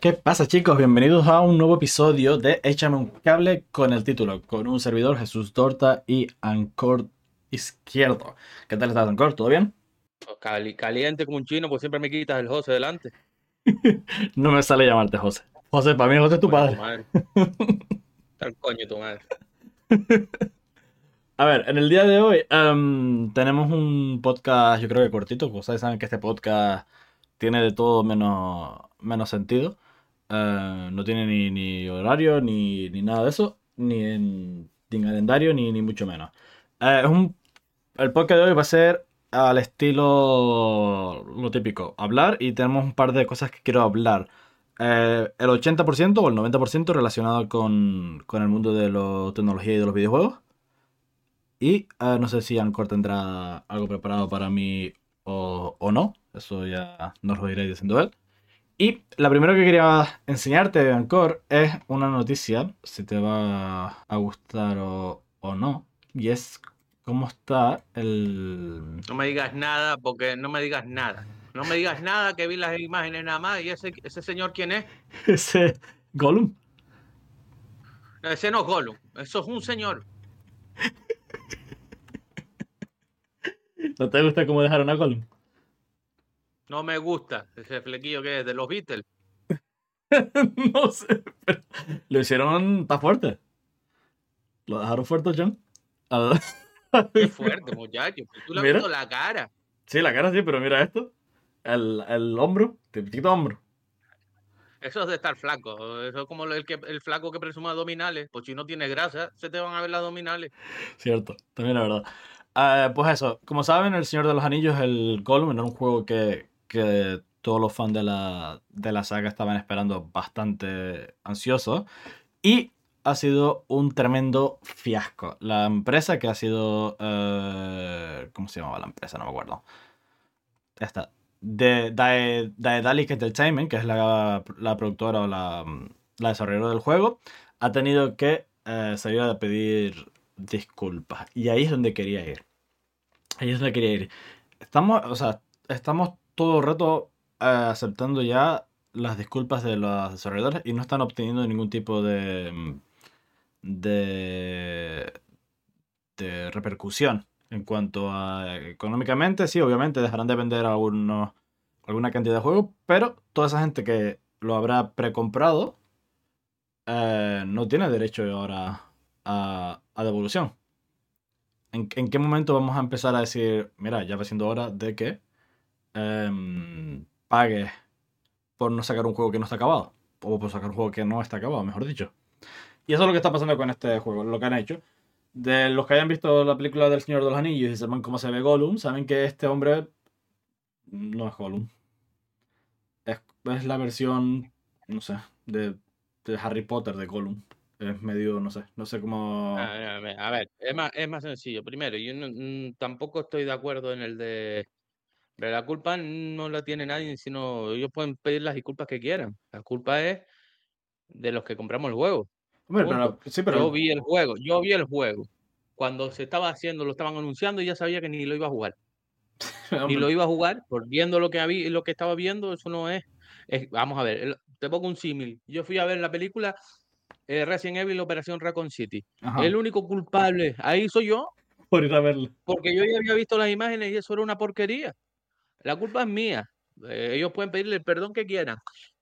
¿Qué pasa chicos? Bienvenidos a un nuevo episodio de Échame un cable con el título, con un servidor Jesús Torta y Ancor Izquierdo. ¿Qué tal estás Ancor? ¿Todo bien? caliente como un chino, pues siempre me quitas el José delante. no me sale llamarte José. José, para mí José es tu padre. Tal coño tu madre. A ver, en el día de hoy em, tenemos un podcast, yo creo que cortito, ustedes saben que este podcast tiene de todo menos, menos sentido. Eh, no tiene ni, horario, ni, nada de eso, ni en, calendario, ni, mucho menos. Eh, es un, el podcast de hoy va a ser al estilo lo típico, hablar y tenemos un par de cosas que quiero hablar. Eh, el 80% o el 90% relacionado con, con, el mundo de la tecnología y de los videojuegos. Y no sé si Anchor tendrá algo preparado para mí o, o no. Eso ya nos lo iré diciendo él. Y la primera que quería enseñarte de Anchor es una noticia, si te va a gustar o, no, y es cómo está el... No me digas nada, porque no me digas nada. No me digas nada, que vi las imágenes nada más. ¿Y ese, ese señor quién es? Ese Gollum. ese no es Gollum, eso es un señor. ¿No te gusta cómo dejaron a Gollum? No me gusta ese flequillo que es de los Beatles. no sé, pero lo hicieron tan fuerte. ¿Lo dejaron fuerte, John? Qué fuerte, muchacho. Tú le has visto la cara. Sí, la cara sí, pero mira esto. El, el hombro, te hombro. Eso es de estar flaco. Eso es como el, que, el flaco que presume abdominales. Pues si no tienes grasa, se te van a ver las abdominales. Cierto, también la verdad. Ah, pues eso, como saben, El Señor de los Anillos, el Gollum, era un juego que, que todos los fans de la, de la saga estaban esperando bastante ansiosos. Y ha sido un tremendo fiasco. La empresa que ha sido... Eh, ¿Cómo se llamaba la empresa? No me acuerdo. Esta. De Daedalic Entertainment, que es la, la productora o la, la, desarrolladora del juego, ha tenido que eh, salir a pedir disculpas. Y ahí es donde quería ir. Ahí es donde quería ir. Estamos, o sea, estamos todo el rato eh, aceptando ya las disculpas de los desarrolladores y no están obteniendo ningún tipo de, mm, de, de repercusión en cuanto a económicamente. Sí, obviamente dejarán de vender algunos, alguna cantidad de juegos, pero toda esa gente que lo habrá precomprado eh, no tiene derecho ahora a, a devolución. ¿En, ¿En, qué momento vamos a empezar a decir, mira, ya va siendo hora de que Em, pague por no sacar un juego que no está acabado. O por sacar un juego que no está acabado, mejor dicho. Y eso es lo que está pasando con este juego, lo que han hecho. De los que hayan visto la película del Señor de los Anillos y sepan cómo se ve Gollum, saben que este hombre no es Gollum. Es, la versión, no sé, de, Harry Potter de Gollum. Es medio, no sé, no sé cómo... A ver, es, más, es más sencillo. Primero, yo tampoco estoy de acuerdo en el de pero la culpa no la tiene nadie, sino ellos pueden pedir las disculpas que quieran. La culpa es de los que compramos el juego. Yo vi el juego, yo vi el juego. Cuando se estaba haciendo, lo estaban anunciando y ya sabía que ni lo iba a jugar. ni lo iba a jugar, por viendo lo que había, lo que estaba viendo, eso no es. vamos a ver, te pongo un símil. Yo fui a ver la película eh, Resident Evil Operación Raccoon City. El único culpable ahí soy yo. Por ir a verlo. Porque yo ya había visto las imágenes y eso era una porquería. La culpa es mía. Eh, ellos pueden pedirle el perdón que quieran,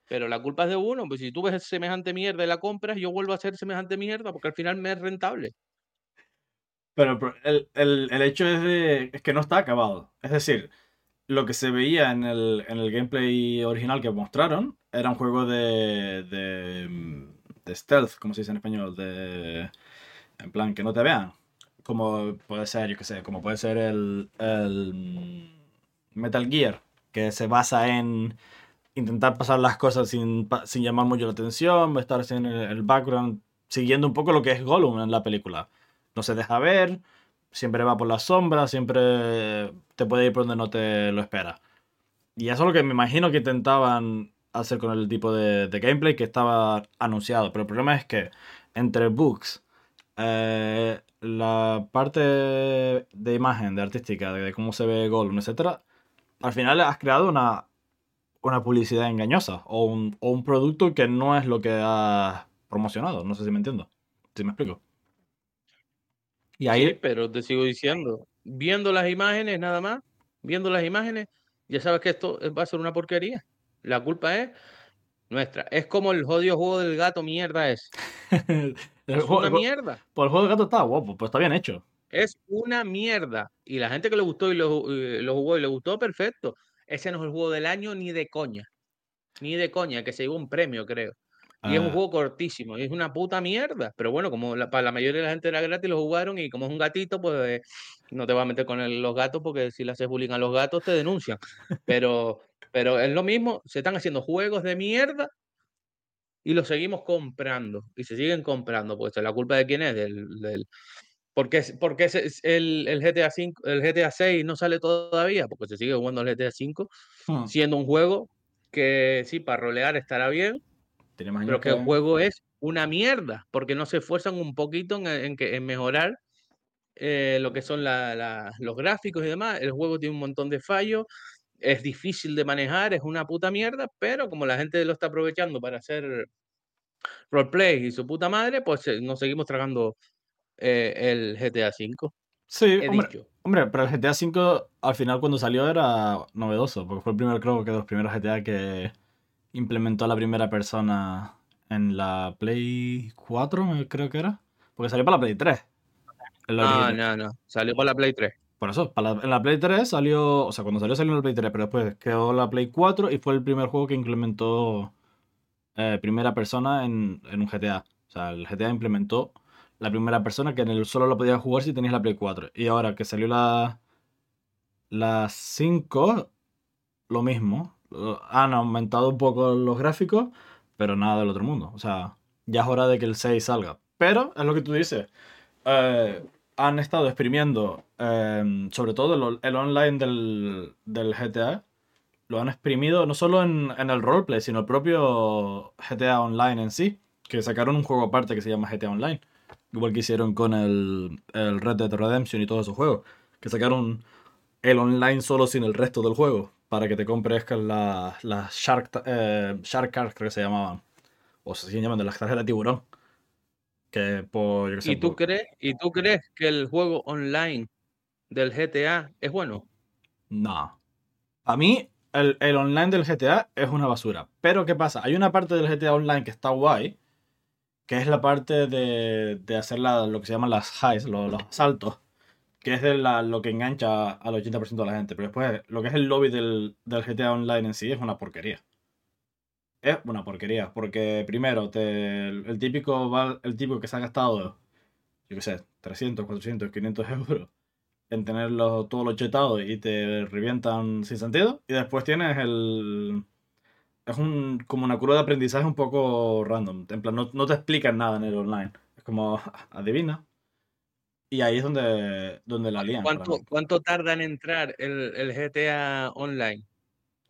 pero la culpa es de uno. Pues si tú ves semejante mierda y la compras, yo vuelvo a hacer semejante mierda porque al final me es rentable. Pero, el, el, hecho es, de, es que no está acabado. Es decir, lo que se veía en el, en el gameplay original que mostraron era un juego de, de, de stealth, como se dice en español, de en plan que no te vean. Como puede ser, yo qué sé, como puede ser el, el Metal Gear, que se basa en intentar pasar las cosas sin, llamar mucho la atención, estar en el, background, siguiendo un poco lo que es Gollum en la película. No se deja ver, siempre va por las sombras, siempre te puede ir por donde no te lo espera. Y eso es lo que me imagino que intentaban hacer con el tipo de, gameplay que estaba anunciado. Pero el problema es que entre bugs, eh, la parte de imagen, de artística, de cómo se ve Gollum, etc., al final has creado una, una publicidad engañosa o un, o un producto que no es lo que has promocionado. No sé si me entiendo. ¿Sí me explico? Y ahí... Sí, pero te sigo diciendo, viendo las imágenes nada más, viendo las imágenes, ya sabes que esto va a ser una porquería. La culpa es nuestra. Es como el jodido juego del gato mierda es. es una mierda. Pues el juego del gato está guapo, pues está bien hecho. Es una mierda. Y la gente que le gustó y lo, lo jugó y le gustó, perfecto. Ese no es el juego del año ni de coña. Ni de coña, que se llevó un premio, creo. Y es un ah. juego cortísimo, y es una puta mierda. Pero bueno, como para la mayoría de la gente era gratis, lo jugaron y como es un gatito, pues no te vas a meter con los gatos porque si le haces bullying a los gatos te denuncian. Pero, pero es lo mismo, se están haciendo juegos de mierda y los seguimos comprando y se siguen comprando. Pues la culpa de quién es, del, del porque, porque el, el, GTA 5, el GTA 6 no sale todavía, porque se sigue jugando el GTA 5, hmm. siendo un juego que sí, para rolear estará bien, pero que el juego es una mierda, porque no se esfuerzan un poquito en, en, mejorar eh, lo que son los gráficos y demás. El juego tiene un montón de fallos, es difícil de manejar, es una puta mierda, pero como la gente lo está aprovechando para hacer roleplay y su puta madre, pues eh, nos seguimos tragando eh, el GTA V. Sí, hombre, pero el GTA V al final cuando salió era novedoso, porque fue el primero, creo que de los primeros GTA que implementó la primera persona en la Play 4, creo que era. Porque salió para la Play 3. No, no, no. Salió para la Play 3. Por eso, en la Play 3 salió. O sea, cuando salió salió en la Play 3, pero después quedó la Play 4 y fue el primer juego que implementó eh, primera persona en, en, un GTA. O sea, el GTA implementó la primera persona que en el solo lo podías jugar si tenías la Play 4. Y ahora que salió la. La 5, lo mismo han aumentado un poco los gráficos, pero nada del otro mundo. O sea, ya es hora de que el 6 salga. Pero es lo que tú dices. Eh, han estado exprimiendo, em, sobre todo el, online del, del, GTA, lo han exprimido no solo en, en, el roleplay, sino el propio GTA Online en sí, que sacaron un juego aparte que se llama GTA Online. Igual que hicieron con el, el Red Dead Redemption y todos esos juegos. Que sacaron el online solo sin el resto del juego para que te compres las la Shark, eh, Shark Cards, creo que se llamaban. O se siguen llamando las tarjetas de tiburón. Que por, ¿Y, tú crees, ¿Y tú crees que el juego online del GTA es bueno? No. A mí, el, el, online del GTA es una basura. Pero, ¿qué pasa? Hay una parte del GTA Online que está guay, que es la parte de, de hacer lo que se llaman las highs, los, los saltos que es de lo que engancha al 80% de la gente. Pero después, lo que es el lobby del, GTA Online en sí es una porquería. Es una porquería, porque primero, te, el, típico, el típico que se ha gastado, yo qué sé, 300, 400, 500 euros en tenerlo todo lo chetado y te revientan sin sentido. Y después tienes el... Es un, como una curva de aprendizaje un poco random. En plan, no, no te explican nada en el online. Es como, adivina, y ahí es donde, donde la lían. ¿Cuánto, ¿Cuánto tarda en entrar el, el, GTA Online?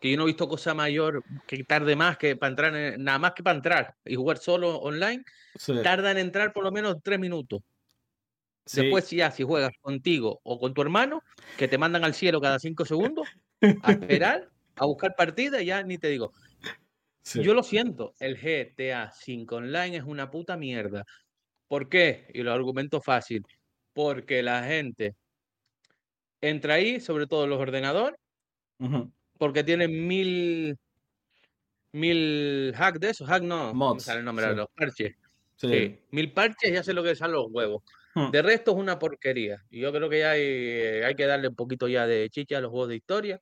Que yo no he visto cosa mayor que tarde más que para entrar, nada más que para entrar y jugar solo online, tarda en entrar por lo menos tres minutos. Después ya, si juegas contigo o con tu hermano, que te mandan al cielo cada cinco segundos, a esperar, a buscar partida, ya ni te digo. Yo lo siento, el GTA 5 Online es una puta mierda. ¿Por qué? Y lo argumento fácil porque la gente entra ahí, sobre todo los ordenadores, porque tienen mil, mil hacks de esos, hack no, Mods, sale el nombre de los parches. Sí. Mil parches ya sé lo que son los huevos. Hmm. De resto es una porquería. Y yo creo que ya hay, hay, que darle un poquito ya de chicha a los juegos de historia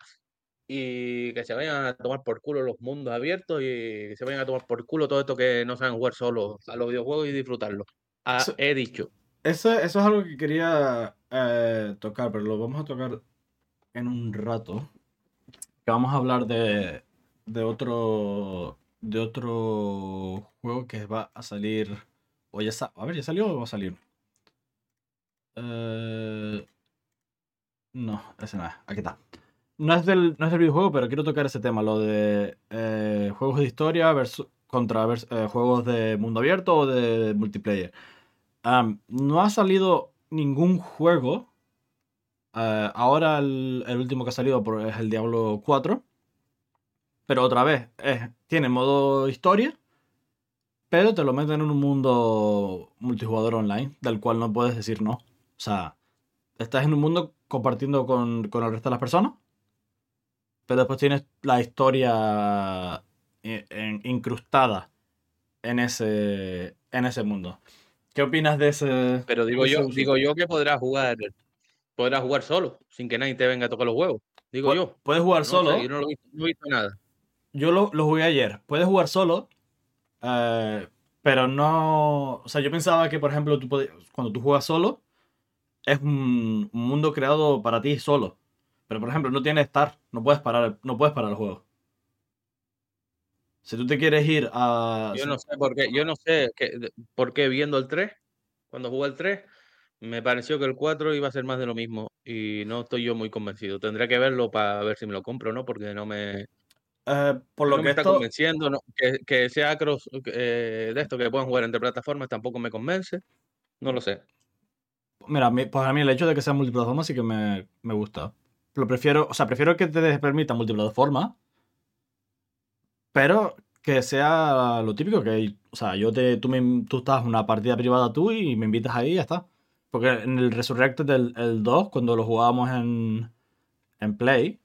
y que se vayan a tomar por culo los mundos abiertos y que se vayan a tomar por culo todo esto que no saben jugar solo a los videojuegos y disfrutarlo. Ah, he dicho. Eso, eso es algo que quería eh, tocar, pero lo vamos a tocar en un rato. Que vamos a hablar de, de otro de otro juego que va a salir. O ya A ver, ¿ya salió o va a salir? Eh, no, ese no es. Aquí está. No es, del, no es del videojuego, pero quiero tocar ese tema, lo de eh, juegos de historia versus, contra juegos de mundo abierto o de multiplayer no ha salido ningún juego. Eh, ahora el, último que ha salido es el Diablo 4. Pero otra vez, tiene modo historia, pero te lo meten en un mundo multijugador online, del cual no puedes decir no. O sea, estás en un mundo compartiendo con, con el resto de las personas, pero después tienes la historia eh, incrustada en ese, en ese mundo. ¿Qué opinas de ese? Pero digo yo, uso? digo yo que podrás jugar, podrás jugar solo, sin que nadie te venga a tocar los huevos. Digo Pu- yo. Puedes jugar No solo. yo no lo he visto, no he visto nada. Yo lo, lo jugué ayer. Puedes jugar solo, eh, pero no. O sea, yo pensaba que, por ejemplo, tú podías- cuando tú juegas solo, es un, un mundo creado para ti solo. Pero, por ejemplo, no tiene start. No puedes parar, no puedes parar el juego. Si tú te quieres ir a. Yo no sé por qué, yo no sé de- por qué viendo el 3, cuando jugué el 3, me pareció que el 4 iba a ser más de lo mismo y no estoy yo muy convencido. Tendré que verlo para ver si me lo compro o no, porque no me, eh, por lo no que me está esto. convenciendo. no, que, que sea cross, eh, de esto que puedan jugar entre plataformas tampoco me convence. No lo sé. Mira, pues a mí el hecho de que sea multiplataforma sí que me, me gusta. Lo prefiero, o sea, prefiero que te permita multiplataforma, pero que sea lo típico que, o sea, yo te, tú, me, tú estás una partida privada tú y me invitas ahí y ya está. Porque en el Resurrected del el 2, cuando lo jugábamos en, en Play,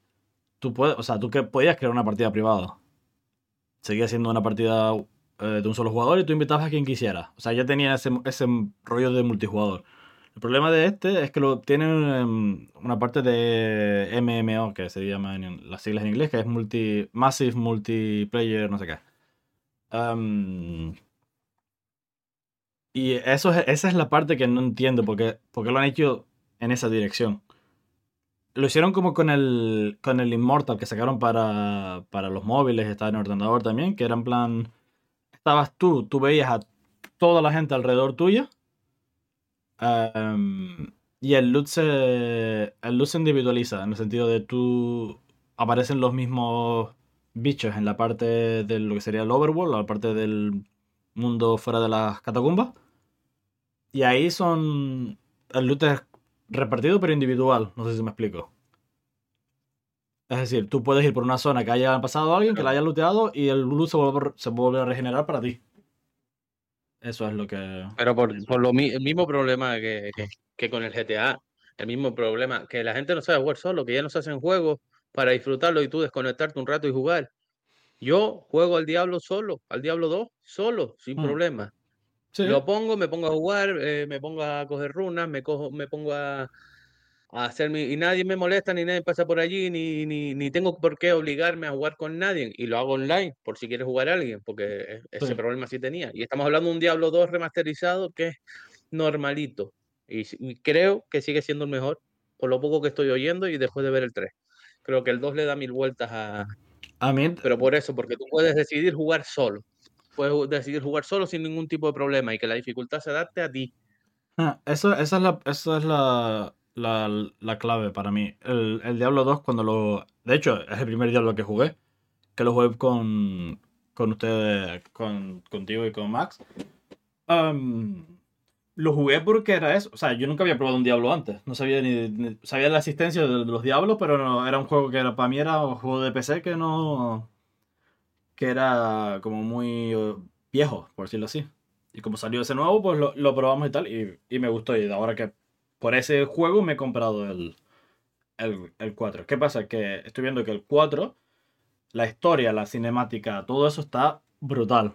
tú puedes, o sea, tú que podías crear una partida privada. Seguía siendo una partida eh, de un solo jugador y tú invitabas a quien quisieras. O sea, ya tenía ese, ese rollo de multijugador. El problema de este es que lo tienen em, una parte de MMO, que se llama en las siglas en inglés, que es multi, Massive Multiplayer, no sé qué. Em, y eso es, esa es la parte que no entiendo, porque, porque lo han hecho en esa dirección. Lo hicieron como con el, con el Immortal que sacaron para, para los móviles, estaba en el ordenador también, que era en plan, estabas tú, tú veías a toda la gente alrededor tuya Um, y el loot, se, el loot se individualiza, en el sentido de tú aparecen los mismos bichos en la parte de lo que sería el overworld, la parte del mundo fuera de las catacumbas. Y ahí son... El loot es repartido pero individual, no sé si me explico. Es decir, tú puedes ir por una zona que haya pasado alguien, que la haya looteado y el loot se vuelve, se vuelve a regenerar para ti. Eso es lo que... Pero por, por lo mi- el mismo problema que, que, que con el GTA, el mismo problema, que la gente no sabe jugar solo, que ya no se hacen juegos para disfrutarlo y tú desconectarte un rato y jugar. Yo juego al Diablo solo, al Diablo 2, solo, sin Mm. problema. Sí. Lo pongo, me pongo a jugar, eh, me pongo a coger runas, me cojo, me pongo a, a hacer mi, y nadie me molesta, ni nadie pasa por allí, ni, ni, ni tengo por qué obligarme a jugar con nadie. Y lo hago online, por si quieres jugar a alguien, porque e- ese Sí. problema sí tenía. Y estamos hablando de un Diablo 2 remasterizado que es normalito. Y, y creo que sigue siendo el mejor, por lo poco que estoy oyendo y después de ver el 3. Creo que el 2 le da mil vueltas a... A mí, Pero por eso, porque tú puedes decidir jugar solo. Puedes decidir jugar solo sin ningún tipo de problema y que la dificultad se adapte a ti. Ah, Eso, esa es la, esa es la, la, la clave para mí. El, el Diablo 2, cuando lo. De hecho, es el primer Diablo que jugué. Que lo jugué con, con ustedes, con, contigo y con Max. Lo jugué porque era eso. O sea, yo nunca había probado un Diablo antes. No sabía ni. sabía la existencia de, de los Diablos, pero no, era un juego que era, para mí era un juego de PC que no. que era como muy eh, viejo, por decirlo así. Y como salió ese nuevo, pues lo, lo probamos y tal, y, y me gustó. Y ahora que por ese juego me he comprado el, el, el 4. ¿Qué pasa? Que estoy viendo que el 4, la historia, la cinemática, todo eso está brutal.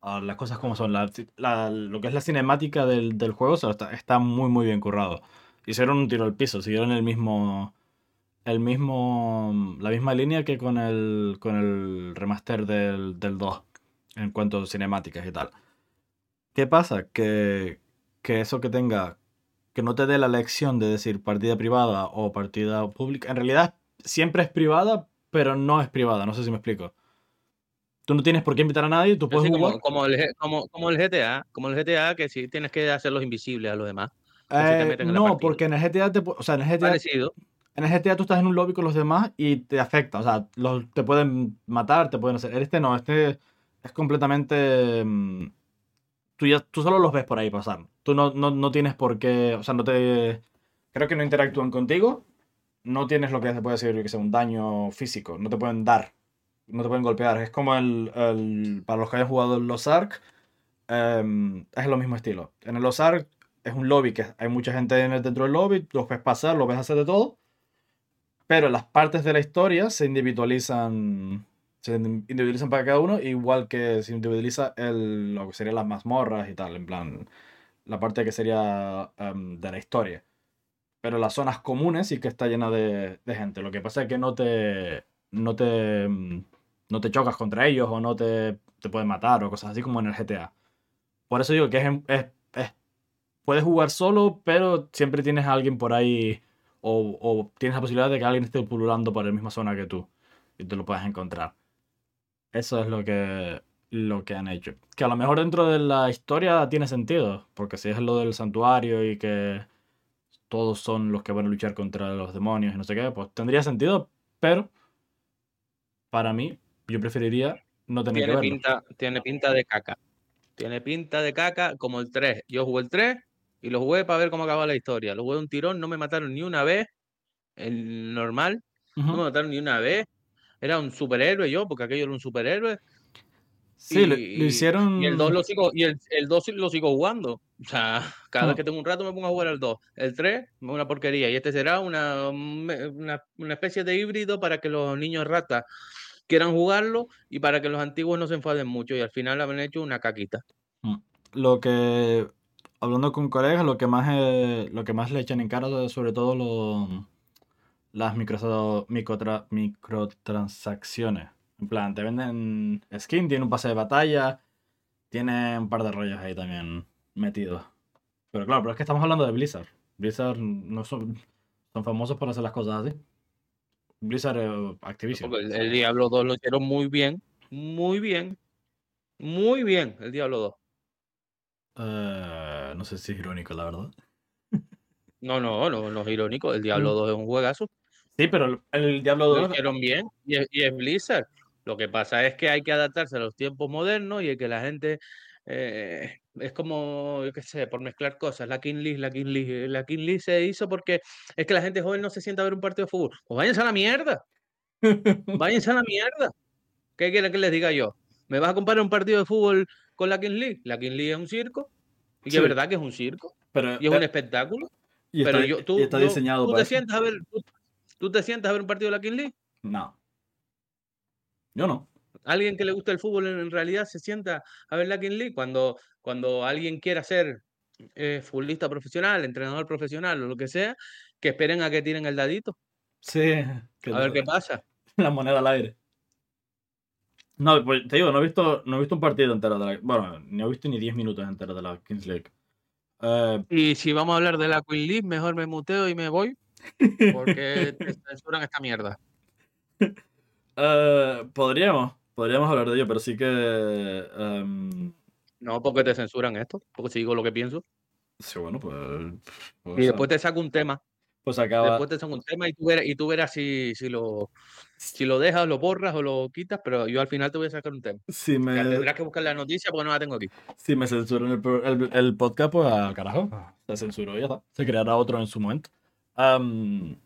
Ah, las cosas como son. Lo que es la cinemática del, del juego está, está muy, muy bien currado. Hicieron un tiro al piso, siguieron el mismo. El mismo. La misma línea que con el. con el remaster del, del 2. En cuanto a cinemáticas y tal. ¿Qué pasa? Que, que eso que tenga, que no te dé la lección de decir partida privada o partida pública, en realidad siempre es privada, pero no es privada, no sé si me explico. Tú no tienes por qué invitar a nadie, tú puedes Así jugar. como, como, el, G- como, como el GTA, como el GTA, que sí tienes que hacerlos invisibles a los demás. te Eh, en no, porque en el GTA te o sea, en el GTA, Parecido. en el GTA tú estás en un lobby con los demás y te afecta, o sea, los, te pueden matar, te pueden hacer. Este no, este es completamente mm, tú ya tú solo los ves por ahí pasar. Tú no, no, no tienes por qué, o sea, no te creo que no interactúan contigo. No tienes lo que se puede decir, que sea un daño físico, no te pueden dar no te pueden golpear. Es como el, el para los que hayan jugado los Ark, em, es lo mismo estilo. En el Ozark es un lobby que hay mucha gente dentro del lobby, los ves pasar, los ves hacer de todo, pero las partes de la historia se individualizan se individualizan para cada uno, igual que se individualiza el, lo que serían las mazmorras y tal, en plan, la parte que sería em, de la historia. Pero las zonas comunes sí que está llena de, gente. Lo que pasa es que no te, no te, em, no te chocas contra ellos o no te, te pueden matar o cosas así como en el GTA. Por eso digo que es, es, es puedes jugar solo, pero siempre tienes a alguien por ahí o, o, tienes la posibilidad de que alguien esté pululando por la misma zona que tú y te lo puedes encontrar. Eso es lo que, lo que han hecho. Que a lo mejor dentro de la historia tiene sentido, porque si es lo del santuario y que todos son los que van a luchar contra los demonios y no sé qué, pues tendría sentido, pero para mí, yo preferiría no tener tiene que verlo. Pinta, tiene pinta de caca. Tiene pinta de caca como el 3. Yo jugué el 3 y lo jugué para ver cómo acababa la historia. Lo jugué un tirón, no me mataron ni una vez. El normal, uh -huh. no me mataron ni una vez era un superhéroe yo, porque aquello era un superhéroe. Sí, y, lo, lo, hicieron. Y el 2 lo sigo, y el, el 2 lo sigo jugando. O sea, cada vez que tengo un rato me pongo a jugar al 2. El 3 una porquería. Y este será una, una, una especie de híbrido para que los niños ratas quieran jugarlo y para que los antiguos no se enfaden mucho. Y al final han hecho una caquita. Lo que. Hablando con colegas, lo que más, eh, lo que más le echan en cara, sobre todo los las micro, micro, microtransacciones. En plan, te venden skin, tiene un pase de batalla, tiene un par de rollos ahí también metidos. Pero claro, pero es que estamos hablando de Blizzard. Blizzard no son, son famosos por hacer las cosas así. Blizzard eh, Activision. El, el, Diablo 2 lo hicieron muy bien, muy bien, muy bien, el Diablo 2. Uh, no sé si es irónico, la verdad. No, no, no, no es irónico. El Diablo 2 es un juegazo. Sí, pero el, Diablo 2. Lo hicieron bien y es, y es, Blizzard. Lo que pasa es que hay que adaptarse a los tiempos modernos y que la gente. Eh, es como, yo qué sé, por mezclar cosas. La King League, la King League, la King League se hizo porque es que la gente joven no se sienta a ver un partido de fútbol. Pues váyanse a la mierda. váyanse a la mierda. ¿Qué quieren que les diga yo? ¿Me vas a comparar un partido de fútbol con la King League? La King League es un circo. Y sí. es verdad que es un circo. Pero, y es un espectáculo. Y pero está, yo, tú, y está diseñado tú para te sientas a ver, tú, tú, te sientas a ver un partido de la King League. No. Yo no. Alguien que le gusta el fútbol en realidad se sienta a ver la King League cuando, cuando alguien quiera ser eh, futbolista profesional, entrenador profesional o lo que sea, que esperen a que tiren el dadito. Sí. A ver qué pasa. La moneda al aire. No, pues te digo, no he visto, no he visto un partido entero de la. Bueno, no he visto ni 10 minutos enteros de la Kings League. Uh, y si vamos a hablar de la Queen League, mejor me muteo y me voy. Porque te censuran esta mierda. Uh, podríamos, podríamos hablar de ello, pero sí que. Um... No, porque te censuran esto, porque si digo lo que pienso. Sí, bueno, pues. pues y después te saco un tema. Pues acaba. Después te saco un tema y tú verás, y tú verás si, si, lo, si lo dejas, lo borras o lo quitas, pero yo al final te voy a sacar un tema. Si me... Ya tendrás que buscar la noticia porque no la tengo aquí. Si me censuran el, el, el podcast, pues al carajo. Se censuró y ya está. Se creará otro en su momento. Um,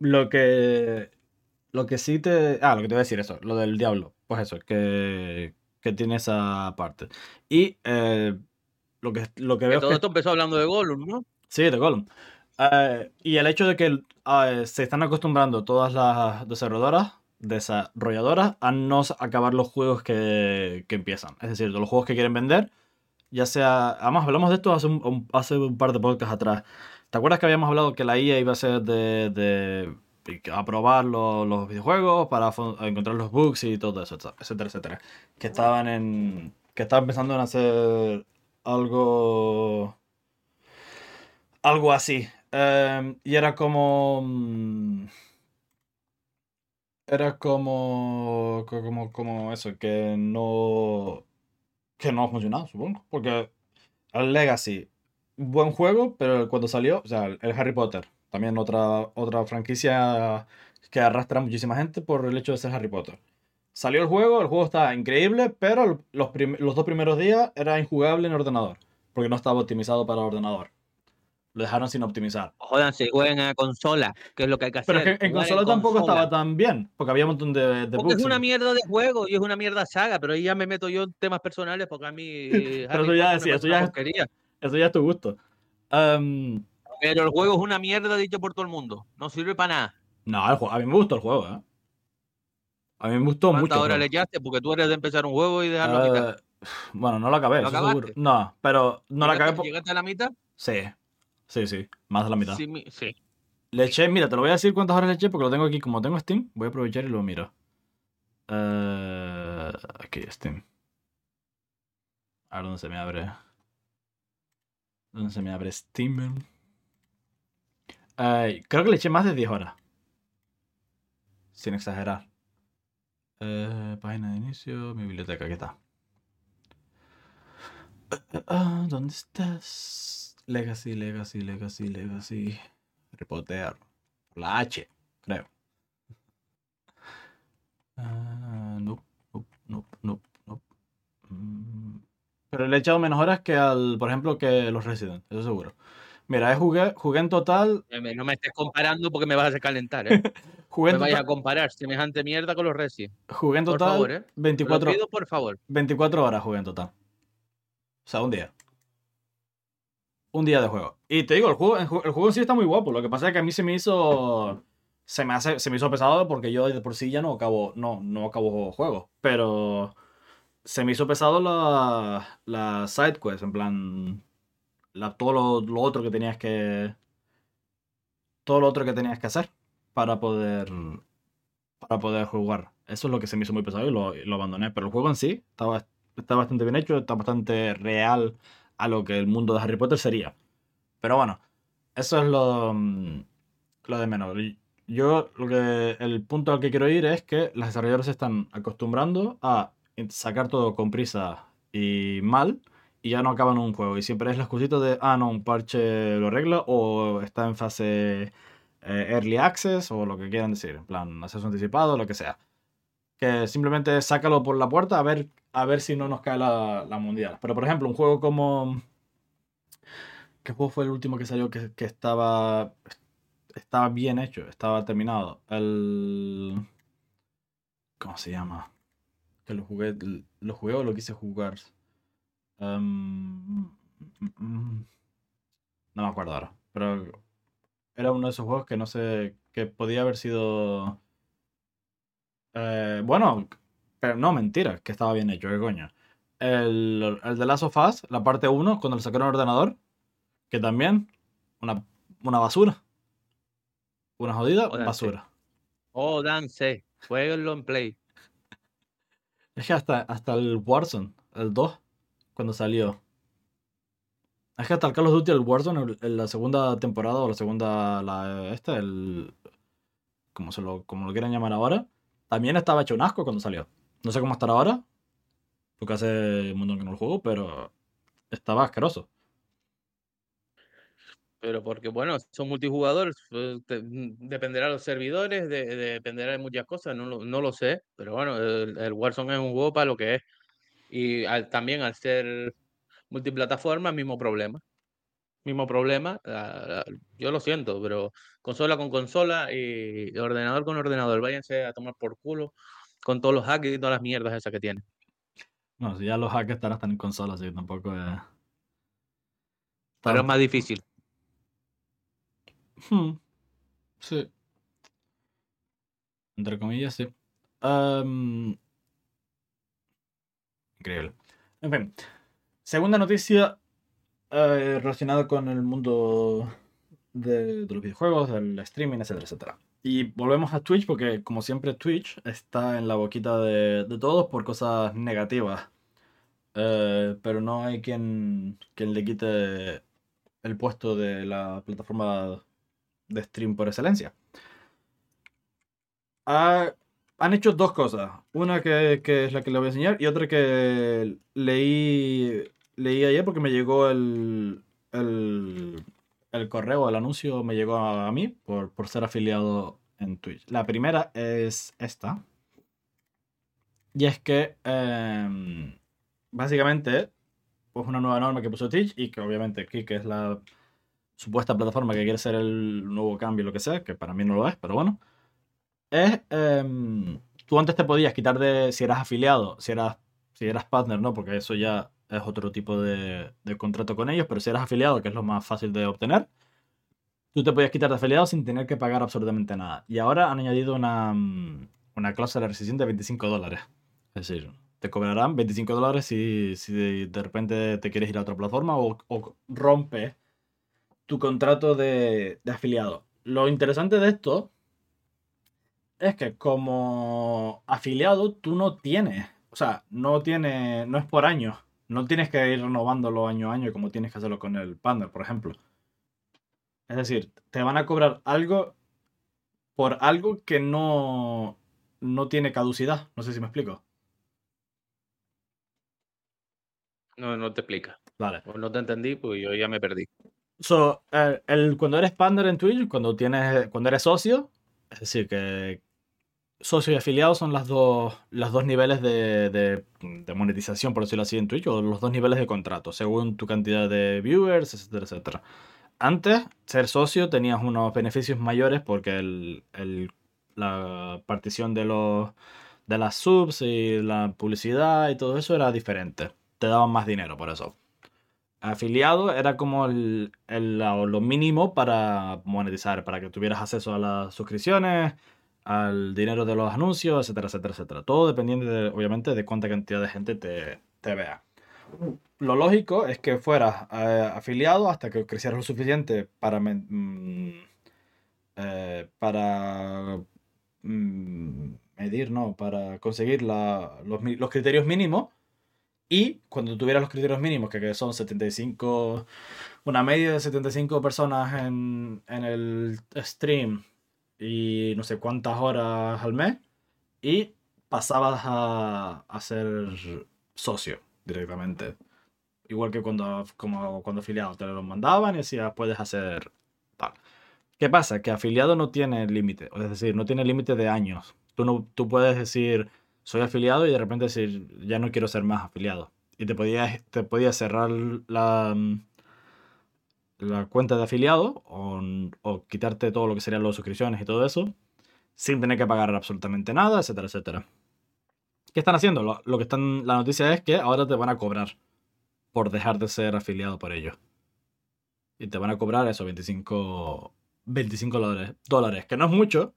lo que. Lo que sí te. Ah, lo que te voy a decir eso. Lo del diablo. Pues eso, que. Que tiene esa parte. Y. Eh, lo que, lo que que veo. todo es que... esto empezó hablando de Gollum, ¿no? Sí, de Gollum. Uh, y el hecho de que uh, se están acostumbrando todas las desarrolladoras, desarrolladoras a no acabar los juegos que, que, empiezan. Es decir, los juegos que quieren vender, ya sea... Además, hablamos de esto hace un, un, hace un par de podcasts atrás. ¿Te acuerdas que habíamos hablado que la IA iba a ser de, de aprobar los, los, videojuegos para encontrar los bugs y todo eso, etcétera, etcétera? Que estaban en... que estaban pensando en hacer algo... Algo así. Uh, y era como. mm, Era como. Como, como eso, que no. Que no ha funcionado, supongo. Porque el Legacy, buen juego, pero cuando salió, o sea, el Harry Potter, también otra, otra franquicia que arrastra a muchísima gente por el hecho de ser Harry Potter. Salió el juego, el juego estaba increíble, pero los, los dos primeros días era injugable en ordenador, porque no estaba optimizado para ordenador Lo dejaron sin optimizar. Jodan, se jueguen a consola, que es lo que hay que hacer. Pero es que en consola tampoco estaba tan bien, porque había un montón de, de Porque es una mierda de juego y es una mierda saga, pero ahí ya me meto yo en temas personales porque a mí. pero eso ya, eso, ya, eso ya es tu gusto. Um, pero el juego es una mierda dicho por todo el mundo. No sirve para nada. No, a mí me gustó el juego, ¿eh? A mí me gustó mucho. ¿Cuántas horas le echaste? Porque tú eres de empezar un juego y dejarlo a mitad. Eh, bueno, no lo acabé, ¿Lo seguro. No, pero no lo acabé. ¿Llegaste a la mitad? Sí, sí, sí. Más de la mitad. Sí, sí. Le eché, mira, te lo voy a decir cuántas horas le eché porque lo tengo aquí. Como tengo Steam, voy a aprovechar y lo miro. Uh, aquí, Steam. A ver dónde se me abre. ¿Dónde se me abre Steam? Creo que le eché más de 10 horas. Sin exagerar. Eh, página de inicio, mi biblioteca, ¿qué está? Ah, ¿Dónde estás? Legacy, Legacy, Legacy, Legacy. Repotear. La H, creo. Uh, no, no, no, no, Pero le he echado menos horas que al, por ejemplo, que los Resident, eso seguro. Mira, jugué, jugué en total. No me estés comparando porque me vas a hacer calentar, ¿eh? jugué me vayas a comparar semejante mierda con los Resident. Jugué en total. Por favor, ¿eh? 24, pido, por favor. 24 horas jugué en total. O sea, un día. Un día de juego. Y te digo, el juego, el juego en sí está muy guapo. Lo que pasa es que a mí se me hizo. Se me, hace, se me hizo pesado porque yo de por sí ya no acabo. No, no acabo juegos. Pero. Se me hizo pesado la, la side quest. En plan todo lo, otro que tenías que. Todo lo otro que tenías que hacer para poder. Para poder jugar. Eso es lo que se me hizo muy pesado y lo, abandoné. Pero el juego en sí estaba, está bastante bien hecho, está bastante real a lo que el mundo de Harry Potter sería. Pero bueno, eso es lo, lo de menos. Yo lo que el punto al que quiero ir es que los desarrolladores se están acostumbrando a sacar todo con prisa y mal y ya no acaban un juego. Y siempre es la excusita de, ah, no, un parche lo arregla o está en fase eh, early access o lo que quieran decir, en plan, acceso anticipado, lo que sea. Que simplemente sácalo por la puerta a ver, a ver si no nos cae la, mundial. Pero por ejemplo, un juego como... ¿Qué juego fue el último que salió que, que estaba... Estaba bien hecho, estaba terminado. El... ¿Cómo se llama? Que lo jugué, lo jugué o lo quise jugar. Em, no me acuerdo ahora. Pero era uno de esos juegos que no sé. que podía haber sido. Eh, bueno, pero no, mentira, que estaba bien hecho, qué coño. El, el de Last of Us, la parte 1, cuando le sacaron el ordenador, que también, una, una basura. Una jodida basura. Oh, dance, jueguenlo en Play. Es que hasta, hasta el Warzone, el 2, cuando salió. Es que hasta el Call of Duty, el Warzone, en la segunda temporada o la segunda, la, esta, el, como, se lo, como lo quieran llamar ahora, también estaba hecho un asco cuando salió. No sé cómo estará ahora, porque hace un montón que no lo juego, pero estaba asqueroso. Pero porque, bueno, son multijugadores, pues, dependerá de los servidores, dependerá de muchas cosas, no lo, no lo sé. Pero bueno, el, el, Warzone es un juego para lo que es. Y también al ser multiplataforma, mismo problema. Mismo problema. yo lo siento, pero consola con consola y ordenador con ordenador. Váyanse a tomar por culo con todos los hacks y todas las mierdas esas que tienen. No, si ya los hacks están hasta en consola, así tampoco es. Pero es más difícil. Hmm. Sí. Entre comillas, sí. En fin. Segunda noticia eh, relacionada con el mundo de, los videojuegos, del streaming, etcétera, etcétera. Y volvemos a Twitch porque, como siempre, Twitch está en la boquita de, todos por cosas negativas. Eh, pero no hay quien, quien le quite el puesto de la plataforma de stream por excelencia. Ah, han hecho dos cosas. Una que, es la que le voy a enseñar y otra que leí, leí ayer porque me llegó el, el, correo, el anuncio me llegó a, mí por, ser afiliado en Twitch. La primera es esta. Y es que em, básicamente pues una nueva norma que puso Twitch y que obviamente que es la supuesta plataforma que quiere ser el nuevo cambio, lo que sea, que para mí no lo es, pero bueno, es, em, tú antes te podías quitar de, si eras afiliado, si eras, si eras partner, ¿no? Porque eso ya es otro tipo de, de contrato con ellos, pero si eras afiliado, que es lo más fácil de obtener, tú te podías quitar de afiliado sin tener que pagar absolutamente nada. Y ahora han añadido una, mm, una cláusula de rescisión de 25 dólares. Es decir, te cobrarán 25 dólares si, si de repente te quieres ir a otra plataforma o, o rompes tu contrato de, de afiliado. Lo interesante de esto es que como afiliado tú no tienes, o sea, no tiene, no es por año, no tienes que ir renovándolo año a año como tienes que hacerlo con el partner, por ejemplo. Es decir, te van a cobrar algo por algo que no, no tiene caducidad. No sé si me explico. No, no te explica. Vale. Pues no te entendí, pues yo ya me perdí. So, el, el- cuando eres partner en Twitch, cuando tienes, cuando eres socio, es decir, que socio y afiliado son las dos, los dos niveles de, de- monetización, por decirlo así, en Twitch, o los dos niveles de contrato, según tu cantidad de viewers, etcétera, etcétera. Antes, ser socio tenías unos beneficios mayores porque el, el- la partición de los de las subs y la publicidad y todo eso era diferente. Te daban más dinero por eso afiliado era como el, el- lo mínimo para monetizar, para que tuvieras acceso a las suscripciones, al dinero de los anuncios, etcétera, etcétera, etcétera. Todo dependiendo, de, obviamente, de cuánta cantidad de gente te, te vea. Lo lógico es que fueras eh, afiliado hasta que crecieras lo suficiente para, mm, eh, para mm, medir, no, para conseguir la- los, los criterios mínimos y cuando tuvieras los criterios mínimos, que, que son 75, una media de 75 personas en, en el stream y no sé cuántas horas al mes, y pasabas a, a ser socio directamente. Igual que cuando, como cuando afiliado te lo mandaban y decías, puedes hacer tal. ¿Qué pasa? Que afiliado no tiene límite, es decir, no tiene límite de años. Tú, no, tú puedes decir, soy afiliado y de repente decir, ya no quiero ser más afiliado. Y te podías, te podías cerrar la, la cuenta de afiliado o, quitarte todo lo que serían las suscripciones y todo eso sin tener que pagar absolutamente nada, etcétera, etcétera. ¿Qué están haciendo? Lo, que están, la noticia es que ahora te van a cobrar por dejar de ser afiliado por ellos. Y te van a cobrar eso, 25, 25 dólares, dólares, que no es mucho,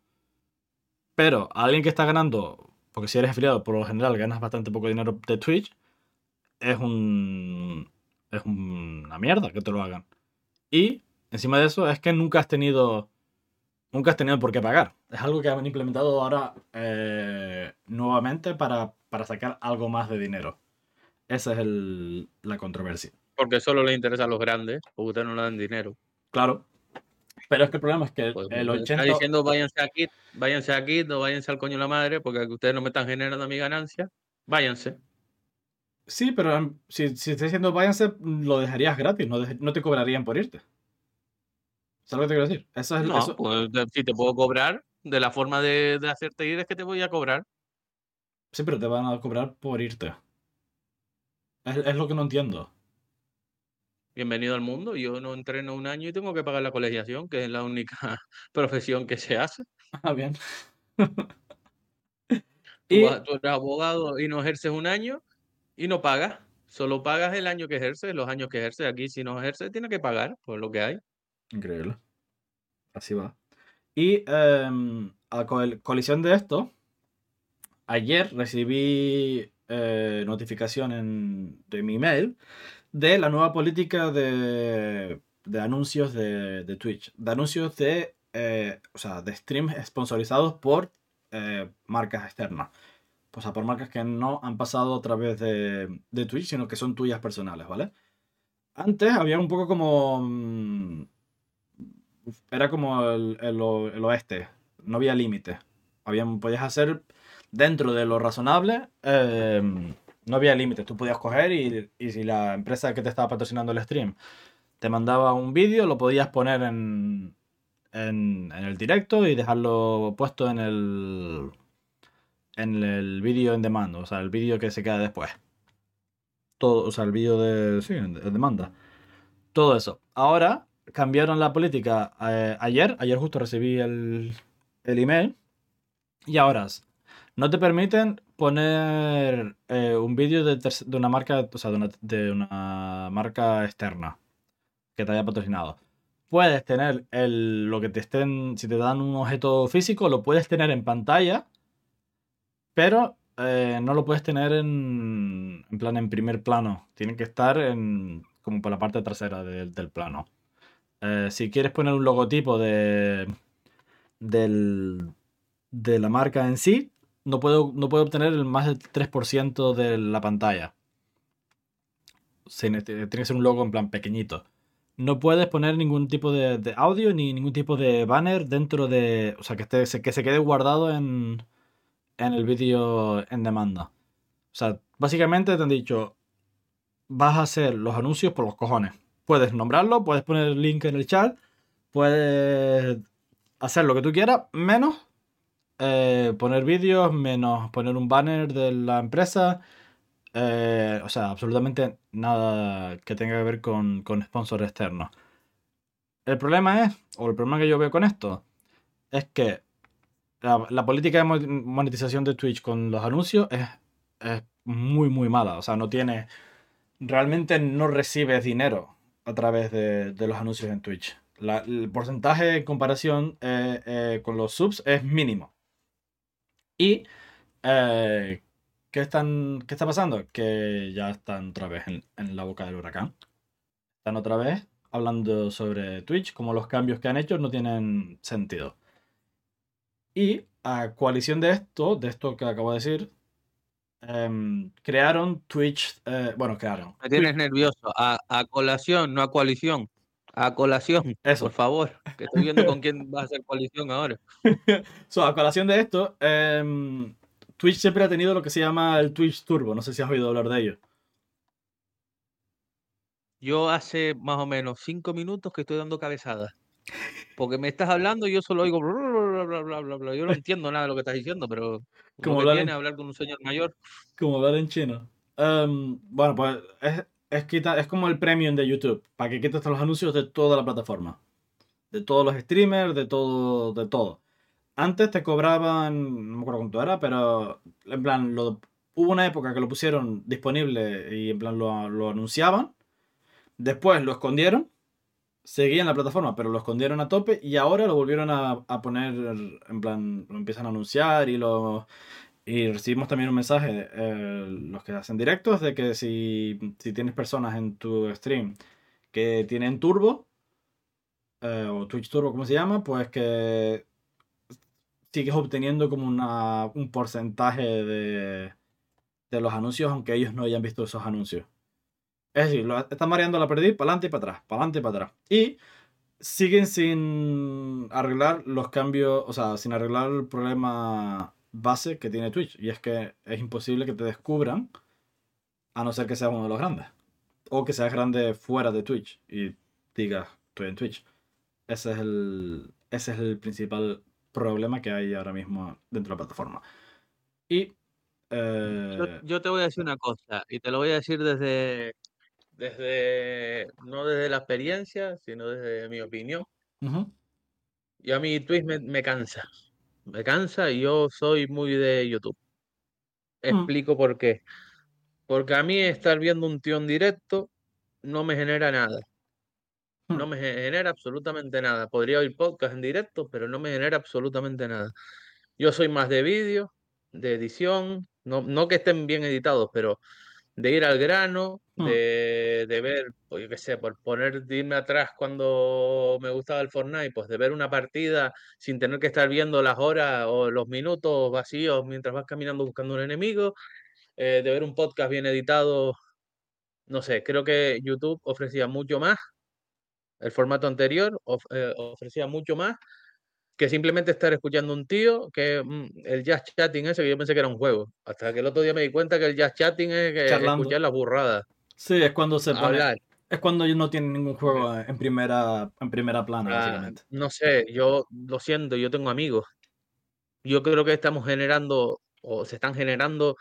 pero alguien que está ganando, porque si eres afiliado, por lo general ganas bastante poco dinero de Twitch, es un. Es una mierda que te lo hagan. Y encima de eso es que nunca has tenido. Nunca has tenido por qué pagar. Es algo que han implementado ahora eh, nuevamente para, para sacar algo más de dinero. Esa es el- la controversia. Porque solo les interesa a los grandes, porque ustedes no le dan dinero. Claro. Pero es que el problema es que Pues, el me 80. Está diciendo váyanse aquí, váyanse aquí, no váyanse al coño de la madre, porque ustedes no me están generando mi ganancia. Váyanse. Sí, pero em, si, si estás diciendo váyanse, lo dejarías gratis, no, te cobrarían por irte. ¿Sabes lo que te quiero decir? Eso es No, eso- pues si te puedo cobrar, de la forma de, de hacerte ir es que te voy a cobrar. Sí, pero te van a cobrar por irte. Es, es lo que no entiendo. Bienvenido al mundo. Yo no entreno un año y tengo que pagar la colegiación, que es la única profesión que se hace. Ah, bien. Tú, Y vas- tú eres abogado y no ejerces un año y no pagas. Solo pagas el año que ejerces, los años que ejerces. Aquí, si no ejerces, tienes que pagar por lo que hay. Increíble. Así va. Y em, a col- colisión de esto, ayer recibí eh, notificación en- de mi email de la nueva política de, de anuncios de, de Twitch. De anuncios de, eh, o sea, de streams sponsorizados por eh, marcas externas. O sea, por marcas que no han pasado a través de, de Twitch, sino que son tuyas personales, ¿vale? Antes había un poco como... mm, era como el, el oeste, no había límite. Podías hacer dentro de lo razonable, eh, no había límite. Tú podías coger y, y si la empresa que te estaba patrocinando el stream te mandaba un vídeo, lo podías poner en, en, en el directo y dejarlo puesto en el, en el vídeo en demanda, o sea, el vídeo que se queda después. Todo, o sea, el vídeo de, sí, en demanda. Todo eso. Ahora cambiaron la política eh, ayer. Ayer justo recibí el, el email. Y ahora no te permiten poner eh, un vídeo de, de, una marca, o sea, de una, de una, marca externa que te haya patrocinado. Puedes tener el, lo que te estén, si te dan un objeto físico, lo puedes tener en pantalla, pero eh, no lo puedes tener en, en plan en primer plano. Tiene que estar en, como por la parte trasera del plano. Eh, si quieres poner un logotipo de, del, de la marca en sí, no puedo, no puedo obtener más del 3% de la pantalla. tiene que ser un logo en plan pequeñito. No puedes poner ningún tipo de, audio ni ningún tipo de banner dentro de. O sea, que, esté, que se quede guardado en, en el vídeo en demanda. O sea, básicamente te han dicho: vas a hacer los anuncios por los cojones. Puedes nombrarlo, puedes poner el link en el chat, puedes hacer lo que tú quieras, menos eh, poner vídeos, menos poner un banner de la empresa. Eh, o sea, absolutamente nada que tenga que ver con, con sponsors externos. El problema es, o el problema que yo veo con esto, es que la, política de monetización de Twitch con los anuncios es, es muy, muy mala. O sea, no tiene. Realmente no recibes dinero a través de, los anuncios en Twitch. el porcentaje en comparación eh, eh, con los subs es mínimo. Y eh, ¿qué, están, ¿qué está pasando? Que ya están otra vez en, la boca del huracán. Están otra vez hablando sobre Twitch, como los cambios que han hecho no tienen sentido. Y a coalición de esto, de esto que acabo de decir, em, crearon Twitch, bueno, crearon. Me tienes nervioso, a, a, colación, no a coalición. A colación, Eso. por favor, que estoy viendo con quién va a hacer coalición ahora. so, a colación de esto, em, Twitch siempre ha tenido lo que se llama el Twitch Turbo. No sé si has oído hablar de ello. Yo hace más o menos cinco minutos que estoy dando cabezadas. Porque me estás hablando y yo solo oigo bla, bla, bla, bla, Yo no entiendo nada de lo que estás diciendo, pero como viene a hablar con un señor mayor. Como hablar en chino. Em, bueno, pues es, es, es como el premium de YouTube, para que quites los anuncios de toda la plataforma. De todos los streamers, de todo, de todo. Antes te cobraban, no me acuerdo cuánto era, pero en plan, lo, hubo una época que lo pusieron disponible y en plan lo, lo anunciaban. Después lo escondieron, seguía en la plataforma, pero lo escondieron a tope y ahora lo volvieron a, poner, en plan, lo empiezan a anunciar y lo y recibimos también un mensaje, eh, los que hacen directos, de que si, tienes personas en tu stream que tienen turbo, eh, o Twitch Turbo, como se llama, pues que sigues obteniendo como una, un porcentaje de, de los anuncios, aunque ellos no hayan visto esos anuncios. Es decir, lo, están mareando la perdida para adelante y para atrás, para adelante y para atrás. Y siguen sin arreglar los cambios, o sea, sin arreglar el problema base que tiene Twitch. Y es que es imposible que te descubran a no ser que seas uno de los grandes. O que seas grande fuera de Twitch y digas, estoy en Twitch. Ese es el, ese es el principal problema que hay ahora mismo dentro de la plataforma. Y... Eh, yo, te voy a decir una cosa, y te lo voy a decir desde, desde no desde la experiencia, sino desde mi opinión. Y a mí Twitch me, me cansa me cansa y yo soy muy de YouTube. Mm. Explico por qué. Porque a mí estar viendo un tío en directo no me genera nada. No mm. me genera absolutamente nada. Podría oír podcast en directo, pero no me genera absolutamente nada. Yo soy más de vídeo, de edición, no, no que estén bien editados, pero de ir al grano. De, de, ver, pues yo qué sé, por poner, de irme atrás cuando me gustaba el Fortnite, pues de ver una partida sin tener que estar viendo las horas o los minutos vacíos mientras vas caminando buscando un enemigo, eh, de ver un podcast bien editado, no sé, creo que YouTube ofrecía mucho más, el formato anterior eh, ofrecía mucho más que simplemente estar escuchando un tío que mm, el jazz chatting ese que yo pensé que era un juego. Hasta que el otro día me di cuenta que el jazz chatting es que escuchar las burradas. Sí, es cuando se pone. Es cuando no tienen ningún juego en primera, en primera plana, ah, básicamente. No sé, yo lo siento, yo tengo amigos. Yo creo que estamos generando, o se están generando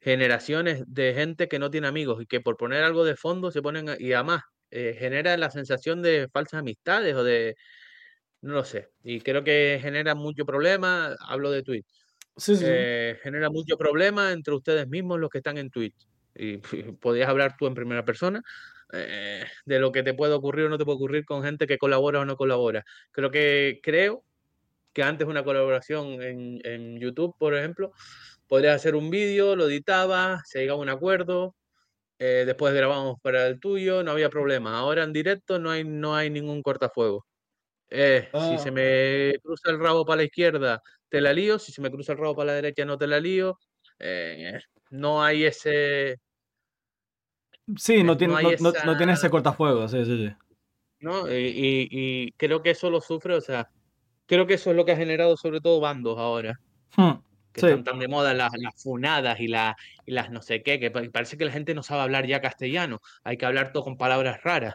generaciones de gente que no tiene amigos y que por poner algo de fondo se ponen, y además, eh, genera la sensación de falsas amistades o de, no lo sé, y creo que genera mucho problema, hablo de Twitch, Sí, sí, sí. eh, genera mucho problema entre ustedes mismos los que están en Twitch. Y podías hablar tú en primera persona eh, de lo que te puede ocurrir o no te puede ocurrir con gente que colabora o no colabora. Creo que creo que antes una colaboración en, en YouTube, por ejemplo, podrías hacer un vídeo, lo editabas, se llegaba a un acuerdo, eh, después grabamos para el tuyo, no había problema. Ahora en directo no hay, no hay ningún cortafuego. Eh, si se Ah, me cruza el rabo para la izquierda, te la lío. Si se me cruza el rabo para la derecha, no te la lío. Eh, no hay ese, sí, no eh, no tiene, hay no, no, tiene ese cortafuegos, sí, sí, sí. ¿no? Y, y- y creo que eso lo sufre, o sea, creo que eso es lo que ha generado sobre todo bandos ahora, Hmm, que sí, están tan de moda las, las funadas y, la- y las no sé qué, que pa- parece que la gente no sabe hablar ya castellano, hay que hablar todo con palabras raras.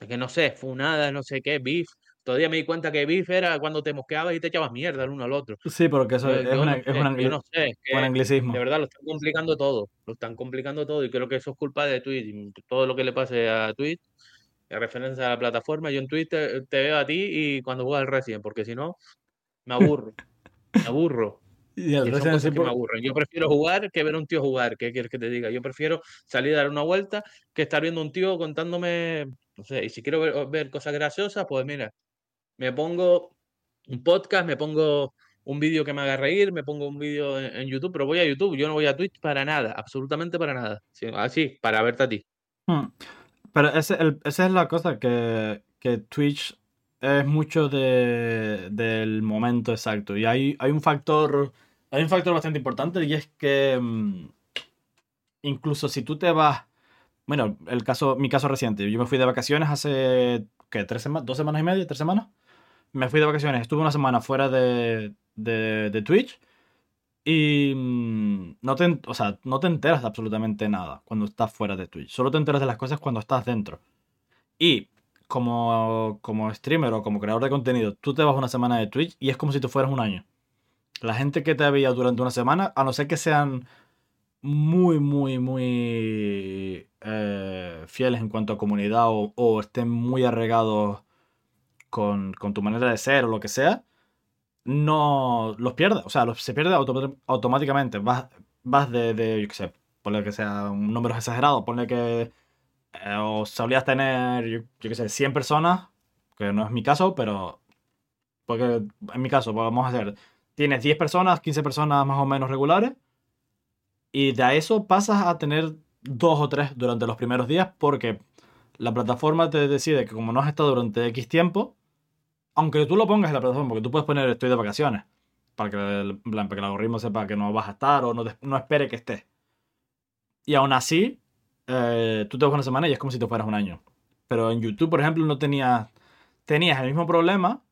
Es que no sé, funada, no sé qué, beef. Todavía me di cuenta que beef era cuando te mosqueabas y te echabas mierda el uno al otro. sí, porque eso Yo, es, yo una, no es, un angli- no sé, es un que de anglicismo. verdad lo están complicando todo, lo están complicando todo y creo que eso es culpa de Twitch. Todo lo que le pase a Twitch, en referencia a la plataforma, yo en Twitch te, te veo a ti y cuando juegas al Resident, porque si no, me aburro, me aburro. Y el Y son cosas que me aburren. Yo prefiero jugar que ver a un tío jugar. ¿Qué quieres que te diga? Yo prefiero salir a dar una vuelta que estar viendo a un tío contándome, no sé, y si quiero ver, ver cosas graciosas, pues mira, me pongo un podcast, me pongo un vídeo que me haga reír, me pongo un vídeo en, YouTube, pero voy a YouTube, yo no voy a Twitch para nada, absolutamente para nada. Sí, así, para verte a ti. hmm, Pero ese, esa es la cosa, que, que Twitch es mucho de, del momento exacto. Y hay, hay un factor. Hay un factor bastante importante y es que mm, incluso si tú te vas. Bueno, el caso, mi caso reciente, yo me fui de vacaciones hace. ¿Qué? ¿Tres semanas? ¿Dos semanas y media? ¿Tres semanas? Me fui de vacaciones, estuve una semana fuera de, de, Twitch y mm, no te, o sea, no te enteras de absolutamente nada cuando estás fuera de Twitch. Solo te enteras de las cosas cuando estás dentro. Y como, como streamer o como creador de contenido, tú te vas una semana de Twitch y es como si tú fueras un año. La gente que te veía durante una semana, a no ser que sean muy, muy, muy eh, fieles en cuanto a comunidad o, o estén muy arraigados con, con tu manera de ser o lo que sea, no los pierdes. O sea, los, se pierde autom- automáticamente. Vas, vas de, yo qué sé, ponle que sea un número exagerado, ponle que eh, o solías tener, yo, qué sé, 100 personas, que no es mi caso, pero porque en mi caso, vamos a hacer, tienes 10 personas, 15 personas más o menos regulares, y de eso pasas a tener dos o tres durante los primeros días, porque la plataforma te decide que como no has estado durante X tiempo, aunque tú lo pongas en la plataforma, porque tú puedes poner estoy de vacaciones, para que el, para que el algoritmo sepa que no vas a estar o no, espere que estés. Y aún así, eh, tú te vas una semana y es como si te fueras un año. Pero en YouTube, por ejemplo, no tenías, tenías el mismo problema,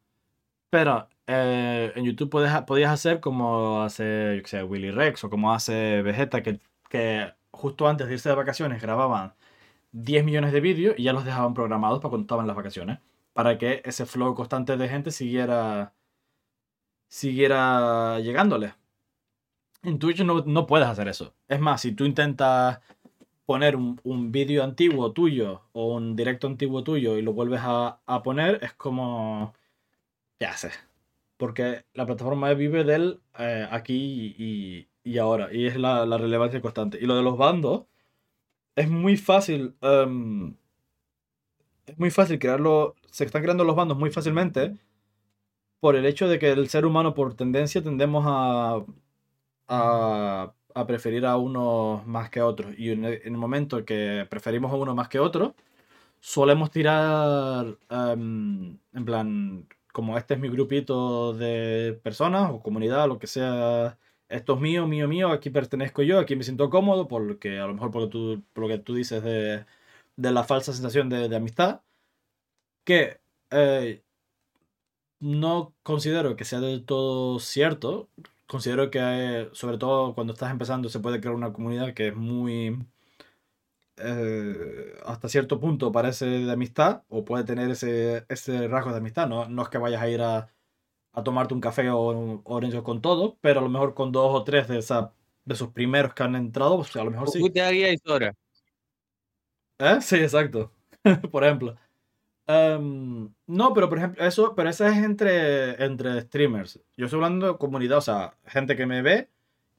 pero eh, en YouTube podías, podías hacer como hace, Willy Rex o como hace Vegeta, que, que justo antes de irse de vacaciones grababan 10 millones de vídeos y ya los dejaban programados para cuando estaban las vacaciones. Para que ese flow constante de gente siguiera, siguiera llegándole. En Twitch no, no puedes hacer eso. Es más, si tú intentas poner un, un vídeo antiguo tuyo o un directo antiguo tuyo y lo vuelves a, a poner, es como... ¿Qué haces? Porque la plataforma vive del eh, aquí y, y ahora. Y es la, relevancia constante. Y lo de los bandos, es muy fácil. em, es muy fácil crearlo. Se están creando los bandos muy fácilmente. Por el hecho de que el ser humano, por tendencia, tendemos a, a, a preferir a unos más que a otros. Y en el, en el momento que preferimos a uno más que otro, solemos tirar em, en plan, como este es mi grupito de personas o comunidad, lo que sea, esto es mío, mío, mío, aquí pertenezco yo, aquí me siento cómodo, porque a lo mejor por, tú, por lo que tú dices de, de la falsa sensación de, de amistad, que eh, no considero que sea del todo cierto. Considero que, eh, sobre todo cuando estás empezando, se puede crear una comunidad que es muy, eh, hasta cierto punto parece de amistad, o puede tener ese, ese rasgo de amistad. No, no es que vayas a ir a, a tomarte un café o un orange con todo, pero a lo mejor con dos o tres de, esa, de esos primeros que han entrado, pues a lo mejor sí. Fuiste a Guía y Sora. ¿Eh? Sí, exacto. por ejemplo. Em, no, pero por ejemplo, eso, pero eso es entre, entre streamers. Yo estoy hablando de comunidad, o sea, gente que me ve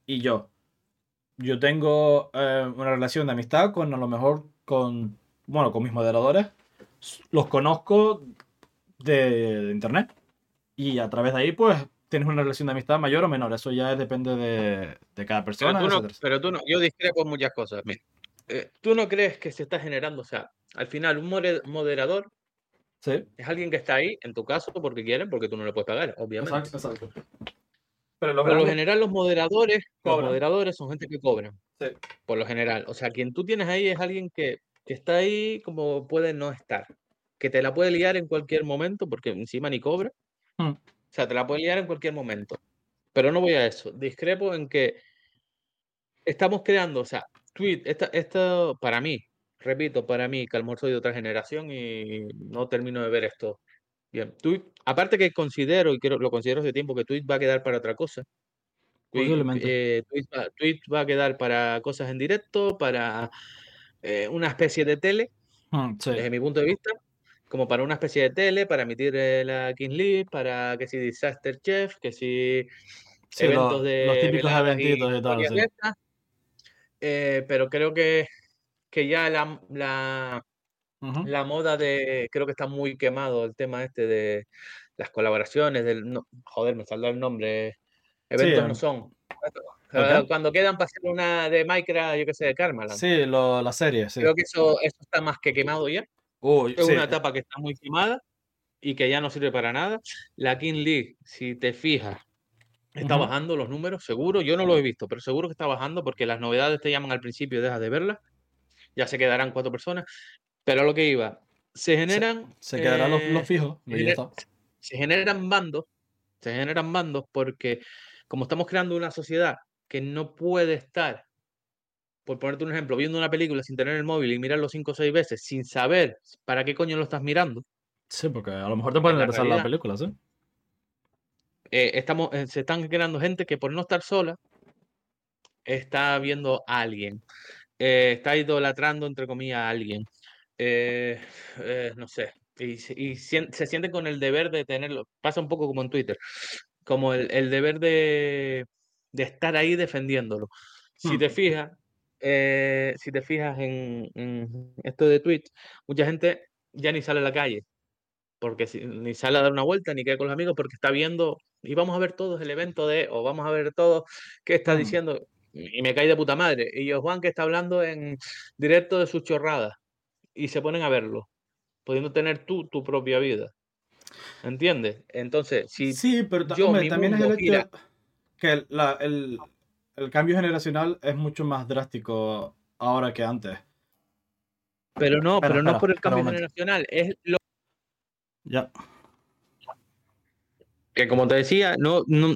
y yo. Yo tengo eh, una relación de amistad con a lo mejor con, bueno, con mis moderadores. Los conozco de, internet. Y a través de ahí, pues, tienes una relación de amistad mayor o menor. Eso ya depende de, de cada persona. Pero tú, no, pero tú no, yo discrepo en muchas cosas. Eh, ¿Tú no crees que se está generando, o sea, al final un moderador Sí. Es alguien que está ahí, en tu caso, porque quieren, porque tú no le puedes pagar, obviamente. Exacto, exacto. Pero por lo general los moderadores, los moderadores son gente que cobran. Sí. Por lo general. O sea, quien tú tienes ahí es alguien que, que está ahí como puede no estar. Que te la puede liar en cualquier momento, porque encima ni cobra. Hmm. O sea, te la puede liar en cualquier momento. Pero no voy a eso. Discrepo en que estamos creando, o sea, tweet, esto para mí, repito, para mí, que soy de otra generación y no termino de ver esto. Bien, Tweet, aparte que considero, y creo, lo considero hace tiempo, que Tweet va a quedar para otra cosa. Tweet, eh, tweet, va, a quedar para cosas en directo, para eh, una especie de tele, hmm, desde mi punto de vista, como para una especie de tele, para emitir eh, la King League, para que si Disaster Chef, que si eventos de... Los típicos eventitos y, tal, pero creo que que ya la, la, la, moda de, creo que está muy quemado el tema este de las colaboraciones, del, no, joder, me salió el nombre, eventos no em, son. Cuando quedan para hacer una de Minecraft, yo qué sé, de Karma. Sí, lo, la serie, sí. Creo que eso, eso está más que quemado ya. es una etapa que está muy quemada y que ya no sirve para nada. La King League, si te fijas, está bajando los números, seguro. Yo no lo he visto, pero seguro que está bajando porque las novedades te llaman al principio y dejas de verlas ya se quedarán cuatro personas. Pero a lo que iba, se generan. Se, quedarán los, los, eh, fijos. se generan bandos, se generan bandos porque, como estamos creando una sociedad que no puede estar, por ponerte un ejemplo, viendo una película sin tener el móvil y mirarlo cinco o seis veces sin saber para qué coño lo estás mirando. Sí, porque a lo mejor te pueden interesar la, película, ¿sí? Eh, estamos, eh, se están creando gente que por no estar sola está viendo a alguien. Eh, está idolatrando, entre comillas, a alguien. Eh, no sé, y, se siente con el deber de tenerlo. Pasa un poco como en Twitter, como el, deber de, estar ahí defendiéndolo. Si te hmm. fijas, si te fijas en, esto de Twitch, mucha gente ya ni sale a la calle, porque ni sale a dar una vuelta, ni queda con los amigos, porque está viendo, y vamos a ver todos el evento de, o vamos a ver todo qué está hmm. diciendo y me cae de puta madre. Y yo, Juan, que está hablando en directo de sus chorradas. Y se ponen a verlo, pudiendo tener tú tu propia vida. ¿Entiendes? Entonces, si. Sí, pero también es el hecho que el, cambio generacional es mucho más drástico ahora que antes. Pero no, pero no por el cambio generacional, es lo. Ya. Que como te decía, no, no,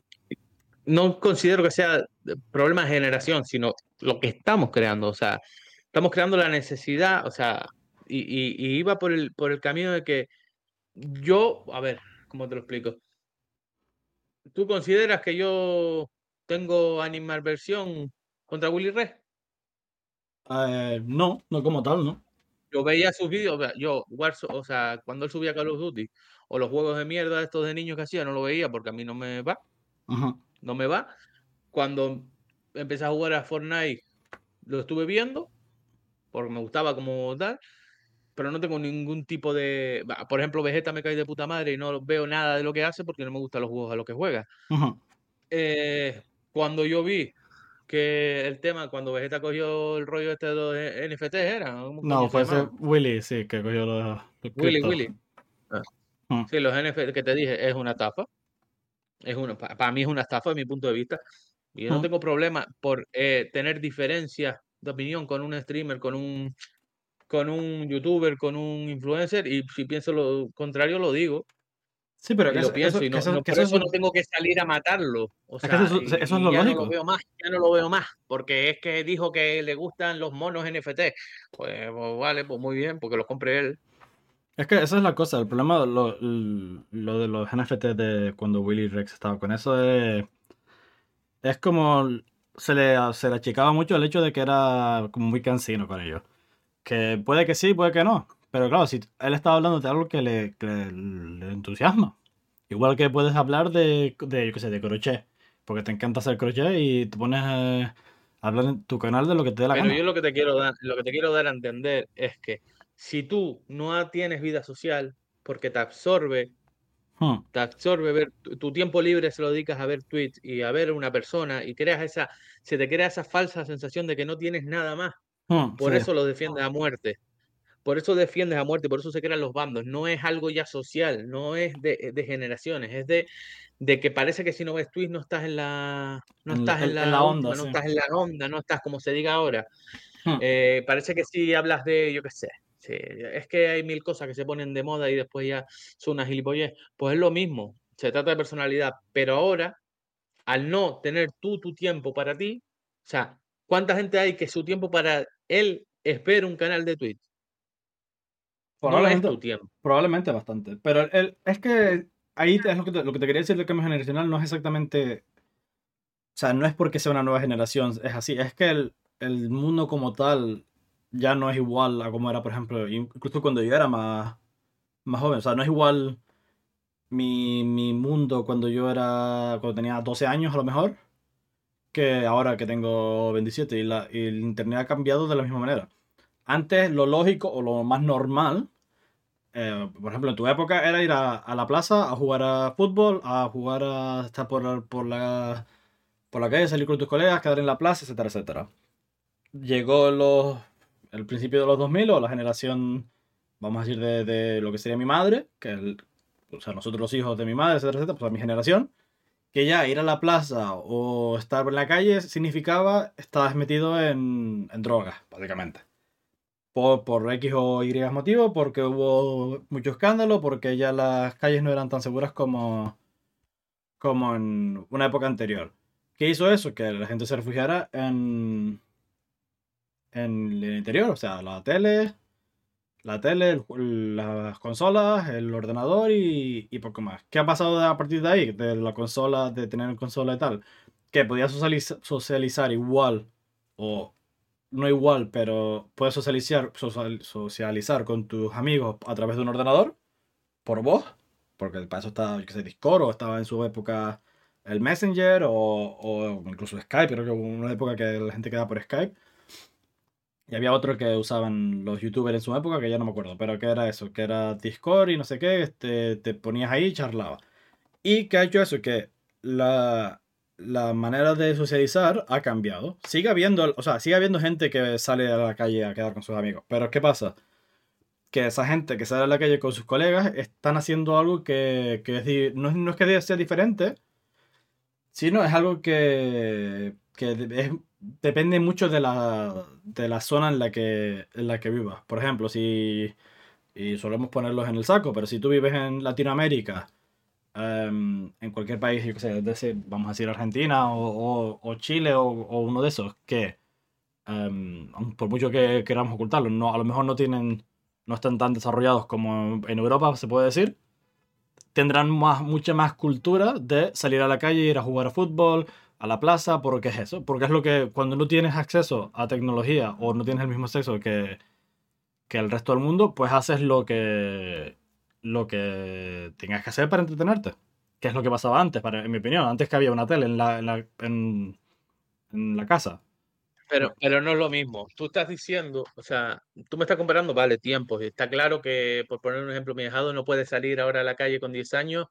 no considero que sea problema de generación, sino lo que estamos creando. O sea, estamos creando la necesidad, o sea, y, iba por el, por el camino de que yo, a ver, ¿cómo te lo explico? ¿Tú consideras que yo tengo versión contra Willy Red? Eh, no, no como tal, ¿no? Yo veía sus vídeos, yo, o sea, cuando él subía Call of Duty o los juegos de mierda estos de niños que hacía, no lo veía porque a mí no me va. Ajá no me va. Cuando empecé a jugar a Fortnite, lo estuve viendo, porque me gustaba como tal, pero no tengo ningún tipo de... Por ejemplo, Vegeta me cae de puta madre y no veo nada de lo que hace porque no me gustan los juegos a los que juega. Eh, cuando yo vi que el tema, cuando Vegeta cogió el rollo este de los NFT, ¿era? No, fue ese Willy, sí, que cogió los... Willy, Willy. Ah. Sí, los NFT que te dije es una tapa es uno, para mí es una estafa, de mi punto de vista. Y yo no tengo problema por eh, tener diferencias de opinión con un streamer, con un, con un youtuber, con un influencer, y si pienso lo contrario, lo digo. Sí, pero que lo pienso y no, por eso, no tengo que salir a matarlo. O sea, eso, es lo ya lógico. No lo veo más, ya no lo veo más, porque es que dijo que le gustan los monos NFT. Pues, pues vale, pues muy bien, porque los compré él. Es que esa es la cosa, el problema, lo, lo de los NFT de cuando Willy Rex estaba con eso es, es como se le, se le achicaba mucho el hecho de que era como muy cansino con ellos. Que puede que sí, puede que no, Pero claro, si él estaba hablando de algo que le, que le entusiasma. Igual que puedes hablar de, de, yo qué sé, de crochet. Porque te encanta hacer crochet y te pones a hablar en tu canal de lo que te dé la Pero gana. yo lo que te quiero dar, lo que te quiero dar a entender es que si tú no tienes vida social, porque te absorbe, Hmm, te absorbe ver tu, tu tiempo libre se lo dedicas a ver tweets y a ver una persona y creas esa, se te crea esa falsa sensación de que no tienes nada más. hmm, Por sí, eso lo defiendes a muerte. Por eso defiendes a muerte, por eso se crean los bandos. No es algo ya social, no es de, de generaciones, es de, de que parece que si no ves tweets no estás en la, no la- estás en en- en la la onda, última, no sí. estás en la onda, no estás como se diga ahora. Hmm, Eh, parece que si hablas de, yo qué sé, sí, es que hay mil cosas que se ponen de moda y después ya son una gilipollez. Pues es lo mismo, se trata de personalidad, pero ahora, al no tener tú tu tiempo para ti, o sea, ¿cuánta gente hay que su tiempo para él es ver un canal de Twitch? No es Probablemente, tu tiempo. probablemente bastante. Pero el- el- es que ahí es lo que, te, lo que te quería decir del cambio generacional no es exactamente... O sea, no es porque sea una nueva generación, es así. Es que el, el mundo como tal ya no es igual a como era, por ejemplo, incluso cuando yo era más, más joven. O sea, no es igual mi, mi mundo cuando yo era, cuando tenía 12 años a lo mejor, que ahora que tengo 27 y, la, y el internet ha cambiado de la misma manera. Antes lo lógico o lo más normal, eh, por ejemplo, en tu época era ir a, a la plaza a jugar a fútbol, a jugar a estar por, por, la, por la calle, salir con tus colegas, quedar en la plaza, etcétera, etcétera. Llegó los, el principio de los 2000 o la generación, vamos a decir, de, de lo que sería mi madre, que el, o sea, nosotros los hijos de mi madre, etcétera, etcétera, pues a mi generación, que ya ir a la plaza o estar en la calle significaba estar metido en, en drogas, básicamente. Por, por X o Y motivo, porque hubo mucho escándalo, porque ya las calles no eran tan seguras como, como en una época anterior. ¿Qué hizo eso? Que la gente se refugiara en, en el interior, o sea, la tele, la tele, el- las consolas, el ordenador y, y poco más. ¿Qué ha pasado a partir de ahí? De la consola, de tener consola y tal. Que podías socializa- socializar igual o no igual, pero puedes socializar, social- socializar con tus amigos a través de un ordenador por voz, porque para eso estaba, yo qué sé, Discord o estaba en su época el Messenger o, o incluso Skype, creo que hubo una época que la gente quedaba por Skype. Y había otro que usaban los youtubers en su época, que ya no me acuerdo, pero que era eso, que era Discord y no sé qué, este, te ponías ahí y charlabas. Y que ha hecho eso, que la, la manera de socializar ha cambiado. Sigue habiendo, o sea, sigue habiendo gente que sale a la calle a quedar con sus amigos. Pero ¿qué pasa? Que esa gente que sale a la calle con sus colegas están haciendo algo que, que no, no es que sea diferente, sino es algo que, que es- depende mucho de la, de la zona en la que, en la que vivas. Por ejemplo, si, y solemos ponerlos en el saco, pero si tú vives en Latinoamérica, em, en cualquier país, yo sé, vamos a decir Argentina o, o- Chile o, o uno de esos, que em, por mucho que queramos ocultarlo, no, a lo mejor no tienen, no están tan desarrollados como en Europa, se puede decir, tendrán más, mucha más cultura de salir a la calle, ir a jugar a fútbol, a la plaza, porque es eso, porque es lo que cuando no tienes acceso a tecnología o no tienes el mismo sexo que, que el resto del mundo, pues haces lo que lo que tengas que hacer para entretenerte. Que es lo que pasaba antes, para, en mi opinión. Antes que había una tele en la, en la, en, en la casa. Pero, pero no es lo mismo. Tú estás diciendo, o sea, tú me estás comparando, vale, tiempos. y Está claro que, por poner un ejemplo, mi hijado no puede salir ahora a la calle con 10 años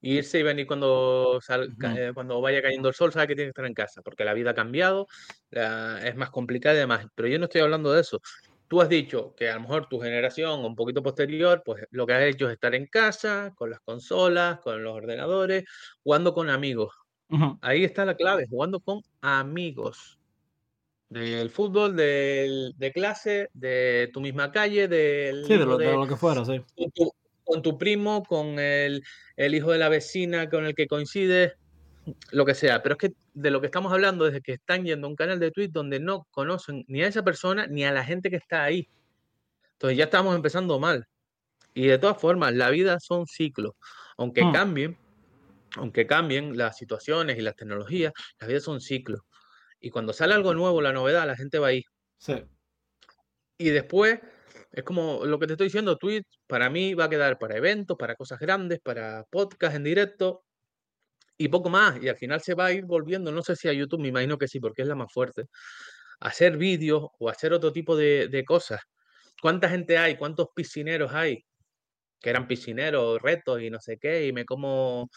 e irse y venir cuando, sal- ca- Ujú. eh, cuando vaya cayendo el sol, sabe que tiene que estar en casa, porque la vida ha cambiado, la- es más complicada y demás. Pero yo no estoy hablando de eso. Tú has dicho que a lo mejor tu generación o un poquito posterior, pues lo que has hecho es estar en casa, con las consolas, con los ordenadores, jugando con amigos. Ahí está la clave, jugando con amigos del fútbol, del, de clase, de tu misma calle, del Sí, de lo, de de lo que fuera, sí. con tu, con tu primo, con el, el hijo de la vecina con el que coincides, lo que sea. Pero es que de lo que estamos hablando es de que están yendo a un canal de Twitch donde no conocen ni a esa persona ni a la gente que está ahí. Entonces ya estamos empezando mal. Y de todas formas, la vida son ciclos. Aunque Mm. cambien, aunque cambien las situaciones y las tecnologías, la vida son ciclos. Y cuando sale algo nuevo, la novedad, la gente va ahí. Sí. Y después Es como lo que te estoy diciendo, Twitch para mí va a quedar para eventos, para cosas grandes, para podcast en directo y poco más. Y al final se va a ir volviendo, no sé si a YouTube, me imagino que sí, porque es la más fuerte, a hacer vídeos o hacer otro tipo de, de cosas. ¿Cuánta gente hay? ¿Cuántos piscineros hay? Que eran piscineros, retos y no sé qué, y me como,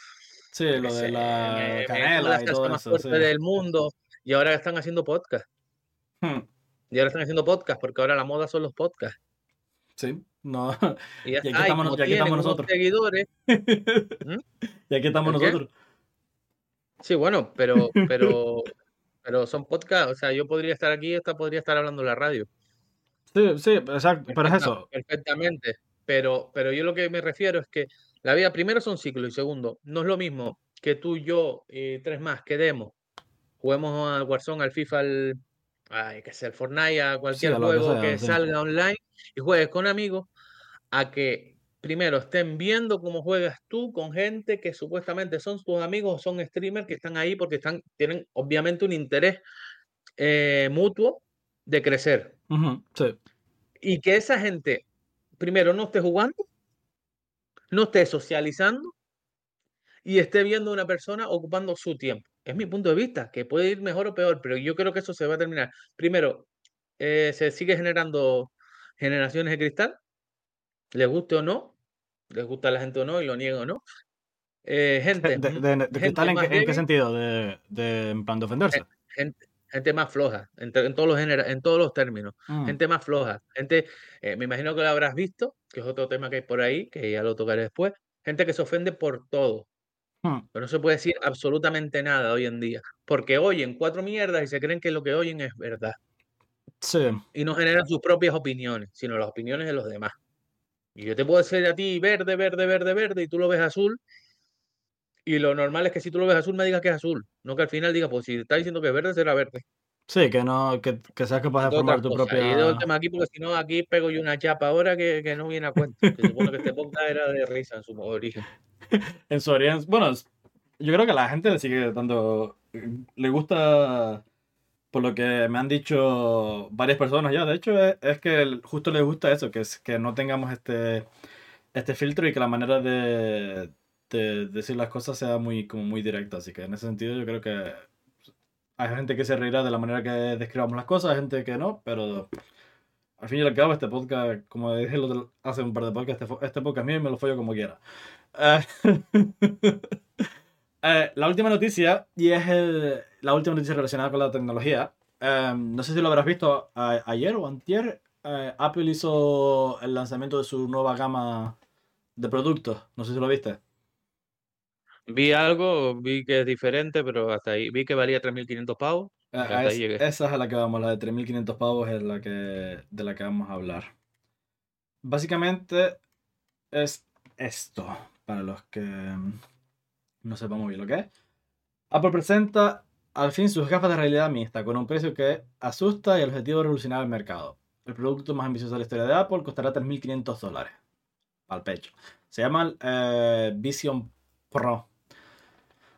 Sí, lo de sé, la me, me como canela la y más sí. del mundo y ahora están haciendo podcast. Hmm, Y ahora están haciendo podcast porque ahora la moda son los podcasts. Sí, no. Y ya Y aquí está, estamos, como y aquí tienen estamos unos nosotros. seguidores, ¿Mm? Y aquí estamos ¿el qué? Sí, bueno, pero, pero, pero son podcasts, o sea, yo podría estar aquí, esta podría estar hablando en la radio. Sí, sí, exacto. Pero es eso. perfectamente. Pero, pero yo lo que me refiero es que la vida, primero, son ciclos y segundo, no es lo mismo que tú, yo y tres más quedemos, juguemos al Warzone, al FIFA, al, ay, que sea, al Fortnite, a Sí, cualquier a lo que juego sea, que sí. salga online y juegues con amigos, a que primero estén viendo cómo juegas tú con gente que supuestamente son tus amigos o son streamers que están ahí porque están, tienen obviamente un interés eh, mutuo de crecer. Ujú, sí. Y que esa gente, primero, no esté jugando, no esté socializando y esté viendo a una persona ocupando su tiempo. Es mi punto de vista, que puede ir mejor o peor, pero yo creo que eso se va a terminar. Primero, eh, se sigue generando generaciones de cristal, les guste o no, les gusta a la gente o no y lo niega o no. Eh, gente, De, de- de gente cristal, ¿en qué, en sentido? De, en plan de ofenderse. gente, gente más floja, en, en todos los genera- en todos los términos. Mm, Gente más floja, gente, eh, me imagino que lo habrás visto, que es otro tema que hay por ahí, que ya lo tocaré después. Gente que se ofende por todo, mm, pero no se puede decir absolutamente nada hoy en día, porque oyen cuatro mierdas y se creen que lo que oyen es verdad. sí. Y no generan sus propias opiniones, sino las opiniones de los demás. Y yo te puedo decir a ti verde, verde, verde, verde, y tú lo ves azul, y lo normal es que si tú lo ves azul me digas que es azul, no que al final diga, pues si está diciendo que es verde, será verde. Sí, que no, que, que seas capaz de formar tu cosas. Y el propia. tema aquí porque si no, aquí pego yo una chapa ahora que, que no viene a cuento. Se supone que este podcast era de risa en su origen. En su origen. Bueno, yo creo que a la gente le sigue dando. Le gusta. Por lo que me han dicho varias personas ya. De hecho, es, es que justo les gusta eso, que es que no tengamos este, este filtro y que la manera de, de decir las cosas sea muy, como muy directa. Así que en ese sentido, yo creo que hay gente que se reirá de la manera que describamos las cosas, hay gente que no, pero al fin y al cabo, este podcast, como dije hace un par de podcasts, este, este podcast mío y me lo follo como quiera. Eh, la última noticia, y es el- la última noticia relacionada con la tecnología. eh, no sé si lo habrás visto a- ayer o antier. eh, Apple hizo el lanzamiento de su nueva gama de productos. No sé si lo viste. Vi algo, vi que es diferente, pero hasta ahí. Vi que valía 3.500 pavos. Y hasta a ahí es- llegué. esa es a la que vamos, la de 3.500 pavos es la que, de la que vamos a hablar. Básicamente es esto, para los que no sepan muy bien lo que es. Apple presenta al fin sus gafas de realidad mixta con un precio que asusta y el objetivo de revolucionar el mercado. El producto más ambicioso de la historia de Apple costará 3.500 dólares. Al pecho. Se llaman eh, Vision Pro.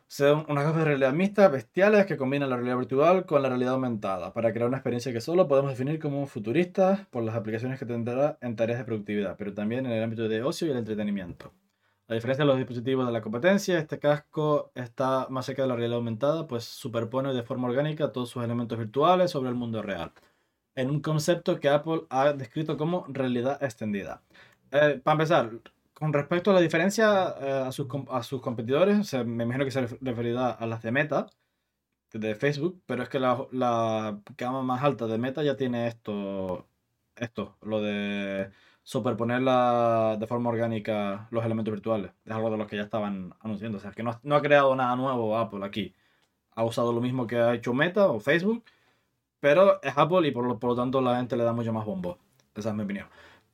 Son unas gafas de realidad mixta bestiales que combinan la realidad virtual con la realidad aumentada para crear una experiencia que solo podemos definir como futurista por las aplicaciones que tendrá en tareas de productividad, pero también en el ámbito de ocio y el entretenimiento. A diferencia de los dispositivos de la competencia, este casco está más cerca de la realidad aumentada, pues superpone de forma orgánica todos sus elementos virtuales sobre el mundo real, en un concepto que Apple ha descrito como realidad extendida. Eh, para empezar, con respecto a la diferencia eh, a, sus, a sus competidores, me imagino que se ref- referirá a las de Meta, de Facebook, pero es que la, la gama más alta de Meta ya tiene esto, esto, lo de superponer de forma orgánica los elementos virtuales. Es algo de lo que ya estaban anunciando. O sea, que no, no ha creado nada nuevo Apple aquí. Ha usado lo mismo que ha hecho Meta o Facebook, pero es Apple y por lo, por lo tanto la gente le da mucho más bombo. Esa es mi opinión.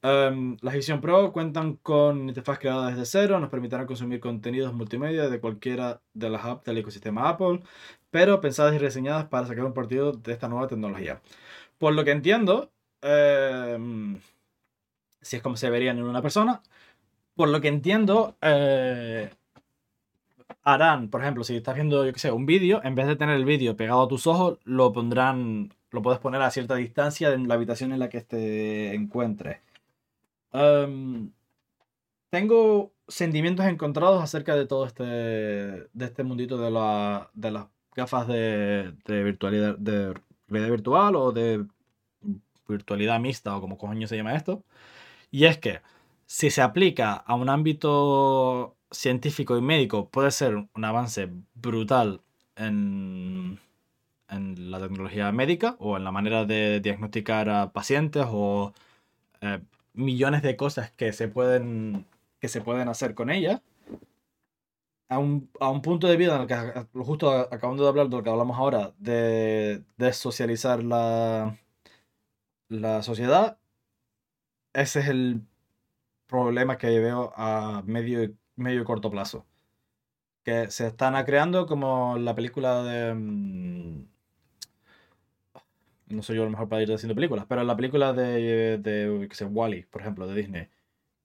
Um, las Vision Pro cuentan con interfaz creada desde cero, nos permitirán consumir contenidos multimedia de cualquiera de las apps del ecosistema Apple, pero pensadas y reseñadas para sacar un partido de esta nueva tecnología. Por lo que entiendo, eh, si es como se verían en una persona, por lo que entiendo, eh, harán, por ejemplo, si estás viendo, yo qué sé, un vídeo, en vez de tener el vídeo pegado a tus ojos, lo pondrán, lo puedes poner a cierta distancia en la habitación en la que te encuentres. em, tengo sentimientos encontrados acerca de todo este, de este mundito de, la, de las gafas de, de de realidad virtual o de virtualidad mixta o como coño se llama esto. Y es que si se aplica a un ámbito científico y médico, puede ser un avance brutal en, en la tecnología médica o en la manera de diagnosticar a pacientes o eh, millones de cosas que se pueden, que se pueden hacer con ella. A un, a un punto de vida en el que, justo acabando de hablar de lo que hablamos ahora, de, de socializar la, la sociedad, ese es el problema que veo a medio medio y corto plazo. Que se están creando como la película de... mm, No soy yo lo mejor para ir haciendo películas, pero la película de, de Wally, por ejemplo, de Disney,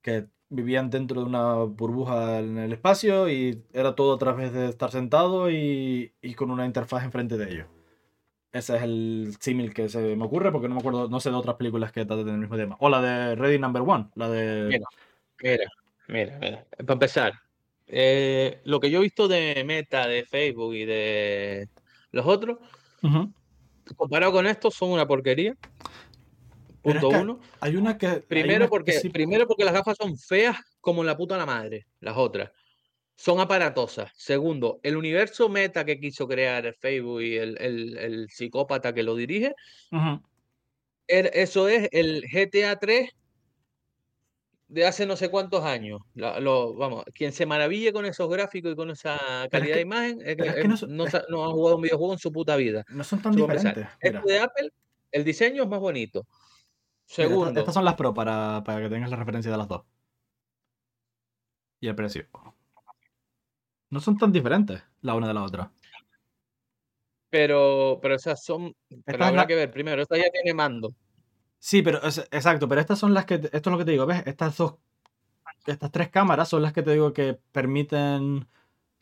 que vivían dentro de una burbuja en el espacio y era todo a través de estar sentado y, y con una interfaz enfrente de ellos. Ese es el símil que se me ocurre porque no me acuerdo, no sé de otras películas que traten el mismo tema. O la de Ready Number One, la de... Mira, mira, mira, mira. Para empezar, eh, lo que yo he visto de Meta, de Facebook y de los otros, comparado con esto, son una porquería. Punto es que uno. Hay una que... hay Primero que porque, sí- primero porque las gafas son feas como la puta la madre, las otras. Son aparatosas. Segundo, el universo meta que quiso crear Facebook y el, el- el psicópata que lo dirige, er- eso es el GTA 3 de hace no sé cuántos años. La- lo- vamos, quien se maraville con esos gráficos y con esa es calidad de imagen es que, pero es que no so- no, es- sa- no ha jugado un videojuego en su puta vida. No son tan diferentes. Mira, de Apple, el diseño es más bonito. mira, Segundo, estas son las Pro para, para que tengas la referencia de las dos. Y el precio. No son tan diferentes la una de la otra. pero, pero esas son, pero Esta habrá la- que ver. Primero, esta ya tiene mando. Sí, pero es- exacto, pero estas son las que, esto es lo que te digo, ¿ves? Estas dos, estas tres cámaras son las que te digo que permiten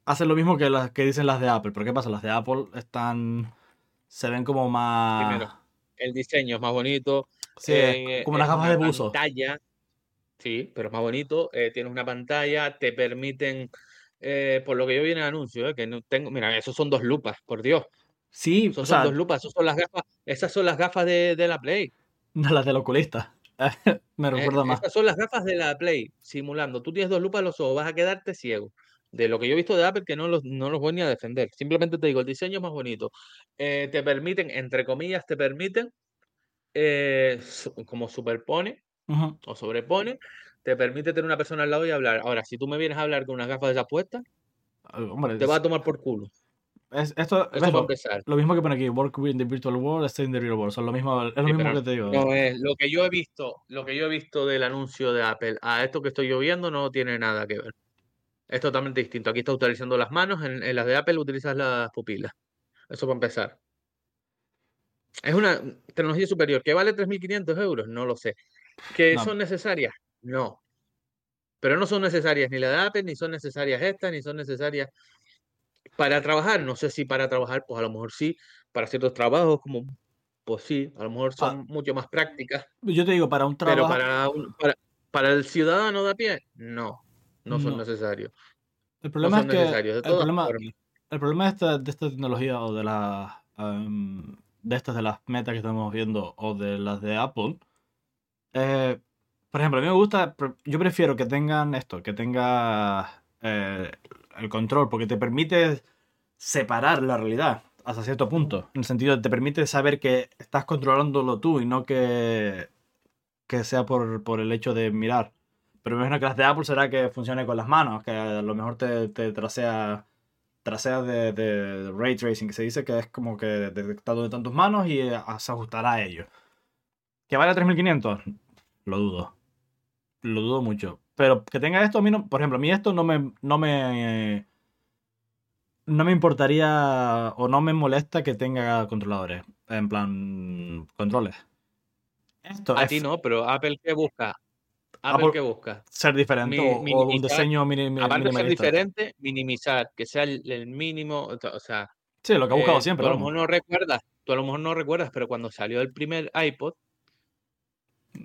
hacer lo mismo que las que dicen las de Apple. ¿Pero qué pasa? Las de Apple están, se ven como más, Primero, el diseño es más bonito. sí, eh, como las gafas una de buzo. pantalla, sí, pero es más bonito. eh, tienes una pantalla, te permiten, eh, por lo que yo vi en el anuncio, eh, que no tengo, mira, esos son dos lupas, por Dios. Sí, Esos o son sea, dos lupas, esos son las gafas, esas son las gafas de, de la Play. no las del oculista. Me eh, recuerda más. esas son las gafas de la Play, simulando. Tú tienes dos lupas en los ojos, vas a quedarte ciego. De lo que yo he visto de Apple, que no los, no los voy ni a defender. Simplemente te digo, el diseño es más bonito. Te permiten, entre comillas, te permiten, como superpone O sobrepone, te permite tener una persona al lado y hablar. Ahora, si tú me vienes a hablar con unas gafas de esas puestas, Hombre, te va a tomar por culo. es- esto, Eso para Lo, empezar. lo mismo que pone aquí, work in the virtual world, stay in the real world. Son lo mismo, es lo Sí, mismo que te digo. no es lo que yo he visto, lo que yo he visto del anuncio de Apple a esto que estoy yo viendo no tiene nada que ver. Es totalmente distinto. Aquí está utilizando las manos, en, en las de Apple utilizas las pupilas. Eso para empezar. Es una tecnología superior. ¿Que vale 3.500 euros? No lo sé. ¿Que No. son necesarias? No. Pero no son necesarias ni la de Apple, ni son necesarias estas, ni son necesarias para trabajar. No sé si para trabajar, pues a lo mejor sí. Para ciertos trabajos, como, pues sí, a lo mejor son mucho más prácticas. Yo te digo, para un Pero trabajo. para, un- para, para el ciudadano de a pie, no. No son No. necesarios. El problema es que. El problema, el problema de esta, de esta tecnología o de las. em, de estas de las metas que estamos viendo o de las de Apple. Eh, por ejemplo, a mí me gusta. Yo prefiero que tengan esto, que tenga eh, el control, porque te permite separar la realidad hasta cierto punto. En el sentido de te permite saber que estás controlándolo tú y no que, que sea por, por el hecho de mirar. Pero me imagino que las de Apple será que funcione con las manos, que a lo mejor te, te trasea de, de ray tracing, que se dice que es como que detectado de tantas manos y eh, se ajustará a ello. ¿Que vale 3500? Lo dudo. Lo dudo mucho. Pero que tenga esto, a mí no, por ejemplo, a mí esto no me, no me, no me importaría o no me molesta que tenga controladores. En plan, controles. Esto A es ti no, pero Apple ¿qué busca? Apple, Apple- ¿qué busca? ser diferente Mi- o- un diseño mi- Aparte de ser diferente, minimizar, que sea el, el mínimo, o sea- Sí, lo que ha buscado eh, siempre. tú a lo mejor no recuerdas, tú a lo mejor no recuerdas, pero cuando salió el primer iPod,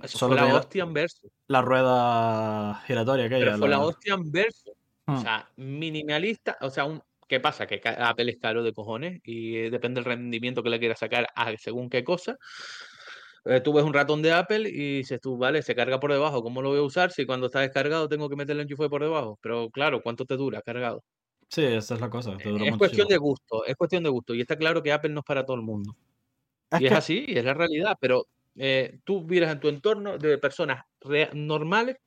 Eso Solo fue la hostia en verso. La rueda giratoria aquella. Pero fue la la- hostia en verso. O Mm. sea, minimalista. O sea, un, ¿qué pasa? Que Apple es caro de cojones y eh, depende del rendimiento que le quieras sacar a según qué cosa. Eh, tú ves un ratón de Apple y dices tú, vale, se carga por debajo. ¿Cómo lo voy a usar si cuando está descargado tengo que meterle el enchufe por debajo? Pero claro, ¿cuánto te dura cargado? Sí, esa es la cosa. te dura Es cuestión de gusto, es cuestión de gusto. Y está claro que Apple no es para todo el mundo. Es y es que- así, y es la realidad. Pero eh, tú miras en tu entorno de personas normales,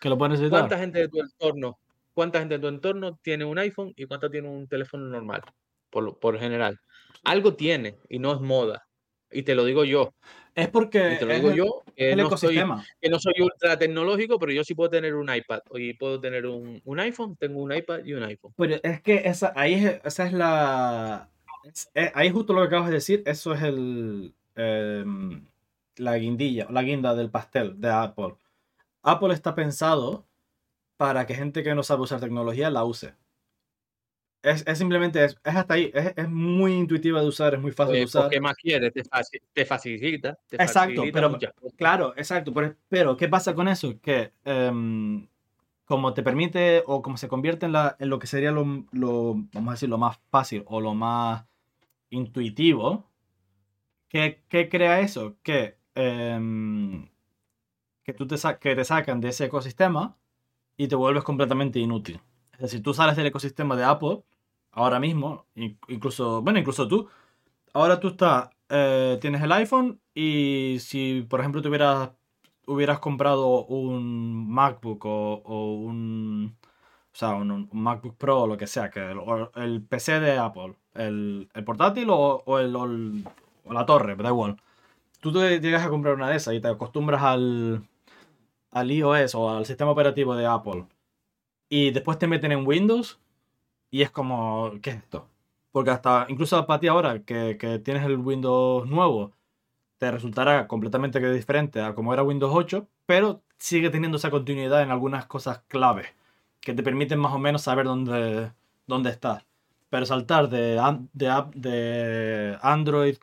que lo puedes necesitar. ¿cuánta gente de tu entorno, cuánta gente de tu entorno tiene un iPhone y cuánta tiene un teléfono normal? Por, por general. Algo tiene y no es moda. Y te lo digo yo. Es porque Y te lo digo el, yo, que el no, soy, ecosistema. que no soy ultra tecnológico, pero yo sí puedo tener un iPad. Y puedo tener un, un iPhone, tengo un iPad y un iPhone. Pero es que esa, ahí es, esa es la. es- es- ahí justo lo que acabas de decir, eso es el. em, la guindilla, la guinda del pastel de Apple. Apple está pensado para que gente que no sabe usar tecnología la use. Es, es simplemente, es, es hasta ahí, es, es muy intuitiva de usar, es muy fácil de usar. ¿Qué más quieres? Te, te facilita. Te Exacto, facilita pero- muchas cosas. Claro, exacto. Pero, pero, ¿qué pasa con eso? Que em, como te permite o como se convierte en, la, en lo que sería lo, lo, vamos a decir, lo más fácil o lo más intuitivo, ¿qué, qué crea eso? Que, em, que, tú te que te sacan de ese ecosistema y te vuelves completamente inútil. Es decir, tú sales del ecosistema de Apple ahora mismo, in- incluso, bueno, incluso tú, ahora tú estás, eh, tienes el iPhone y si, por ejemplo, tuvieras, hubieras comprado un MacBook o, o un, o sea, un, MacBook Pro o lo que sea, que el, PC de Apple, el, el portátil o, o el- o la torre, da igual. Tú te llegas a comprar una de esas y te acostumbras al, al iOS o al sistema operativo de Apple y después te meten en Windows y es como, ¿qué es esto? Porque hasta, incluso para ti ahora, que, que tienes el Windows nuevo, te resultará completamente diferente a como era Windows 8, pero sigue teniendo esa continuidad en algunas cosas claves que te permiten más o menos saber dónde, dónde estás. Pero saltar de, de, de Android,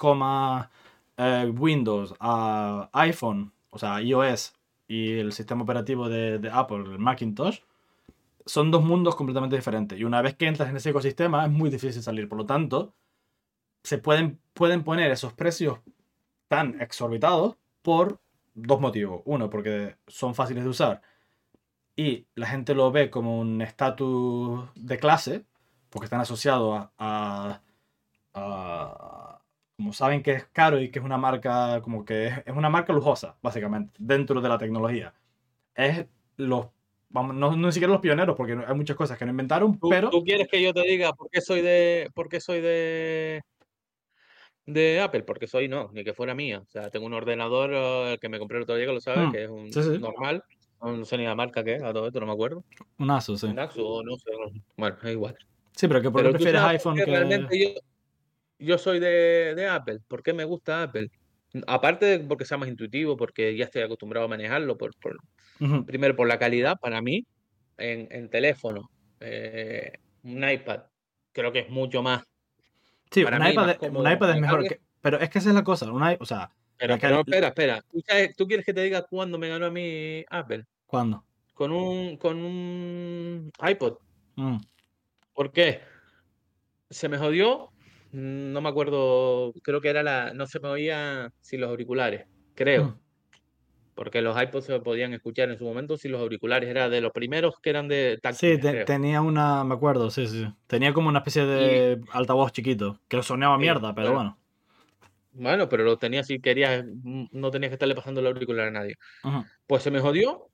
eh, Windows a iPhone, o sea, iOS y el sistema operativo de, Apple, el Macintosh, son dos mundos completamente diferentes. Y una vez que entras en ese ecosistema es muy difícil salir. Por lo tanto, se pueden, pueden poner esos precios tan exorbitados por dos motivos. Uno, porque son fáciles de usar y la gente lo ve como un estatus de clase, porque están asociados a- a- Como saben que es caro y que es una marca, como que es, es una marca lujosa, básicamente, dentro de la tecnología. Es los. Vamos, no, no ni siquiera los pioneros, porque hay muchas cosas que no inventaron, ¿Tú, pero. tú quieres que yo te diga por qué soy de, por qué soy de, de Apple? Porque soy no, ni que fuera mía. O sea, tengo un ordenador eh, que me compré el otro día, que lo sabes, Hmm, que es un sí, sí. normal. No sé ni la marca que es, a todo esto no me acuerdo. Un Asus, sí. Un Asus no sé. no- Bueno, es igual. Sí, pero que por qué prefieres iPhone que. realmente yo, yo soy de, de Apple. ¿Por qué me gusta Apple? Aparte de porque sea más intuitivo, porque ya estoy acostumbrado a manejarlo, por, por- primero por la calidad, para mí, en, en teléfono, eh, un iPad, creo que es mucho más. Sí, para un mí, iPad, más es- cómodo, un iPad es mejor que. Pero es que esa es la cosa. un i- o sea, Pero, pero espera, espera. ¿Tú, sabes- tú quieres que te diga cuándo me ganó a mí Apple? ¿cuándo? Con un, con un iPod. Mm. ¿Por qué? Se me jodió. Mm, No me acuerdo. Creo que era la. No se me oía sin los auriculares. Creo. Mm. Porque los iPods se podían escuchar en su momento sin los auriculares. Era de los primeros que eran de Sí, táctiles, te- creo. tenía una, me acuerdo, sí, sí. Tenía como una especie de altavoz chiquito, que sonaba Sí, mierda, pero bueno. bueno. Pero lo tenía si querías. mm, No tenías que estarle pasando el auricular a nadie. Pues se me jodió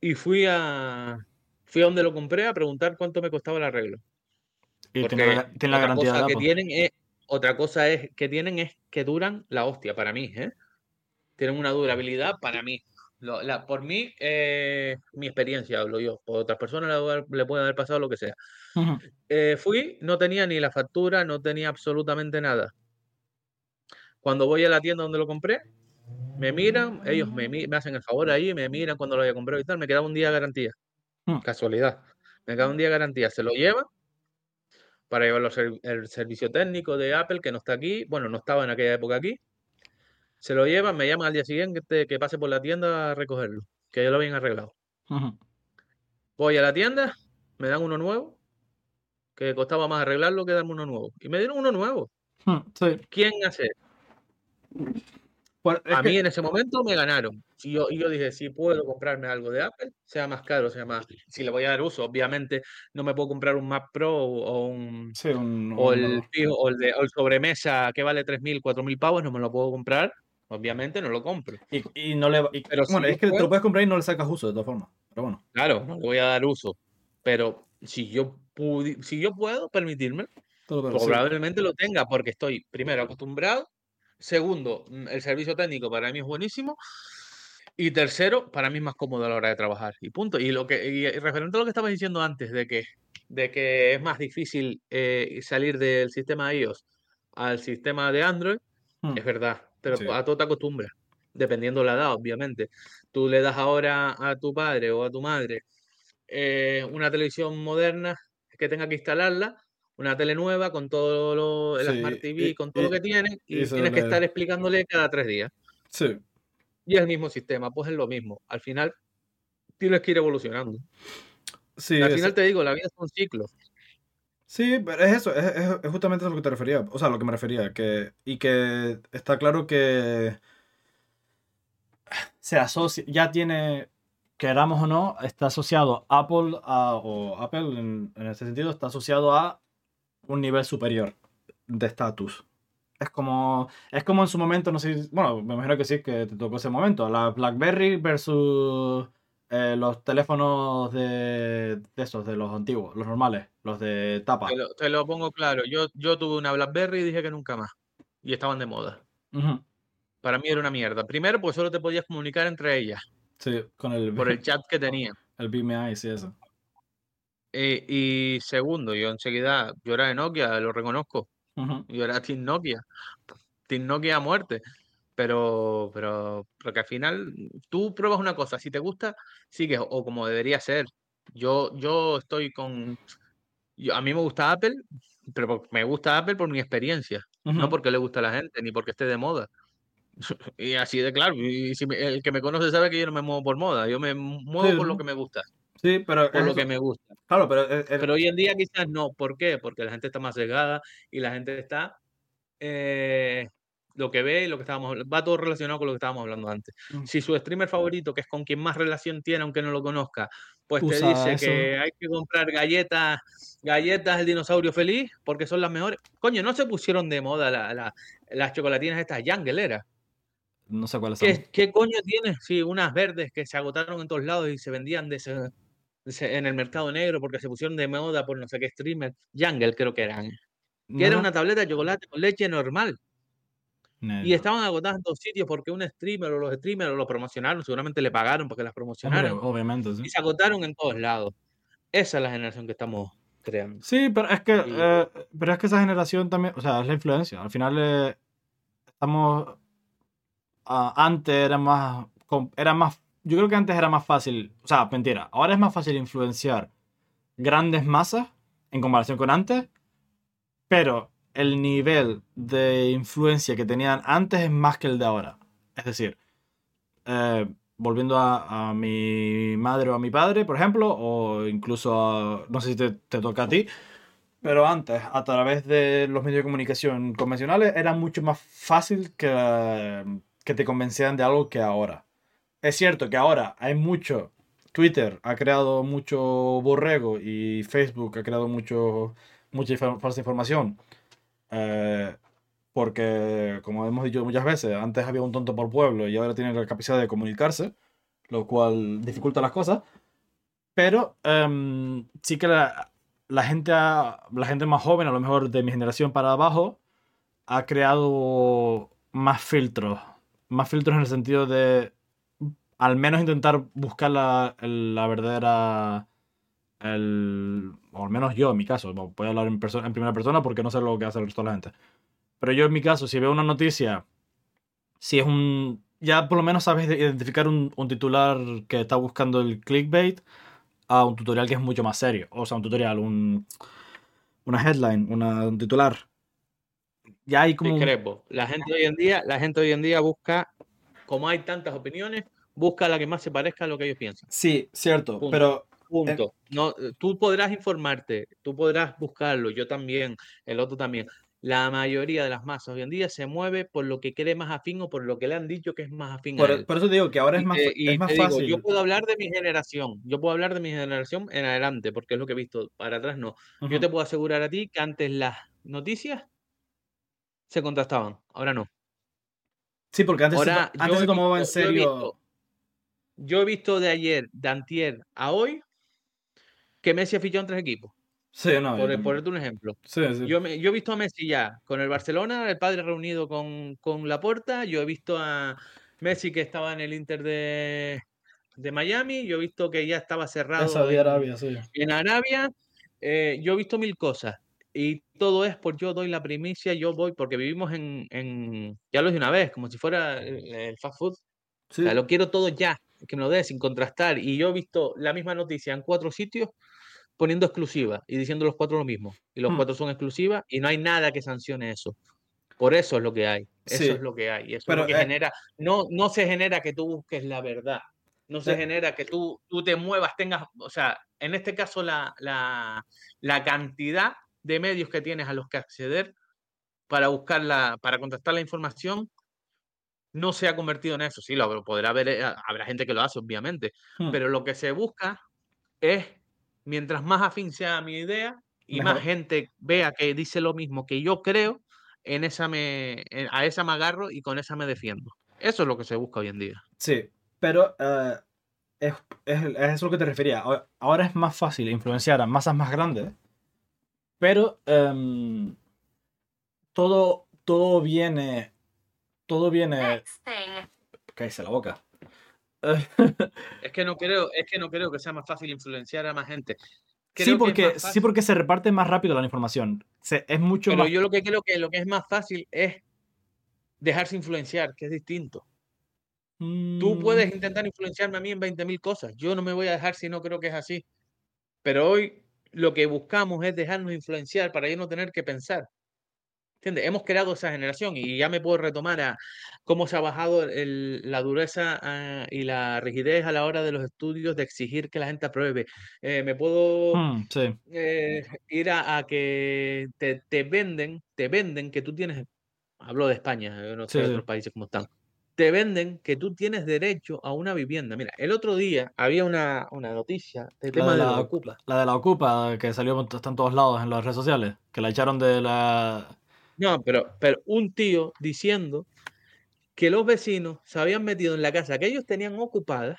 y fui a. Fui a donde lo compré a preguntar cuánto me costaba el arreglo. Y Porque tiene, la, tiene la otra garantía de cosa que Apple. tienen es, otra cosa es que tienen es que duran la hostia para mí, ¿eh? Tienen una durabilidad para mí. Lo- la- por mí, eh, mi experiencia hablo yo. Por otras personas le, le puede haber pasado lo que sea. Eh, fui, no tenía ni la factura, no tenía absolutamente nada. Cuando voy a la tienda donde lo compré, me miran, ellos me, hacen el favor ahí, me miran cuando lo haya comprado y tal, me quedaba un día de garantía. Hmm. Casualidad. Me queda un día de garantía. Se lo llevan para llevarlo al servicio técnico de Apple, que no está aquí. Bueno, no estaba en aquella época aquí. se lo llevan, me llaman al día siguiente que pase por la tienda a recogerlo, que ya lo habían arreglado. Voy a la tienda, me dan uno nuevo, que costaba más arreglarlo que darme uno nuevo. Y me dieron uno nuevo. Sí. ¿Quién hace? A que- mí en ese momento me ganaron. Y yo, y yo dije, si puedo comprarme algo de Apple, sea más caro, sea más... Si le voy a dar uso, obviamente no me puedo comprar un Mac Pro o un... Sí, un, O el, fijo- o el, de, o el sobremesa que vale 3.000, 4.000 pavos, no me lo puedo comprar. Obviamente no lo compro. y, y no le y- Pero bueno, si es que te puedo- lo puedes comprar y no le sacas uso de todas formas. Pero bueno. Claro, no le voy a dar uso. Pero si yo, pudi- si yo puedo permitirme, sí. probablemente lo tenga porque estoy, primero, acostumbrado. Segundo, el servicio técnico para mí es buenísimo. Y tercero, para mí es más cómodo a la hora de trabajar. Y punto. Y lo que y, referente a lo que estabas diciendo antes, de que, de que es más difícil eh, salir del sistema iOS al sistema de Android, Hmm. es verdad. Pero Sí. a todo te acostumbras, dependiendo la edad, obviamente. Tú le das ahora a tu padre o a tu madre eh, una televisión moderna que tenga que instalarla, una tele nueva con todo lo, el Sí, Smart TV, y- con todo lo que tiene, y tienes que estar explicándole cada tres días. Sí. Y es el mismo sistema, pues es lo mismo. Al final tienes que ir evolucionando. Sí, Al es- final te digo, la vida es un ciclo. Sí, pero es eso, es, es- es justamente a lo que te refería, o sea, a lo que me refería, que, y que está claro que se asocia, ya tiene, queramos o no, está asociado Apple a, o Apple en, en este sentido está asociado a un nivel superior de estatus. Es como, es como en su momento, no sé, bueno, me imagino que sí, que te tocó ese momento, la BlackBerry versus eh, los teléfonos de, de esos, de los antiguos, los normales, los de tapa. Te lo, te lo pongo claro. Yo, yo tuve una BlackBerry y dije que nunca más. Y estaban de moda. Para mí era una mierda. Primero, pues solo te podías comunicar entre ellas Sí, con el, por el chat que tenía. el BMI, sí, eso. Eh, y segundo, yo enseguida, yo era de Nokia, lo reconozco. Ujú, Yo era Team Nokia. Team Nokia a muerte. Pero, pero, porque al final tú pruebas una cosa, si te gusta, sigues, o como debería ser. Yo, yo estoy con. yo- a mí me gusta Apple, pero me gusta Apple por mi experiencia, no porque le gusta a la gente, ni porque esté de moda. Y así de claro, y si me- el que me conoce sabe que yo no me muevo por moda, yo me muevo Sí, por lo que me gusta, Sí, pero por lo que me gusta. Claro, pero es- es- Pero hoy en día quizás no. ¿Por qué? Porque la gente está más cegada y la gente está eh, lo que ve y lo que estábamos va todo relacionado con lo que estábamos hablando antes. Mm. Si su streamer favorito, que es con quien más relación tiene, aunque no lo conozca, pues te Usa dice eso. que hay que comprar galletas, galletas del dinosaurio feliz porque son las mejores. Coño, no se pusieron de moda la- la- las chocolatinas estas Jungle, era. no sé cuáles son. ¿Qué, qué coño tiene? Sí, unas verdes que se agotaron en todos lados y se vendían de ese- en el mercado negro porque se pusieron de moda por no sé qué streamer. Jungle creo que eran. Que era No, una tableta de chocolate con leche normal. ni Y estaban agotadas en todos sitios porque un streamer o los streamers lo promocionaron, seguramente le pagaron porque las Hombre, promocionaron. obviamente, sí. Y se agotaron en todos lados. Esa es la generación que estamos creando. Sí, pero es que, Y- eh, pero es que esa generación también, o sea, es la influencia. Al final eh, estamos, ah, antes era más, era más, yo creo que antes era más fácil, o sea, mentira, ahora es más fácil influenciar grandes masas en comparación con antes, pero el nivel de influencia que tenían antes es más que el de ahora. Es decir, eh, volviendo a, mi madre o a mi padre, por ejemplo, o incluso a, no sé si te, te toca a ti, pero antes, a través de los medios de comunicación convencionales, era mucho más fácil que, que te convencieran de algo que ahora. Es cierto que ahora hay mucho, Twitter ha creado mucho borrego y Facebook ha creado mucho, mucha falsa información. Eh, porque, como hemos dicho muchas veces, antes había un tonto por pueblo y ahora tienen la capacidad de comunicarse, lo cual dificulta las cosas. Pero em, sí que la, gente, la gente más joven, a lo mejor de mi generación para abajo, ha creado más filtros. Más filtros en el sentido de al menos intentar buscar la, la verdadera. El, o al menos yo, en mi caso, voy a hablar en, en primera persona porque no sé lo que hace el resto de la gente. Pero yo, en mi caso, si veo una noticia, si es un. Ya por lo menos sabes de- identificar un, un titular que está buscando el clickbait a un tutorial que es mucho más serio. O sea, un tutorial, un, una headline, una- un titular. Ya hay como. Discrepo. La gente hoy en día, la gente hoy en día busca, como hay tantas opiniones, busca la que más se parezca a lo que ellos piensan. Sí, cierto, Punto. pero Punto. No, tú podrás informarte, tú podrás buscarlo, yo también, el otro también. La mayoría de las masas hoy en día se mueve por lo que cree más afín o por lo que le han dicho que es más afín a por, él. por eso te digo que ahora es más, y es más te digo, fácil. yo puedo hablar de mi generación, yo puedo hablar de mi generación en adelante, porque es lo que he visto, para atrás no. Yo Ujú. te puedo asegurar a ti que antes las noticias se contrastaban, ahora no. Sí, porque antes, se, Ahora, to- antes yo se tomaba en visto- yo serio. Yo he visto de ayer, de antier a hoy, que Messi ha fichado en tres equipos, Sí, no. por ponerte un ejemplo. Sí, sí. Yo, me- yo he visto a Messi ya con el Barcelona, el padre reunido con, con Laporta. Yo he visto a Messi que estaba en el Inter de, de Miami. Yo he visto que ya estaba cerrado Saudi en, Arabia, sí. en Arabia. Eh, yo he visto mil cosas. Y todo es por yo doy la primicia, yo voy, porque vivimos en, en ya lo dije una vez, como si fuera el, el fast food. Sí. O sea, lo quiero todo ya, que me lo dé sin contrastar. Y yo he visto la misma noticia en cuatro sitios poniendo exclusiva y diciendo los cuatro lo mismo. Y los Hmm. cuatro son exclusivas y no hay nada que sancione eso. Por eso es lo que hay. Eso Sí, es lo que hay. Eso pero, es lo que eh, genera. No, no se genera que tú busques la verdad. No se Eh. genera que tú, tú te muevas, tengas. O sea, en este caso, la, la, la cantidad de medios que tienes a los que acceder para buscar la, para contestar la información no se ha convertido en eso. Sí, lo podrá haber, eh, habrá gente que lo hace, obviamente, Hmm. pero lo que se busca es, mientras más afín sea mi idea y más Mejor. gente vea que dice lo mismo que yo creo, en esa me, en- a esa me agarro y con esa me defiendo. Eso es lo que se busca hoy en día. Sí, pero eh, es, es, es eso lo que te refería. Ahora- Ahora es más fácil influenciar a masas más grandes, pero em, todo, todo viene. Todo viene. Thing. Cállese la boca. Es que no creo, es que no creo que sea más fácil influenciar a más gente. Creo sí, porque, más sí, porque se reparte más rápido la información. Se- es mucho Pero más. yo lo que creo que lo que es más fácil es dejarse influenciar, que es distinto. Tú Mm, puedes intentar influenciarme a mí en 20.000 cosas. Yo no me voy a dejar si no creo que es así. Pero hoy lo que buscamos es dejarnos influenciar para yo no tener que pensar. ¿Entiendes? Hemos creado esa generación y ya me puedo retomar a cómo se ha bajado el- la dureza ah, y la rigidez a la hora de los estudios de exigir que la gente apruebe. Eh, me puedo mm, sí, eh, ir a, a que te, te venden, te venden que tú tienes, hablo de España, yo no sé Sí, sí. otros países cómo están, te venden que tú tienes derecho a una vivienda. Mira, el otro día había una, una noticia del La tema de de la, los Ocupa. la de la Ocupa, que salió, está en todos lados en las redes sociales, que la echaron de la... No, pero, pero un tío diciendo que los vecinos se habían metido en la casa que ellos tenían ocupada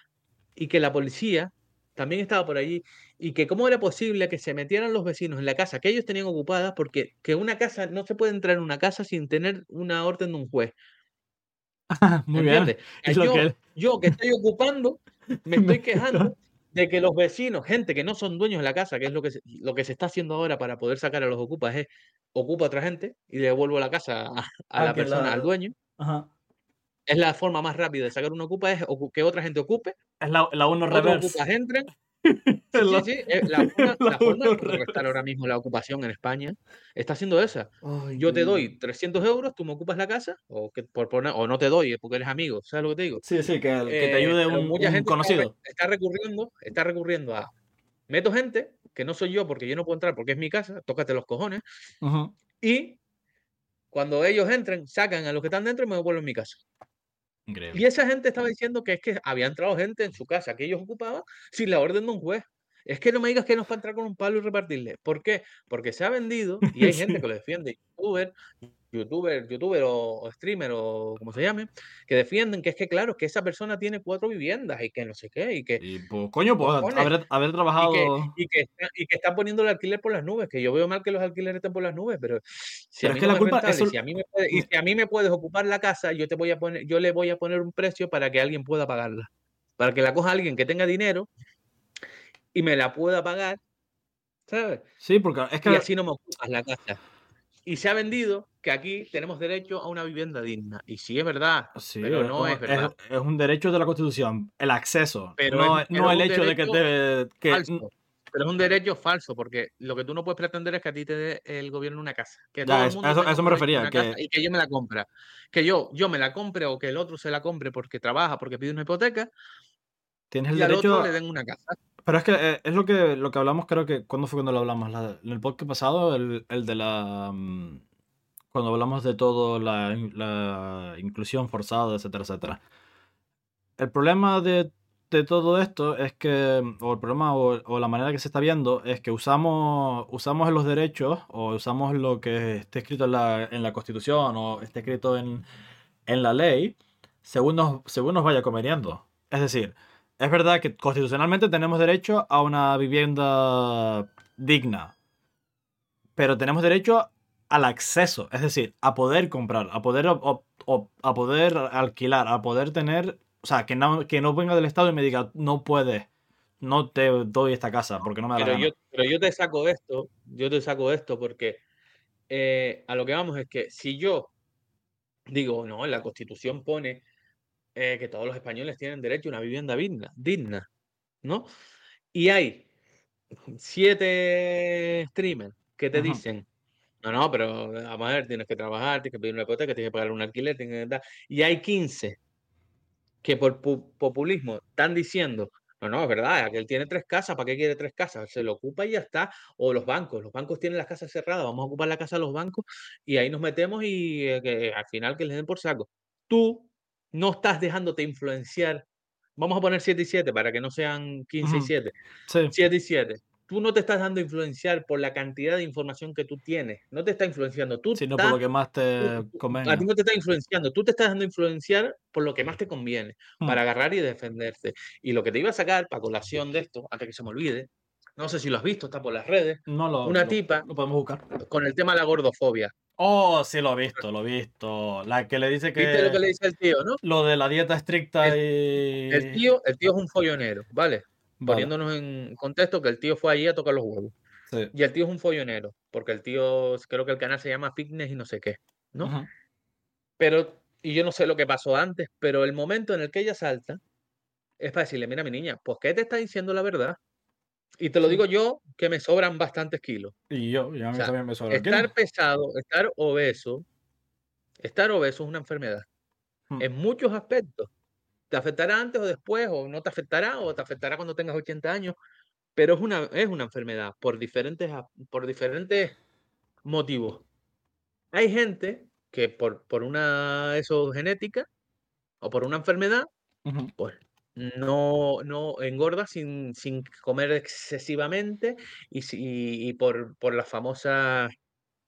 y que la policía también estaba por allí y que cómo era posible que se metieran los vecinos en la casa que ellos tenían ocupada porque que una casa no se puede entrar en una casa sin tener una orden de un juez. Muy bien. Es lo que- yo que estoy ocupando, me estoy quejando de que los vecinos, gente que no son dueños de la casa, que es lo que se, lo que se está haciendo ahora para poder sacar a los ocupas, es ocupa a otra gente y devuelvo la casa a, a Ah, la persona, la- al dueño. Ajá. Es la forma más rápida de sacar una ocupa, es que otra gente ocupe, Es la, la uno reverse. ocupas entren. Sí, la- sí, es la forma, la la forma uno de contrarrestar ahora mismo la ocupación en España está siendo esa. Ay, Yo te doy 300 euros, tú me ocupas la casa, o, que, por poner, o no te doy, porque eres amigo, ¿sabes lo que te digo? Sí, sí, que, que te Eh, ayude un, mucha un gente conocido. Está, recurriendo, está recurriendo a meto gente que no soy yo porque yo no puedo entrar porque es mi casa, tócate los cojones y cuando ellos entren sacan a los que están dentro y me devuelven mi casa. Increíble. Y esa gente estaba diciendo que es que había entrado gente en su casa que ellos ocupaban sin la orden de un juez. Es que no me digas que no es para entrar con un palo y repartirle. ¿Por qué? Porque se ha vendido y hay gente que lo defiende, youtuber, youtuber, youtuber o, o streamer o como se llame, que defienden que es que claro, que esa persona tiene cuatro viviendas y que no sé qué y que Y pues, coño, pues Cojones. haber, haber y trabajado. que, y, que está, y que está poniendo el alquiler por las nubes, que yo veo mal que los alquileres estén por las nubes, pero si Pero a es mí que no la me es culpa- rentable, eso- si a mí me puede- y si a mí me puedes ocupar la casa, yo te voy a poner, yo le voy a poner un precio para que alguien pueda pagarla, para que la coja alguien que tenga dinero y me la pueda pagar, ¿sabes? Sí, porque es que. Y así no me ocupas la casa. Y se ha vendido que aquí tenemos derecho a una vivienda digna. Y sí es verdad, Sí, pero no como- es verdad. es un derecho de la Constitución, el acceso. Pero no es- no el hecho de que, te, que falso. pero es un derecho falso, porque lo que tú no puedes pretender es que a ti te dé el gobierno una casa. Que Ya, todo el eso- mundo eso- tenga eso me refería, que- y que yo me la compre. Que yo, yo me la compre o que el otro se la compre porque trabaja, porque pide una hipoteca, Tienes el y al derecho. otro le den una casa. Pero es que eh, es lo que, lo que hablamos, creo que. ¿Cuándo fue cuando lo hablamos? La- en el podcast pasado, el, el de la. mm, Cuando hablamos de todo, la, la inclusión forzada, etcétera, etcétera. El problema de, de todo esto es que. O el problema, o, o la manera que se está viendo, es que usamos, usamos los derechos, o usamos lo que esté escrito en la, en la Constitución, o esté escrito en, en la ley, según nos, según nos vaya conveniendo. Es decir, es verdad que constitucionalmente tenemos derecho a una vivienda digna, pero tenemos derecho al acceso, es decir, a poder comprar, a poder, a poder alquilar, a poder tener, o sea, que no, que no venga del Estado y me diga, no puedes, no te doy esta casa porque no me da la Pero gana". yo, pero yo te saco esto, yo te saco esto porque eh, a lo que vamos es que si yo digo, no, la Constitución pone eh, que todos los españoles tienen derecho a una vivienda digna, digna, ¿no? Y hay siete streamers que te dicen, no, no, pero vamos a ver, tienes que trabajar, tienes que pedir una hipoteca, tienes que pagar un alquiler, tienes que dar. Y hay 15 que por pu- populismo están diciendo, no, no, es verdad, aquel tiene tres casas, ¿para qué quiere tres casas? Se lo ocupa y ya está. O los bancos, los bancos tienen las casas cerradas, vamos a ocupar la casa de los bancos y ahí nos metemos y eh, que al final que les den por saco. Tú no estás dejándote influenciar. Vamos a poner 7 y 7 para que no sean 15 y Ujú. 7. Sí, 7 y 7. Tú no te estás dando influenciar por la cantidad de información que tú tienes. No te está influenciando. Tú sino por lo estás- que más te tú- convenga. a ti no te está influenciando. Tú te estás dando influenciar por lo que más te conviene, Hmm. para agarrar y defenderte. Y lo que te iba a sacar para colación de esto, antes que se me olvide, no sé si lo has visto, está por las redes, No lo, una lo- tipa- lo podemos buscar. con el tema de la gordofobia. Oh, sí, lo he visto, lo he visto. La que le dice que. ¿Viste lo que le dice el tío, no? Lo de la dieta estricta y. El tío, el tío es un follonero, ¿vale? Vale, Poniéndonos en contexto que el tío fue allí a tocar los huevos. sí. Y el tío es un follonero, porque el tío, creo que el canal se llama Fitness y no sé qué, ¿no? Pero, y yo no sé lo que pasó antes, pero el momento en el que ella salta es para decirle, mira, mi niña, pues ¿qué te está diciendo la verdad? Y te lo digo yo, que me sobran bastantes kilos. Y yo, y a mí sea, también me sobra el kilo. Estar pesado, estar obeso, estar obeso es una enfermedad. Hmm. En muchos aspectos. Te afectará antes o después, o no te afectará, o te afectará cuando tengas 80 años, pero es una, es una enfermedad por diferentes, por diferentes motivos. Hay gente que por, por una eso genética o por una enfermedad, Ujú. pues no, no engorda sin, sin comer excesivamente y, si- y por, por las famosas,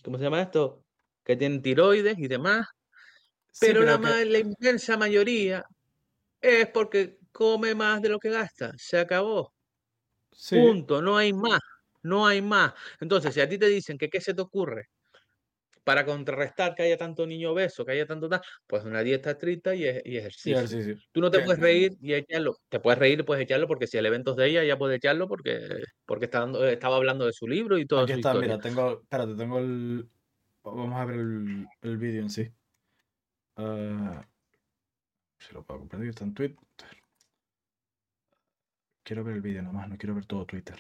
¿cómo se llama esto? Que tienen tiroides y demás. Sí, Pero la, que- la inmensa mayoría es porque come más de lo que gasta. Se acabó. sí, Punto. No hay más. No hay más. Entonces, si a ti te dicen que qué se te ocurre para contrarrestar que haya tanto niño obeso, que haya tanto tal, pues una dieta estricta y, y ejercicio. ejercicio. Tú no te puedes reír y echarlo. Te puedes reír y puedes echarlo porque si el evento es de ella, ya puede echarlo porque, porque está dando- estaba hablando de su libro y toda Aquí está, historia. mira, tengo. Espérate, tengo el. Vamos a ver el, el vídeo en sí. Eh, si lo puedo compartir, está en Twitter. Quiero ver el vídeo nomás, no quiero ver todo Twitter.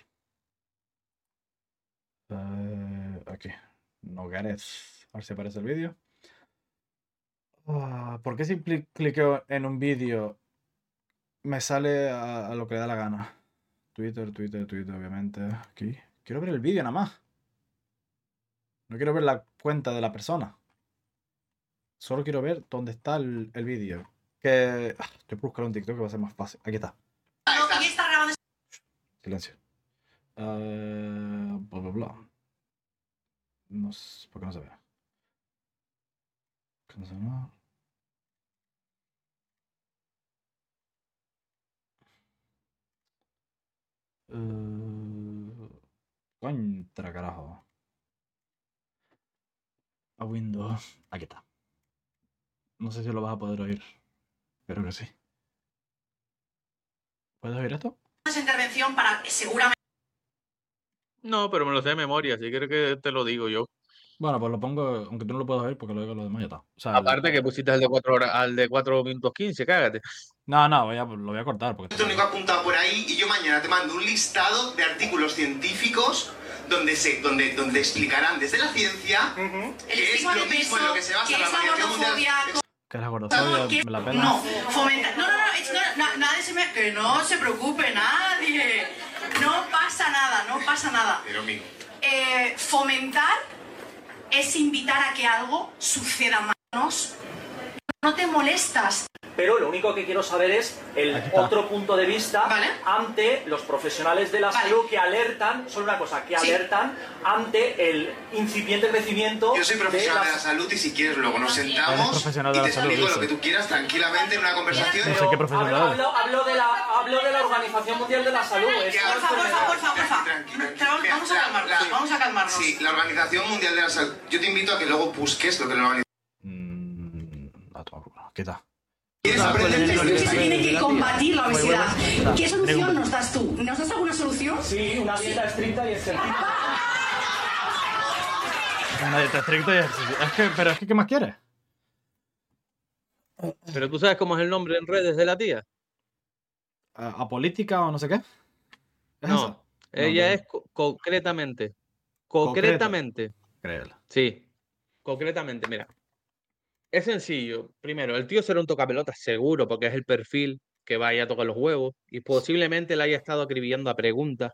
Eh, aquí. Nogares. A ver si aparece el vídeo. Ah, ¿Por qué si clico en un vídeo me sale a, a lo que le da la gana? Twitter, Twitter, Twitter, obviamente. Aquí. Quiero ver el vídeo nada más. No quiero ver la cuenta de la persona. Solo quiero ver dónde está el, el vídeo. Que. ah, Estoy buscar un TikTok que va a ser más fácil. Aquí está. ¿Quién está grabando Silencio. Eh, bla, bla, bla. No sé. ¿Por qué no se ve? ¿Cómo se llama? Eh, contra carajo. A Windows. Aquí está. No sé si lo vas a poder oír. Espero que sí. ¿Puedes oír esto? esa intervención para seguramente No, pero me lo sé de memoria, así que creo que te lo digo yo. Bueno, pues lo pongo, aunque tú no lo puedas ver porque lo digo lo demás ya está. O sea, el- Aparte que pusiste al de 4 horas, al de 4 minutos 15, cágate. No, no, voy a- lo voy a cortar porque... Esto único apuntado por ahí y yo mañana te mando un listado de artículos científicos donde se donde donde explicarán desde la ciencia El que es lo mismo en lo que se basa que la es variación mundial. gordofobia, Que la gordofobia me la pena. no, fomenta, no, no, no, es- no, na- nadie se me, que no se preocupe nadie, no pasa nada, no pasa nada. Pero amigo, Eh, fomentar es invitar a que algo suceda más. No te molestas. Pero lo único que quiero saber es el otro punto de vista Vale. ante los profesionales de la Vale. salud que alertan, solo una cosa, que Sí. alertan ante el incipiente crecimiento yo soy de profesional de la salud y si quieres luego nos sentamos y te explico lo que tú quieras tranquilamente en una conversación. No sé Pero qué profesional hablo, eres. hablo- hablo de la, hablo de la Organización Mundial de la Salud. Tranqui, tranqui. Pero Mira, Vamos a calmarnos, la- vamos a calmarnos. Sí, la Organización Mundial de la Salud. Yo te invito a que luego busques lo que la organización. Que se tiene que combatir la obesidad. ¿Qué solución nos das tú? ¿Nos das alguna solución? Sí, una dieta estricta y ejercicio. Una dieta estricta y ejercicio. Es que, pero es que, ¿qué más quieres? Pero tú sabes cómo es el nombre en redes de la tía. ¿A, a política o no sé qué? ¿Es No, eso? ella no. es co- concretamente. Concreto. Concretamente. Créelo. Sí, concretamente, mira. Es sencillo. Primero, el tío será un tocapelotas seguro, porque es el perfil que vaya a tocar los huevos. Y posiblemente le haya estado acribillando a preguntas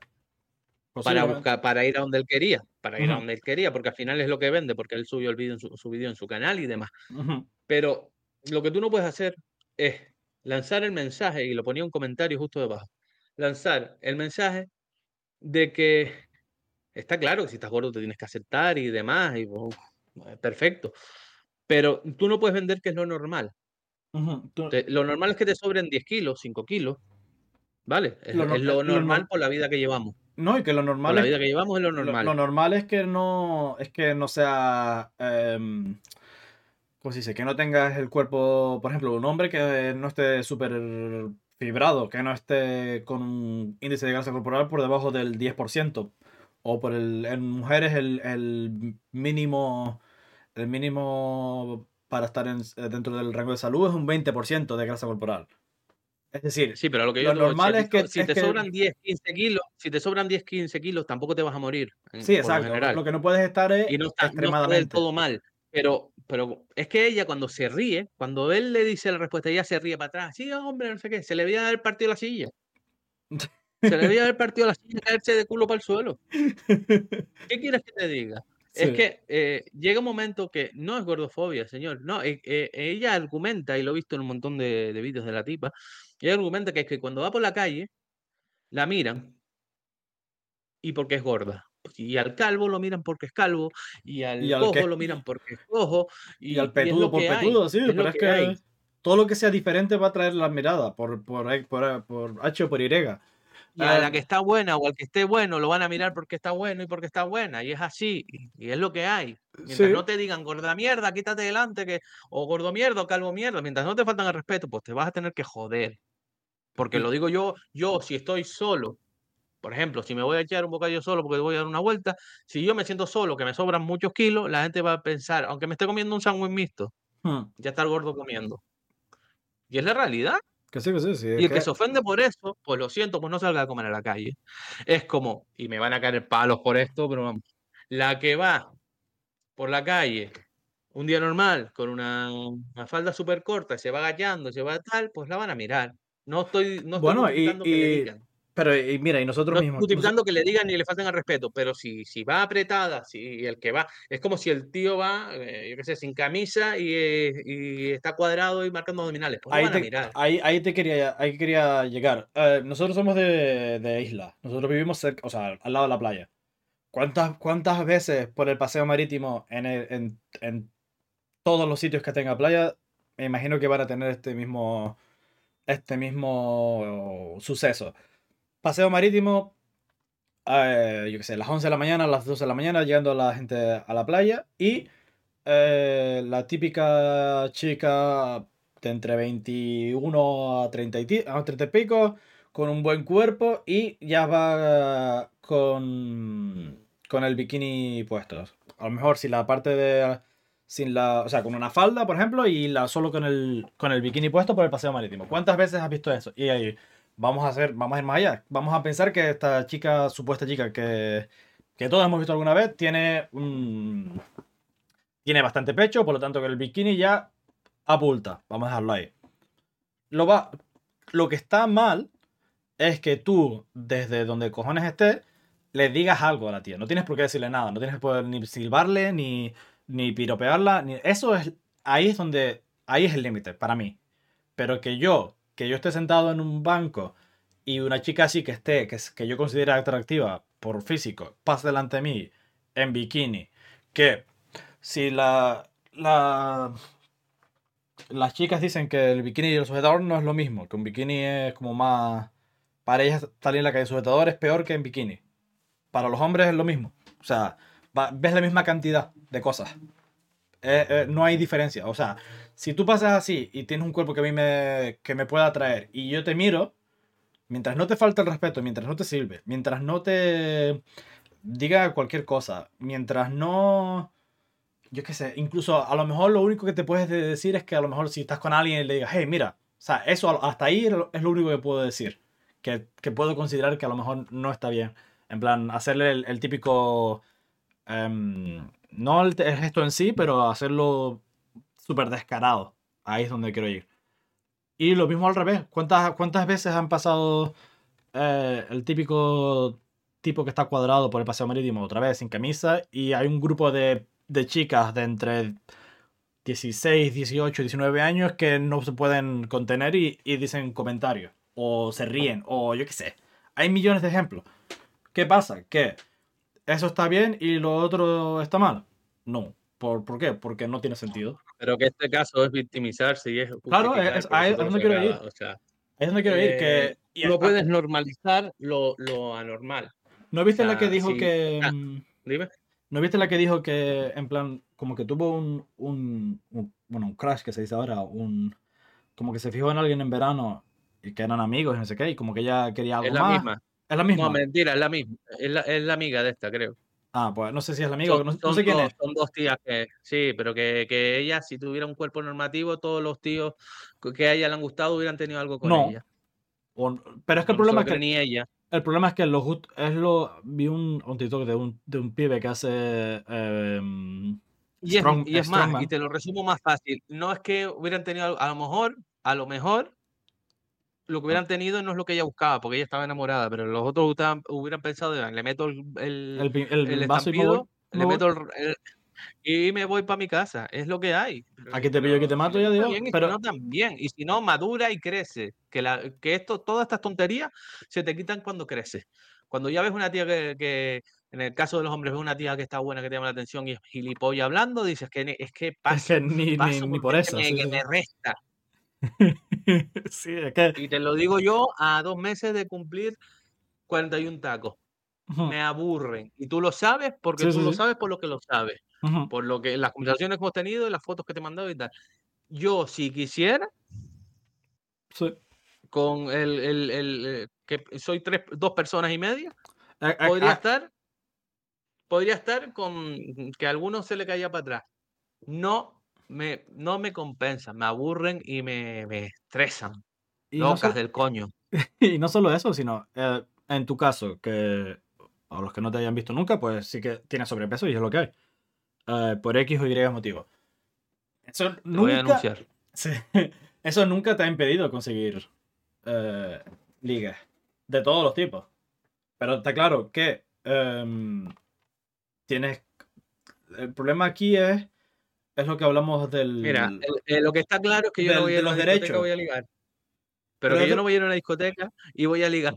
para buscar, para ir a donde él quería. Para ir a Ujú. donde él quería, porque al final es lo que vende, porque él subió el vídeo en su, su vídeo en su canal y demás. Ujú. Pero lo que tú no puedes hacer es lanzar el mensaje, y lo ponía un comentario justo debajo, lanzar el mensaje de que está claro que si estás gordo te tienes que aceptar y demás, y eh, perfecto. Pero tú no puedes vender que es lo normal. Ujú. Tú- Te- lo normal es que te sobren 10 kilos, 5 kilos, ¿vale? Es Lo no- normal nor- por la vida que llevamos. No, y que lo Por normal la es vida que llevamos es lo normal. Lo, normal es que no es que no sea em, ¿cómo se dice? Que no tengas el cuerpo, por ejemplo, un hombre que no esté súper fibrado, que no esté con un índice de grasa corporal por debajo del 10%. O por el, en mujeres el, el mínimo el mínimo para estar en- dentro del rango de salud es un 20% de grasa corporal. Es decir, Sí, pero lo que Lo yo digo, normal si, es que- si es te que- sobran 10, 15 kilos, si te sobran 10, 15 kilos, tampoco te vas a morir. en- sí, lo exacto. Lo que no puedes estar es y no está, no está del extremadamente. todo mal. Pero, pero es que ella cuando se ríe, cuando él le dice la respuesta, ella se ríe para atrás. Sí, hombre, no sé qué. Se le veía haber partido la silla. Se le veía haber partido la silla y caerse de culo para el suelo. ¿Qué quieres que te diga? Es que eh, llega un momento que no es gordofobia, señor. No, eh, eh, ella argumenta, y lo he visto en un montón de, de vídeos de la tipa, ella argumenta que es que cuando va por la calle, la miran y porque es gorda. Y al calvo lo miran porque es calvo, y al, Y al cojo que- lo miran porque es cojo, y, Y al petudo por que hay, petudo, sí, es pero es que que todo lo que sea diferente va a traer las miradas por, por, por, por H o por Y. Y a la que está buena o al que esté bueno lo van a mirar porque está bueno y porque está buena. Y es así. Y, es lo que hay. Mientras Sí. no te digan gorda mierda, quítate delante, que, o gordo mierda o calvo mierda, mientras no te faltan el respeto, pues te vas a tener que joder. Porque lo digo yo, yo si estoy solo, por ejemplo, si me voy a echar un bocadillo solo porque voy a dar una vuelta, si yo me siento solo, que me sobran muchos kilos, la gente va a pensar, aunque me esté comiendo un sándwich mixto, hmm, ya está el gordo comiendo. Y es la realidad. Que sí, que sí, sí. es Y el que que- se ofende por eso, pues lo siento, pues no salga a comer a la calle. Es como, y me van a caer palos por esto, pero vamos, la que va por la calle un día normal, con una, una falda súper corta, y se va agachando, se va tal, pues la van a mirar. No estoy, no estoy Bueno, y- que le digan. Pero y mira, y nosotros No mismos. justificando que le digan ni le falten al respeto, pero si, si va apretada, si el que va, es como si el tío va, eh, yo qué sé, sin camisa y, eh, y está cuadrado y marcando abdominales. Pues Ahí te, ahí, ahí te quería, ahí quería llegar. Eh, nosotros somos de, de isla. Nosotros vivimos cerca, o sea, al lado de la playa. ¿Cuántas, cuántas veces por el paseo marítimo en, el- en, en todos los sitios que tenga playa, me imagino que van a tener este mismo, este mismo suceso? Paseo marítimo, eh, yo qué sé, las 11 de la mañana, las 12 de la mañana, llegando la gente a la playa y eh, la típica chica de entre 21 a 30 y, a 30 y pico, con un buen cuerpo y ya va con, con el bikini puesto. A lo mejor si la parte de sin la, o sea, con una falda, por ejemplo, y la solo con el con el bikini puesto por el paseo marítimo. ¿Cuántas veces has visto eso? Y ahí vamos a hacer, vamos a ir más allá. Vamos a pensar que esta chica, supuesta chica que que todos hemos visto alguna vez, tiene tiene bastante pecho, por lo tanto que el bikini ya apulta. Vamos a dejarlo ahí. Lo va lo que está mal es que tú, desde donde cojones estés, le digas algo a la tía. No tienes por qué decirle nada. No tienes que poder ni silbarle, ni, ni piropearla. Ni... Eso es. Ahí es donde. Ahí es el límite, para mí. Pero que yo, que yo esté sentado en un banco y una chica así que esté, que, que yo considero atractiva por físico, pase delante de mí en bikini, que si la. la las chicas dicen que el bikini y el sujetador no es lo mismo, que un bikini es como más... Para ellas salir en la calle sujetador es peor que en bikini. Para los hombres es lo mismo. O sea, ves la misma cantidad de cosas. Eh, eh, no hay diferencia. O sea, si tú pasas así y tienes un cuerpo que a mí me, que me pueda atraer y yo te miro, mientras no te falte el respeto, mientras no te sirve, mientras no te diga cualquier cosa, mientras no yo qué sé, incluso a lo mejor lo único que te puedes decir es que a lo mejor si estás con alguien y le digas, hey, mira, o sea, eso hasta ahí es lo único que puedo decir, que, que puedo considerar que a lo mejor no está bien. En plan, hacerle el, típico, em, no el, gesto en sí, pero hacerlo súper descarado. Ahí es donde quiero ir. Y lo mismo al revés. ¿Cuántas, cuántas veces han pasado eh, el típico tipo que está cuadrado por el paseo marítimo otra vez sin camisa y hay un grupo de de chicas de entre 16, 18, 19 años que no se pueden contener y, dicen comentarios, o se ríen, o yo qué sé. Hay millones de ejemplos. ¿Qué pasa? Que eso está bien y lo otro está mal. No. ¿Por, ¿Por qué? Porque no tiene sentido. Pero que este caso es victimizarse y es. Claro, es, ahí es donde quiero ir. O sea, es donde quiero ir. Que, eh, no puedes normalizar lo, lo, anormal. ¿No viste la que dijo que. Ah, dime. ¿No viste la que dijo que, en plan, como que tuvo un, un, bueno, un crash que se dice ahora, un, como que se fijó en alguien en verano y que eran amigos y no sé qué, y como que ella quería algo es la Misma. Es la misma. No, mentira, es la misma. Es la, es la amiga de esta, creo. Ah, pues no sé si es la amiga, son, no, sé quién dos, es. Son dos tías que, sí, pero que, que, ella, si tuviera un cuerpo normativo, todos los tíos que a ella le han gustado hubieran tenido algo con ella. pero es que el problema es que. Ni ella. El problema es que lo es lo vi un, un TikTok de un, de un pibe que hace em, y es, y es más, y te lo resumo más fácil. No es que hubieran tenido, a lo mejor, a lo mejor, lo que hubieran tenido no es lo que ella buscaba, porque ella estaba enamorada, pero los otros hubieran, pensado, le meto el, el, el, el estampido, le meto el, y me voy para mi casa. Es lo que hay. Aquí te pillo que te mato ya, Dios. pero no también. Y si no, madura y crece. Que, la, que esto, todas estas tonterías se te quitan cuando creces. Cuando ya ves una tía que, en el caso de los hombres, ves una tía que está buena, que te llama la atención y es gilipollas hablando, dices que es que pasa. ni, ni, por eso. Que, me, resta. sí, es que... Y te lo digo yo a dos meses de cumplir 41 tacos. Me aburren. Y tú lo sabes porque tú lo sabes por lo que lo sabes. Por lo que las conversaciones que hemos tenido y las fotos que te he mandado y tal. Yo, si quisiera, con el, el, el, eh, que soy tres, dos personas y media, podría estar podría estar con que a alguno se le caía para atrás. No me, no me compensa, me aburren y me, me estresan. Y Locas del coño. Y no solo eso, sino eh, en tu caso, que a los que no te hayan visto nunca, pues sí que tienes sobrepeso y es lo que hay. Eh, por X o Y motivo. Eso nunca, voy a anunciar. eso nunca te ha impedido conseguir eh, ligas de todos los tipos. Pero está claro que em, tienes. El problema aquí es. Es lo que hablamos del. Mira, lo que está claro es que yo no voy a, los derechos. voy a ligar. Pero, Pero que yo no voy a ir a una discoteca y voy a ligar.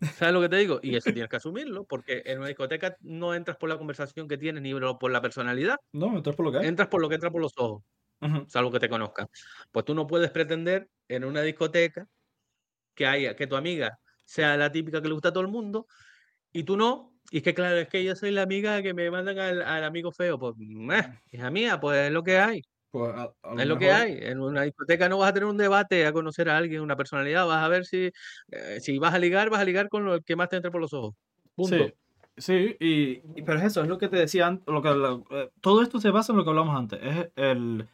¿Sabes lo que te digo? Y eso tienes que asumirlo, porque en una discoteca no entras por la conversación que tienes ni por la personalidad. No, entras por lo que Entras por lo que entra por los ojos, salvo que te conozcan. Pues tú no puedes pretender en una discoteca que haya, que tu amiga sea la típica que le gusta a todo el mundo y tú no. Y es que claro, es que yo soy la amiga que me mandan al, amigo feo. Pues, hija mía, pues es lo que hay. Pues, es lo que hay. En una discoteca no vas a tener un debate a conocer a alguien, una personalidad. Vas a ver si, eh, si vas a ligar, vas a ligar con lo que más te entre por los ojos. Punto. Sí, y, y- pero es eso, es lo que te decía antes, lo que, lo- eh, todo esto se basa en lo que hablamos antes, es el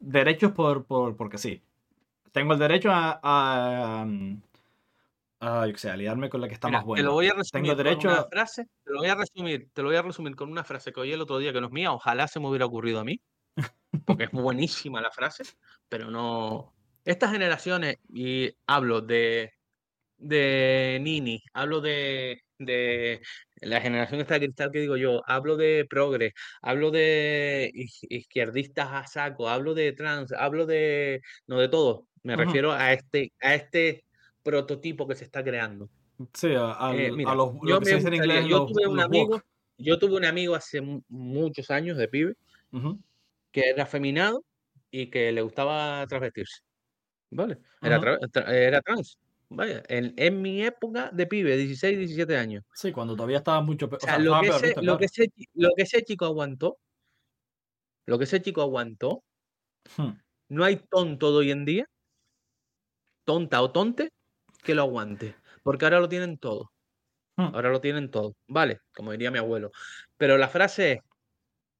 derechos por, por, porque sí. Tengo el derecho a, a, um, a, yo qué sé, a liarme con la que está Mira, más Te buena. lo voy a resumir Tengo derecho con una a- frase. Te lo voy a resumir. Te lo voy a resumir con una frase que oí el otro día que no es mía. Ojalá se me hubiera ocurrido a mí. Porque es buenísima la frase. Pero no. Estas generaciones, y hablo de, de Nini, hablo de, de la generación esta de cristal que digo yo, hablo de progres, hablo de iz- izquierdistas a saco, hablo de trans, hablo de. No de todo. Me Ujú. refiero a este, a este prototipo que se está creando. Sí, a, al- Eh, a mira, los, yo lo que se me dice en gustaría- inglés yo los, tuve un amigo, yo tuve un amigo hace mu- muchos años de pibe que era afeminado y que le gustaba travestirse. ¿Vale? Era, tra- era trans. Vaya, en, en mi época de pibe, 16, 17 años. Sí, cuando todavía estaba mucho. O sea, lo, que ese, visto, lo, claro. que ese, lo que ese chico aguantó, lo que ese chico aguantó, Hmm, no hay tonto de hoy en día, tonta o tonte, que lo aguante. Porque ahora lo tienen todo. hmm. Ahora lo tienen todo. Vale, como diría mi abuelo. Pero la frase es,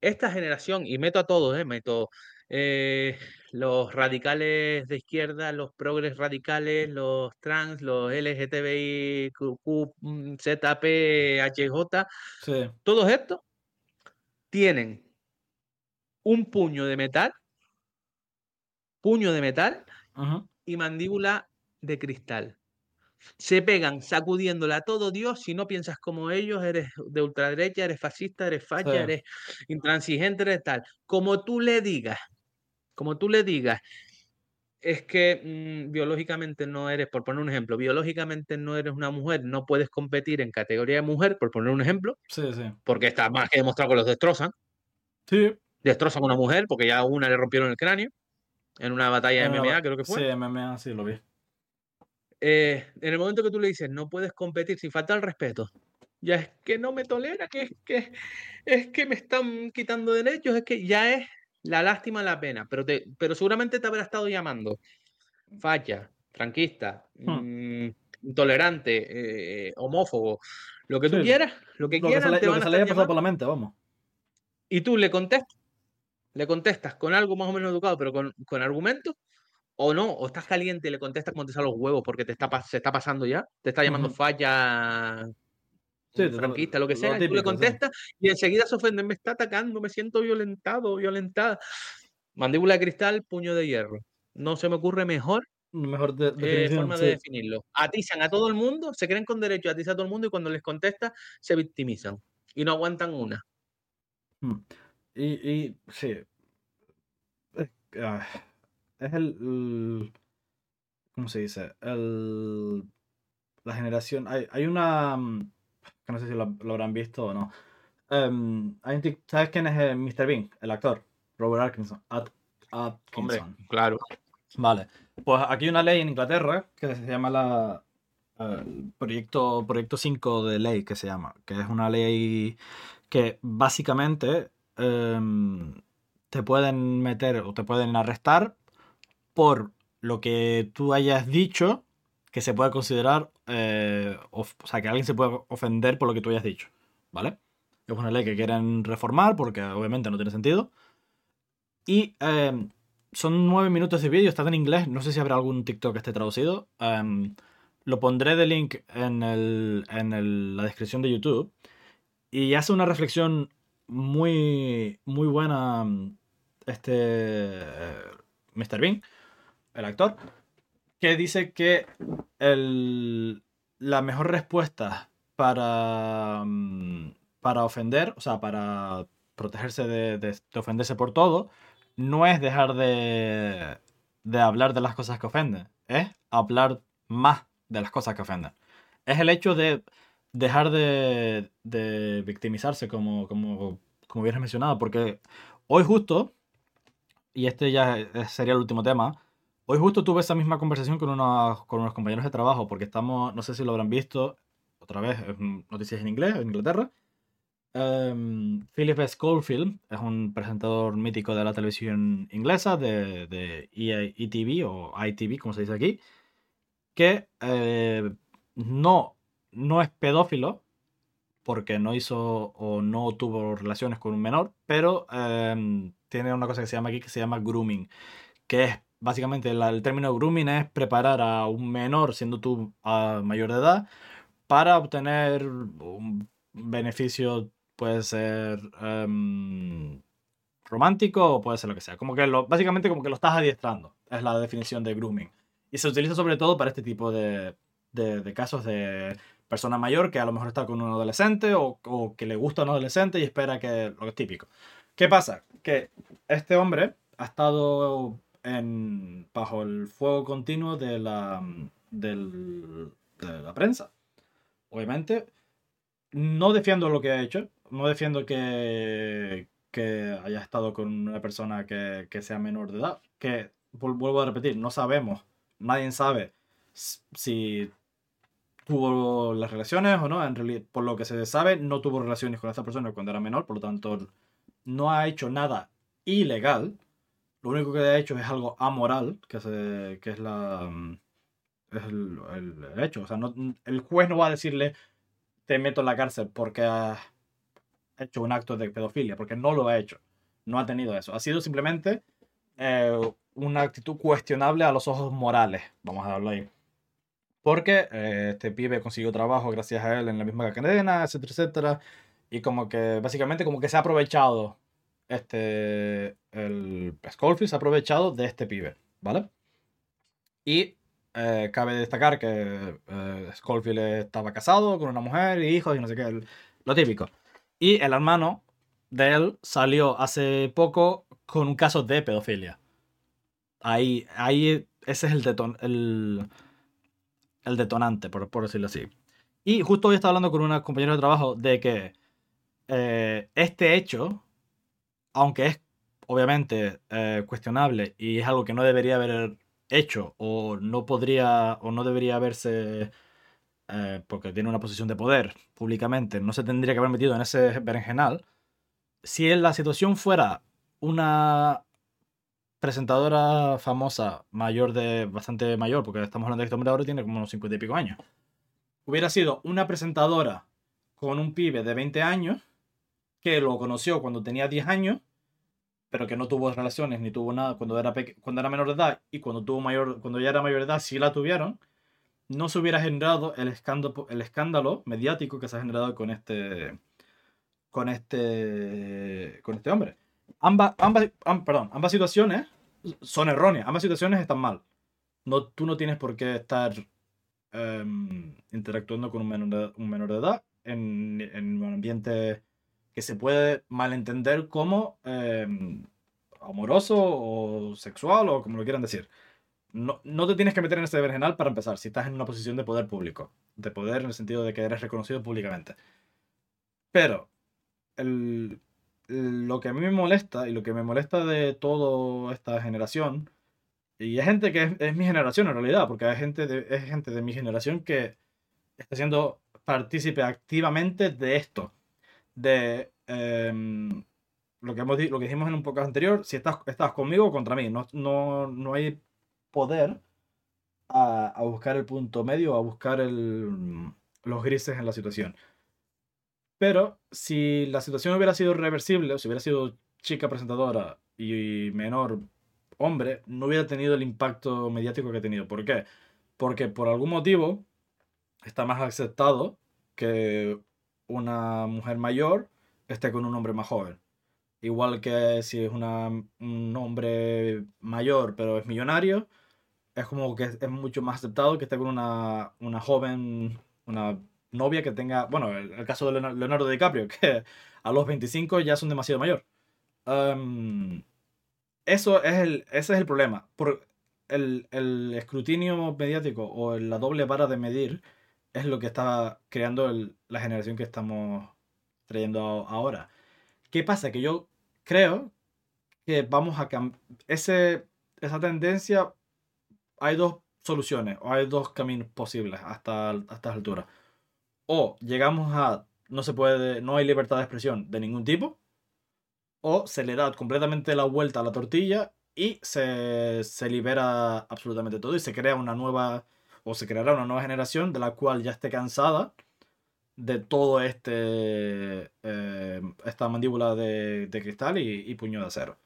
esta generación, y meto a todos, ¿eh? Meto eh, los radicales de izquierda, los progres radicales, los trans, los LGTBI, mm, ZP, HJ, Sí. todos estos tienen un puño de metal, puño de metal y mandíbula de cristal. Se pegan sacudiéndola a todo Dios. Si no piensas como ellos, eres de ultraderecha, eres fascista, eres facha, Sí. eres intransigente, eres tal. Como tú le digas, como tú le digas, es que mm, biológicamente no eres, por poner un ejemplo, biológicamente no eres una mujer, no puedes competir en categoría de mujer, por poner un ejemplo, Sí, sí. porque está más que demostrado que los destrozan. Sí, Destrozan a una mujer porque ya a una le rompieron el cráneo en una batalla de MMA, creo que fue. Sí, MMA, sí, lo vi. Eh, en el momento que tú le dices no puedes competir sin falta al respeto, ya es que no me tolera, que es que es que me están quitando derechos, es que ya es la lástima, la pena, pero te, pero seguramente te habrá estado llamando facha, franquista, Hmm. mm, intolerante, eh, homófobo, lo que tú Sí, quieras, lo que Lo que se le, te lo van que a se le haya pasado por la mente, vamos. y tú le contestas, le contestas con algo más o menos educado, pero con, con argumentos, o no, o estás caliente y le contestas como te salen los huevos porque te está, se está pasando ya, te está llamando falla, Sí, franquista, lo que lo sea, y tú le sí. contestas y enseguida se ofende, me está atacando, me siento violentado, violentada. Mandíbula de cristal, puño de hierro. No se me ocurre mejor Mejor de- eh, forma sí. de definirlo. Atizan a todo el mundo, se creen con derecho a atizar a todo el mundo y cuando les contesta se victimizan y no aguantan una. Mm. Y, y sí. Ah, es el, el- ¿Cómo se dice? El, la generación. Hay, hay una. mm, Que no sé si lo, lo habrán visto o no. Em, hay un tic- ¿Sabes quién es eh, Mr. Bean? El actor. Robert Atkinson. At- Hombre, Atkinson. claro. Vale. Pues aquí hay una ley en Inglaterra que se llama la eh, proyecto, proyecto 5 de ley, que se llama. Que es una ley que básicamente em, te pueden meter o te pueden arrestar por lo que tú hayas dicho que se puede considerar, eh, o sea, que alguien se puede ofender por lo que tú hayas dicho, ¿vale? Es una ley que quieren reformar porque obviamente no tiene sentido. Y em, son nueve minutos de vídeo, está en inglés, no sé si habrá algún TikTok que esté traducido. Em, lo pondré de link en, el- en la descripción de YouTube. Y hace una reflexión muy, muy buena este eh, Mr. Bean, el actor, que dice que el- la mejor respuesta para, mm, para ofender, o sea, para protegerse de, de- de ofenderse por todo, no es dejar de, de hablar de las cosas que ofenden, es hablar más de las cosas que ofenden. Es el hecho de dejar de, de victimizarse, como, como, como hubieras mencionado, porque hoy justo, y este ya sería el último tema, hoy justo tuve esa misma conversación con unos, con unos compañeros de trabajo, porque estamos, no sé si lo habrán visto, otra vez, noticias en inglés, en Inglaterra. Em, Philip Schofield es un presentador mítico de la televisión inglesa, de, de ETV o ITV, como se dice aquí, que eh, no, no es pedófilo, porque no hizo o no tuvo relaciones con un menor, pero em, tiene una cosa que se llama aquí que se llama grooming, que es básicamente el término grooming es preparar a un menor, siendo tú mayor de edad, para obtener un beneficio, puede ser em, romántico o puede ser lo que sea. Como que lo, básicamente como que lo estás adiestrando, es la definición de grooming. Y se utiliza sobre todo para este tipo de, de- de casos de persona mayor que a lo mejor está con un adolescente o, o que le gusta un adolescente y espera que lo que es típico. ¿Qué pasa? Que este hombre ha estado bajo el fuego continuo de la, de la prensa. Obviamente, no defiendo lo que ha hecho, no defiendo que, que haya estado con una persona que, que sea menor de edad, que vuelvo a repetir, no sabemos, nadie sabe si tuvo las relaciones o no, en realidad, por lo que se sabe, no tuvo relaciones con esta persona cuando era menor, por lo tanto, no ha hecho nada ilegal, lo único que ha hecho es algo amoral, que, se, que es la... mm, es el, el- hecho. O sea, no- el juez no va a decirle te meto en la cárcel porque has hecho un acto de pedofilia, porque no lo ha hecho. No ha tenido eso. Ha sido simplemente eh, una actitud cuestionable a los ojos morales, vamos a darlo ahí. Porque eh, este pibe consiguió trabajo gracias a él en la misma cadena, etcétera, etcétera. Y como que básicamente como que se ha aprovechado este, el Schofield se ha aprovechado de este pibe, ¿vale? Y eh, cabe destacar que eh, Schofield estaba casado con una mujer y hijos y no sé qué, lo típico. Y el hermano de él salió hace poco con un caso de pedofilia. Ahí, ahí ese es el, deton- el, el detonante, por, por decirlo así. Y justo hoy estaba hablando con una compañera de trabajo de que eh, este hecho, aunque es obviamente eh, cuestionable y es algo que no debería haber hecho o no podría o no debería haberse eh, porque tiene una posición de poder públicamente, no se tendría que haber metido en ese berenjenal. Si la situación fuera una presentadora famosa, mayor de bastante mayor, porque estamos hablando de que este ahora tiene como unos 50 y pico años, hubiera sido una presentadora con un pibe de 20 años que lo conoció cuando tenía 10 años, pero que no tuvo relaciones ni tuvo nada cuando era, cuando era menor de edad y cuando, tuvo mayor, cuando ya era mayor de edad sí la tuvieron, no se hubiera generado el escándalo, el escándalo mediático que se ha generado con este con este con este hombre. Ambas, ambas, am- perdón, ambas situaciones son erróneas, ambas situaciones están mal. No, tú no tienes por qué estar em, interactuando con un menor de, un menor de edad en, en un ambiente que se puede malentender como em, amoroso o sexual o como lo quieran decir. No, no te tienes que meter en este berenjenal para empezar, si estás en una posición de poder público. De poder en el sentido de que eres reconocido públicamente. Pero el- lo que a mí me molesta y lo que me molesta de toda esta generación, y es gente que es, mi generación en realidad, porque hay gente es gente de mi generación que está siendo partícipe activamente de esto. De em, lo, que hemos, lo que dijimos en un podcast anterior, si estás, estás conmigo o contra mí. No, no, no hay poder a, a buscar el punto medio, a buscar el, los grises en la situación. Pero si la situación hubiera sido reversible, o si hubiera sido chica presentadora y menor hombre, no hubiera tenido el impacto mediático que ha tenido. ¿Por qué? Porque por algún motivo está más aceptado que una mujer mayor esté con un hombre más joven. Igual que si es una, un hombre mayor pero es millonario, es como que es, mucho más aceptado que esté con una, una joven, una novia que tenga, bueno, el, caso de Leonardo, DiCaprio, que a los 25 ya son demasiado mayor. Eso es el, ese es el problema. Por el, el escrutinio mediático o la doble vara de medir es lo que está creando la generación que estamos trayendo ahora. ¿Qué pasa? Que yo creo que vamos a cambiar. Esa tendencia, hay dos soluciones o hay dos caminos posibles hasta, hasta esta altura. O llegamos a. No se puede. No hay libertad de expresión de ningún tipo. O se le da completamente la vuelta a la tortilla y se, se libera absolutamente todo y se crea una nueva. O se creará una nueva generación de la cual ya esté cansada de todo este eh, esta mandíbula de, de cristal y, y puño de acero.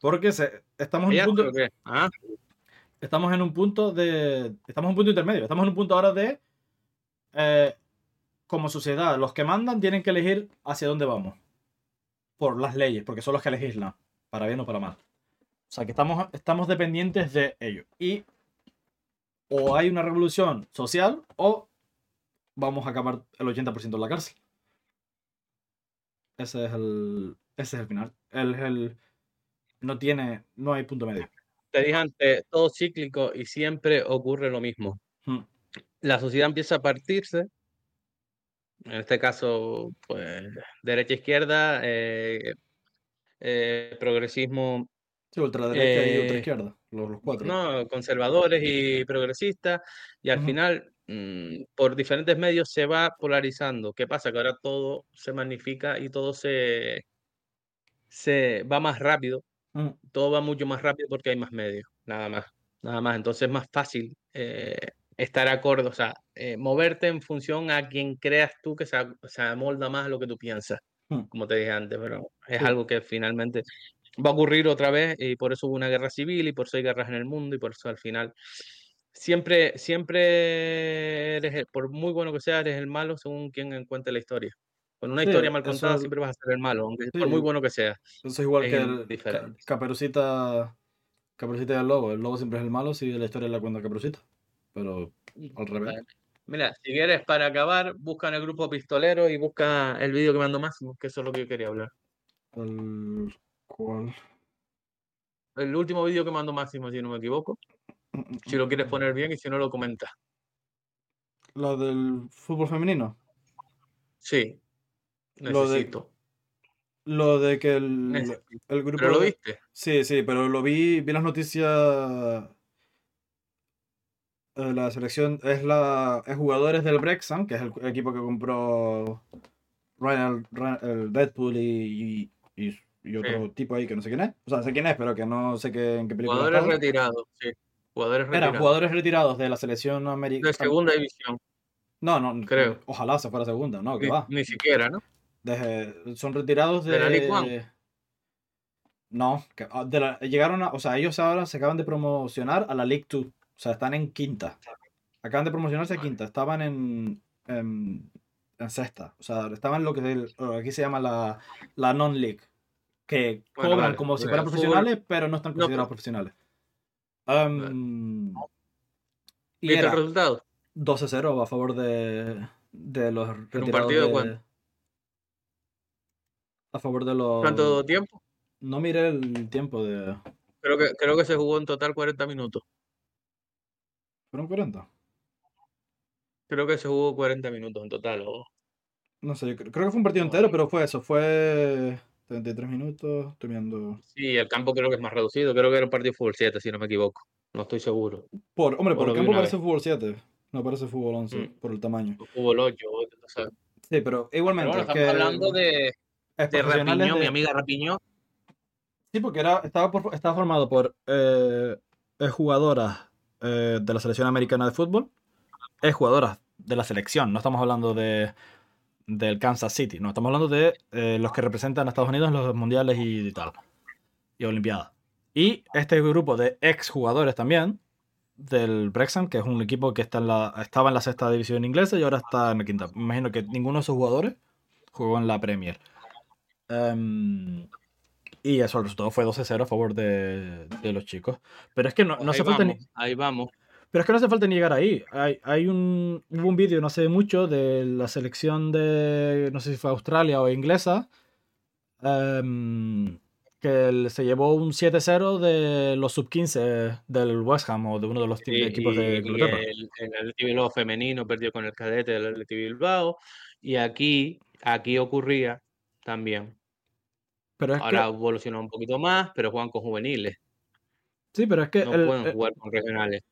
Porque se, estamos, en un punto. Ah, estamos en un punto de. Estamos en un punto intermedio. Estamos en un punto ahora de. eh, como sociedad, los que mandan tienen que elegir hacia dónde vamos. Por las leyes, porque son los que legislan. Para bien o para mal. O sea que estamos, estamos dependientes de ellos. Y. O hay una revolución social o vamos a acabar el 80% en la cárcel. Ese es el. Ese es el final. El, el, no tiene. No hay punto medio. te dije antes, todo cíclico y siempre ocurre lo mismo. Hmm. La sociedad empieza a partirse, en este caso, pues, derecha-izquierda, eh, eh, progresismo, Sí, ultraderecha y Eh, ultraizquierda. Los, los cuatro. no, conservadores y progresistas, y al Ujú. final, mm, por diferentes medios se va polarizando. ¿Qué pasa? Que ahora todo se magnifica y todo se, se va más rápido Mm, todo va mucho más rápido porque hay más medios, nada más, nada más. Entonces es más fácil eh, estar acorde, o sea, eh, moverte en función a quien creas tú que se, se amolda más a lo que tú piensas, como te dije antes, pero es algo que finalmente va a ocurrir otra vez y por eso hubo una guerra civil y por eso hay guerras en el mundo y por eso al final siempre, siempre eres, el- por muy bueno que seas, eres el malo según quien cuente la historia. Con una Sí, historia mal eso contada es- siempre vas a ser el malo, aunque Sí, por muy bueno que seas. Eso es igual Es que el Ca-. Caperucita. Caperucita y el lobo. El lobo siempre es el malo si la historia la cuenta Caperucita. Pero al revés. Vale. Mira, si quieres para acabar, busca en el grupo pistolero y busca el vídeo que mando Máximo, que eso es lo que yo quería hablar. El. ¿Cuál? El último vídeo que mando Máximo, si no me equivoco. Si lo quieres poner bien y si no lo comentas. Lo del fútbol femenino. Sí. Lo de- Necesito. Lo de que el, necesito. el grupo. ¿Pero lo viste? Sí, sí, pero lo vi, vi las noticias. eh, La selección es la es jugadores del Brexham, que es el equipo que compró Ryan, Ryan- el Deadpool y, y, y- y otro tipo ahí que no sé quién es. O sea, sé quién es, pero que no sé qué, en qué película Jugadores retirados, sí. Jugadores Eran retirados. jugadores retirados de la selección De americana. segunda división. No, no, creo. Ojalá se fuera segunda, no, que Ni, va. ni siquiera, ¿no? Desde- son retirados de. ¿De la League One? No, que- ah, de la- llegaron a. O sea, ellos ahora se acaban de promocionar a la League 2. O sea, están en quinta. Acaban de promocionarse a quinta. Estaban en. en, en sexta. O sea, estaban en lo que aquí se llama la, la non-league. Que Bueno, cobran vale, como si pues, fueran fútbol- profesionales, pero no están no, considerados pues- profesionales. Am, y ¿Viste el resultado? 12-0 a favor de, de los retirados. partido de cuánto? A favor de los. ¿Cuánto tiempo? No miré el tiempo de. Creo que, creo que se jugó en total 40 minutos. ¿Fueron 40? Creo que se jugó 40 minutos en total. o- No sé, yo creo, creo que fue un partido entero, pero fue eso. Fue 33 minutos. Estoy viendo. Sí, el campo creo que es más reducido. Creo que era un partido de fútbol 7, si no me equivoco. No estoy seguro. Por, hombre, por el campo parece fútbol 7. No parece fútbol 11 Mm. por el tamaño. O Fútbol 8. o- sea, Sí, pero Pero igualmente. bueno, es estamos que hablando de, es de Rapiño, mi amiga Rapiño. Sí, porque era, estaba, por- estaba formado por eh, jugadoras eh, de la selección americana de fútbol, es jugadoras de la selección, no estamos hablando de del Kansas City, no, estamos hablando de eh, los que representan a Estados Unidos en los mundiales y, tal, y olimpiadas. Y este grupo de ex jugadores también del Brexham, que es un equipo que está en la, estaba en la sexta división inglesa y ahora está en la quinta. Me imagino que ninguno de esos jugadores jugó en la Premier. Em, y eso, el resultado fue 12-0 a favor de, de los chicos. Pero es que no, ahí falta ni, vamos, ahí vamos. Pero es que no hace falta ni llegar ahí. Hay, hay un, hubo un vídeo no hace mucho de la selección de, no sé si fue Australia o inglesa, em, que se llevó un 7-0 de los sub-15 del West Ham o de uno de los equipos y, de Inglaterra. el, el Bilbao femenino perdió con el cadete del Athletic Bilbao. Y aquí, aquí ocurría también. Pero es Ahora que, evolucionó un poquito más, pero juegan con juveniles. sí, pero es que No el- pueden el- jugar con regionales.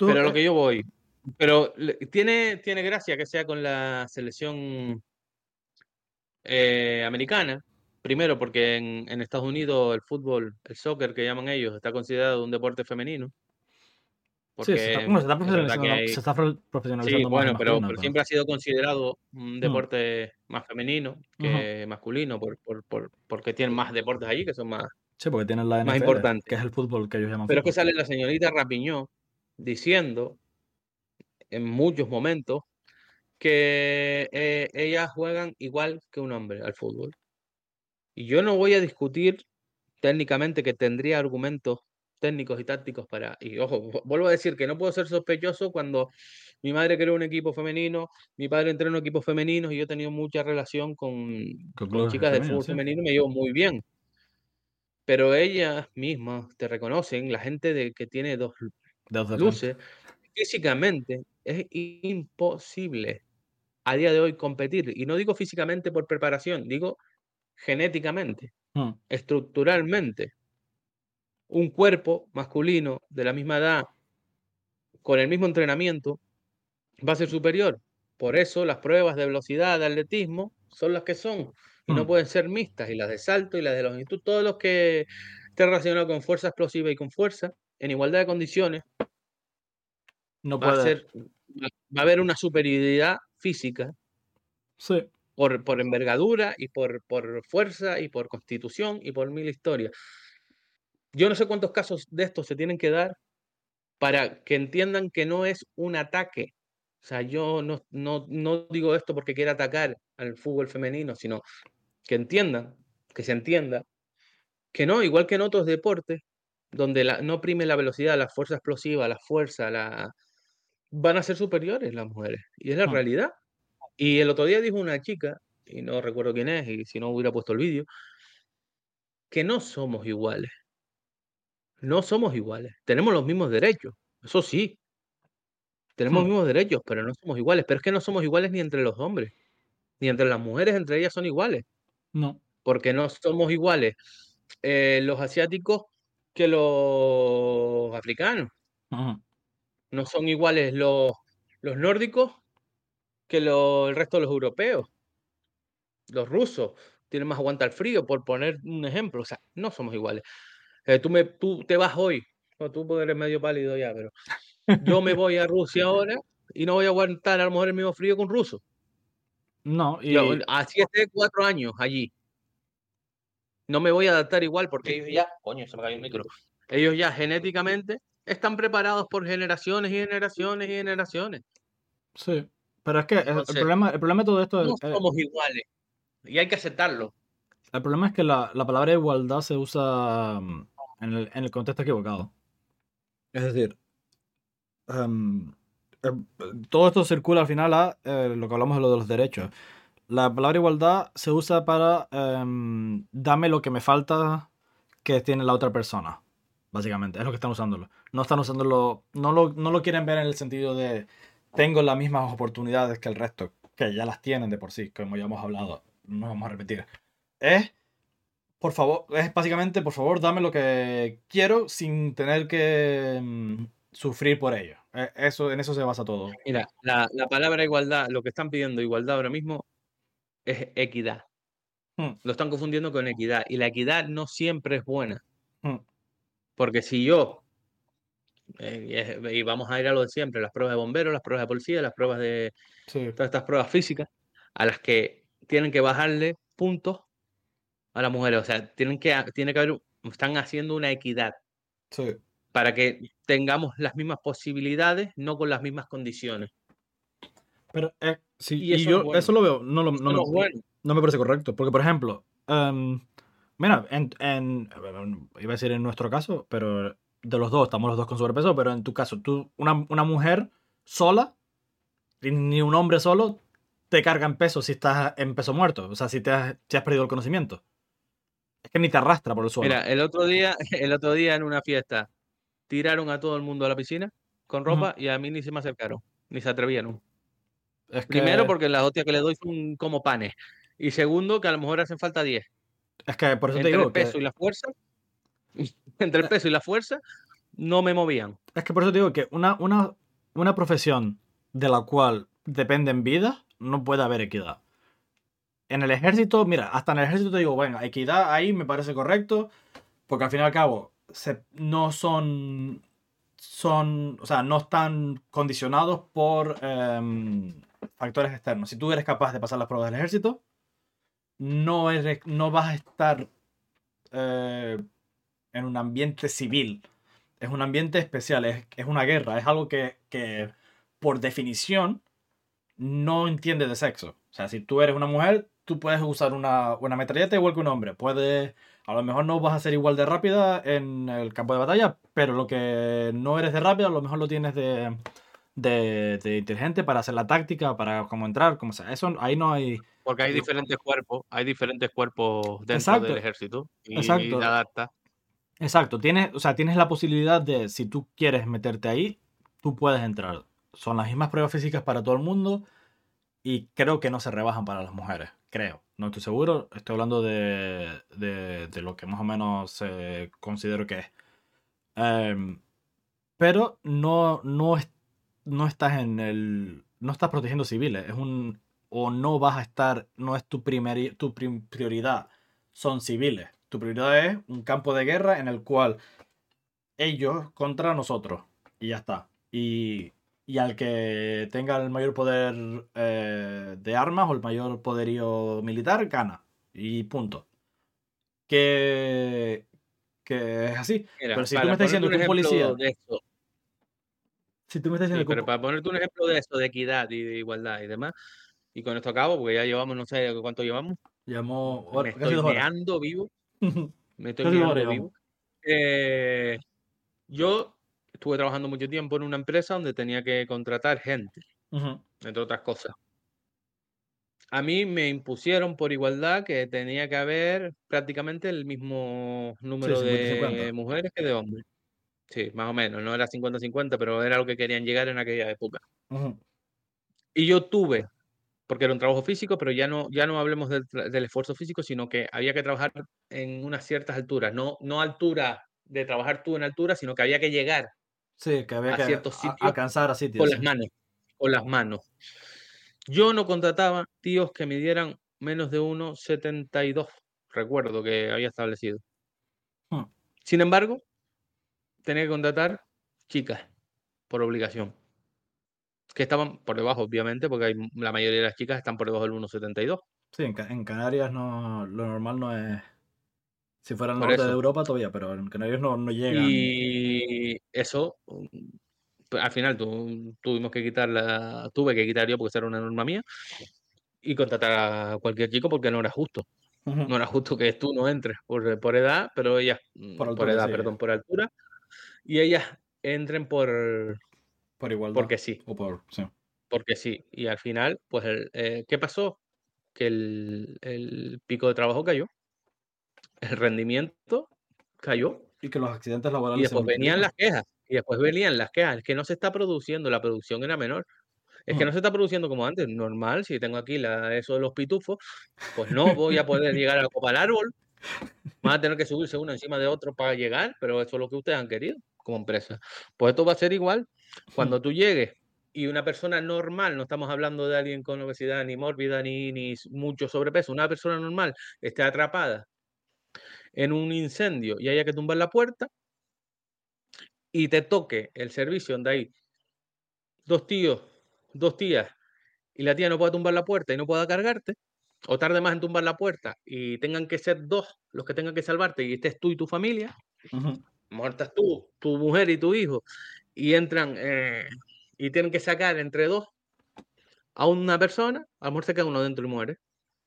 Tú- Pero a lo que yo voy. Pero tiene, tiene gracia que sea con la selección eh, americana. Primero, porque en, en Estados Unidos el fútbol, el soccer que llaman ellos, está considerado un deporte femenino. Porque sí, se está, bueno, se está es profesionalizando, hay- se está pro- Sí, profesionalizando más bueno, pero, masculino, pero pero- siempre ha sido considerado un Mm. deporte más femenino que masculino, por, por, por- porque tienen más deportes allí que son más. Sí, porque tienen la más NFL, importante. que es el fútbol que ellos llaman Pero es que sale la señorita Rapiñó diciendo en muchos momentos que eh, ellas juegan igual que un hombre al fútbol. Y yo no voy a discutir técnicamente que tendría argumentos técnicos y tácticos para... Y ojo, vu- vuelvo a decir que no puedo ser sospechoso cuando mi madre creó un equipo femenino, mi padre entrenó equipos femeninos y yo he tenido mucha relación con, Con chicas femeninos, fútbol sí. femenino y me llevo muy bien. Pero ellas mismas te reconocen, la gente de, que tiene dos Luces, físicamente es imposible a día de hoy competir. Y no digo físicamente por preparación, digo genéticamente, Mm, estructuralmente. Un cuerpo masculino de la misma edad, con el mismo entrenamiento, va a ser superior. Por eso las pruebas de velocidad, de atletismo, son las que son. Y no Mm. pueden ser mixtas. Y las de salto y las de longitud, todos los que estén relacionados con fuerza explosiva y con fuerza, en igualdad de condiciones, No va a puede. ser, va a haber una superioridad física Sí. por, por envergadura y por, por fuerza y por constitución y por mil historias. Yo no sé cuántos casos de estos se tienen que dar para que entiendan que no es un ataque. O sea, yo no, no, no digo esto porque quiera atacar al fútbol femenino, sino que entiendan, que se entienda, que no, igual que en otros deportes, donde la- no prime la velocidad, la fuerza explosiva, la fuerza, la, van a ser superiores las mujeres. Y es la Mm. realidad. Y el otro día dijo una chica, y no recuerdo quién es, y si no hubiera puesto el vídeo, que no somos iguales. No somos iguales. Tenemos los mismos derechos, eso sí. Tenemos Hmm. los mismos derechos, pero no somos iguales. Pero es que no somos iguales ni entre los hombres, ni entre las mujeres, entre ellas son iguales. No. Porque no somos iguales eh, los asiáticos que los africanos. No son iguales los, los nórdicos que lo- el resto de los europeos. Los rusos tienen más aguanta al frío, por poner un ejemplo. O sea, no somos iguales. Eh, tú, me, tú te vas hoy, no, tú porque eres medio pálido ya, pero yo me voy a Rusia ahora y no voy a aguantar a lo mejor el mismo frío que un ruso. No, y. Yo, así esté cuatro años allí. No me voy a adaptar igual porque ellos ya, coño, se me cayó el micro. Ellos ya genéticamente están preparados por generaciones y generaciones y generaciones. Sí. Pero es que el- el, problema, el problema de todo esto No es. eh, somos iguales. Y hay que aceptarlo. El problema es que la, la palabra igualdad se usa mm, en el, en el contexto equivocado. Es decir, em, em, todo esto circula al final a eh, lo que hablamos de lo de los derechos. La palabra igualdad se usa para em, dame lo que me falta que tiene la otra persona. Básicamente, es lo que están usándolo. No están usándolo, no lo, no lo quieren ver en el sentido de tengo las mismas oportunidades que el resto, que ya las tienen de por sí, como ya hemos hablado. No vamos a repetir es, por favor, es básicamente, por favor, dame lo que quiero sin tener que mm, sufrir por ello. Eh, Eso, en eso se basa todo. Mira, la, la palabra igualdad, lo que están pidiendo igualdad ahora mismo es equidad. Hmm. Lo están confundiendo con equidad. Y la equidad no siempre es buena. Hmm. Porque si yo, eh, y vamos a ir a lo de siempre, las pruebas de bomberos, las pruebas de policía, las pruebas de Sí. todas estas pruebas físicas, a las que tienen que bajarle puntos a las mujeres. O sea, tienen que, tiene que haber, están haciendo una equidad Sí. para que tengamos las mismas posibilidades, no con las mismas condiciones. Pero eh, sí, Y y, eso es yo bueno. eso lo veo, no, lo- no, no me, bueno. no me parece correcto. Porque, por ejemplo, em, mira, en, en- iba a decir en nuestro caso, pero de los dos, estamos los dos con sobrepeso, pero en tu caso, tú, una, una mujer sola, ni un hombre solo, te carga en peso si estás en peso muerto. O sea, si te has, si has perdido el conocimiento. Es que ni te arrastra por el suelo. Mira, el otro día, el otro día en una fiesta tiraron a todo el mundo a la piscina con ropa y a mí ni se me acercaron, ni se atrevieron. Es que, Primero, porque las hostias que le doy son como panes. Y segundo, que a lo mejor hacen falta 10. es que por eso te Entre digo el que, peso y la fuerza, entre el peso y la fuerza, no me movían. es que por eso te digo que una, una, una profesión de la cual dependen vidas, no puede haber equidad. En el ejército, mira, hasta en el ejército te digo, bueno, equidad ahí me parece correcto, porque al fin y al cabo se- no son son, o sea, no están condicionados por em, factores externos. Si tú eres capaz de pasar las pruebas del ejército, no, eres, no vas a estar eh, en un ambiente civil. Es un ambiente especial, es, es una guerra, es algo que, que, por definición no entiende de sexo. O sea, si tú eres una mujer, tú puedes usar una, una metralleta igual que un hombre. Puedes, a lo mejor no vas a ser igual de rápida en el campo de batalla, pero lo que no eres de rápida, a lo mejor lo tienes de, de, de inteligente para hacer la táctica, para cómo entrar, como sea. Eso ahí no hay. Porque hay diferentes cuerpos, hay diferentes cuerpos dentro Exacto. del ejército y Exacto. te adapta. Exacto, tienes, o sea, tienes la posibilidad de, si tú quieres meterte ahí, tú puedes entrar. Son las mismas pruebas físicas para todo el mundo y creo que no se rebajan para las mujeres, creo. No estoy seguro, estoy hablando de, de, de lo que más o menos eh, considero que es. Em, pero no, no, es- no estás en el... No estás protegiendo civiles, es un... O no vas a estar, no es tu, primeri- tu prioridad, son civiles. Tu prioridad es un campo de guerra en el cual ellos contra nosotros. Y ya está. Y, y al que tenga el mayor poder eh, de armas o el mayor poderío militar, gana. Y punto. Que, que es así. Mira, Pero si tú me estás diciendo que un policía- de Si tú me estás sí, diciendo que pero para ponerte un ejemplo de eso, de equidad y de igualdad y demás, y con esto acabo, porque ya llevamos, no sé cuánto llevamos, llamó me estoy dos horas. meando vivo, me estoy meando vivo. Eh, yo estuve trabajando mucho tiempo en una empresa donde tenía que contratar gente, entre otras cosas. A mí me impusieron por igualdad que tenía que haber prácticamente el mismo número 50-50. de mujeres que de hombres. Sí, más o menos, no era 50-50, pero era lo que querían llegar en aquella época. Ujú. Y yo tuve, porque era un trabajo físico, pero ya no, ya no hablemos del, del esfuerzo físico, sino que había que trabajar en unas ciertas alturas, no, no altura de trabajar tú en altura, sino que había que llegar Sí, que había a que ciertos a- sitios alcanzar a sitios. con sí. las manos, con las manos. Yo no contrataba tíos que midieran menos de 1,72, recuerdo que había establecido. Hmm. Sin embargo, tenía que contratar chicas por obligación, que estaban por debajo, obviamente, porque hay, la mayoría de las chicas están por debajo del 1,72. Sí, en, en Canarias no, lo normal no es. Si fuera el Por norte de. Europa todavía, pero en Canarias no, no llegan. Y eso, mm, al final tu- tuvimos que quitar la, tuve que quitar yo porque esa era una norma mía, y contratar a cualquier chico porque no era justo. Ujú. No era justo que tú no entres por, por edad, pero ellas, mm, Por por, altura, edad, sí. perdón, por altura, y ellas entren por, Por igualdad. porque sí, O por. Sí. porque sí. Y al final, pues, el, eh, ¿qué pasó? Que el, el pico de trabajo cayó, el rendimiento cayó, Y que los accidentes laborales y después venían las quejas, y después venían las quejas, es que no se está produciendo, la producción era menor. Es que Mm. no se está produciendo como antes, normal, si tengo aquí la, eso de los pitufos, pues no voy a poder llegar a la copa del árbol, van a tener que subirse uno encima de otro para llegar, pero eso es lo que ustedes han querido como empresa. Pues esto va a ser igual cuando tú llegues y una persona normal, no estamos hablando de alguien con obesidad ni mórbida ni, ni mucho sobrepeso, una persona normal esté atrapada en un incendio y haya que tumbar la puerta y te toque el servicio donde hay dos tíos, dos tías y la tía no pueda tumbar la puerta y no pueda cargarte, o tarde más en tumbar la puerta y tengan que ser dos los que tengan que salvarte y estés tú y tu familia, Ujú. muertas tú, tu mujer y tu hijo, y entran eh, y tienen que sacar entre dos a una persona, a lo mejor se queda uno dentro y muere.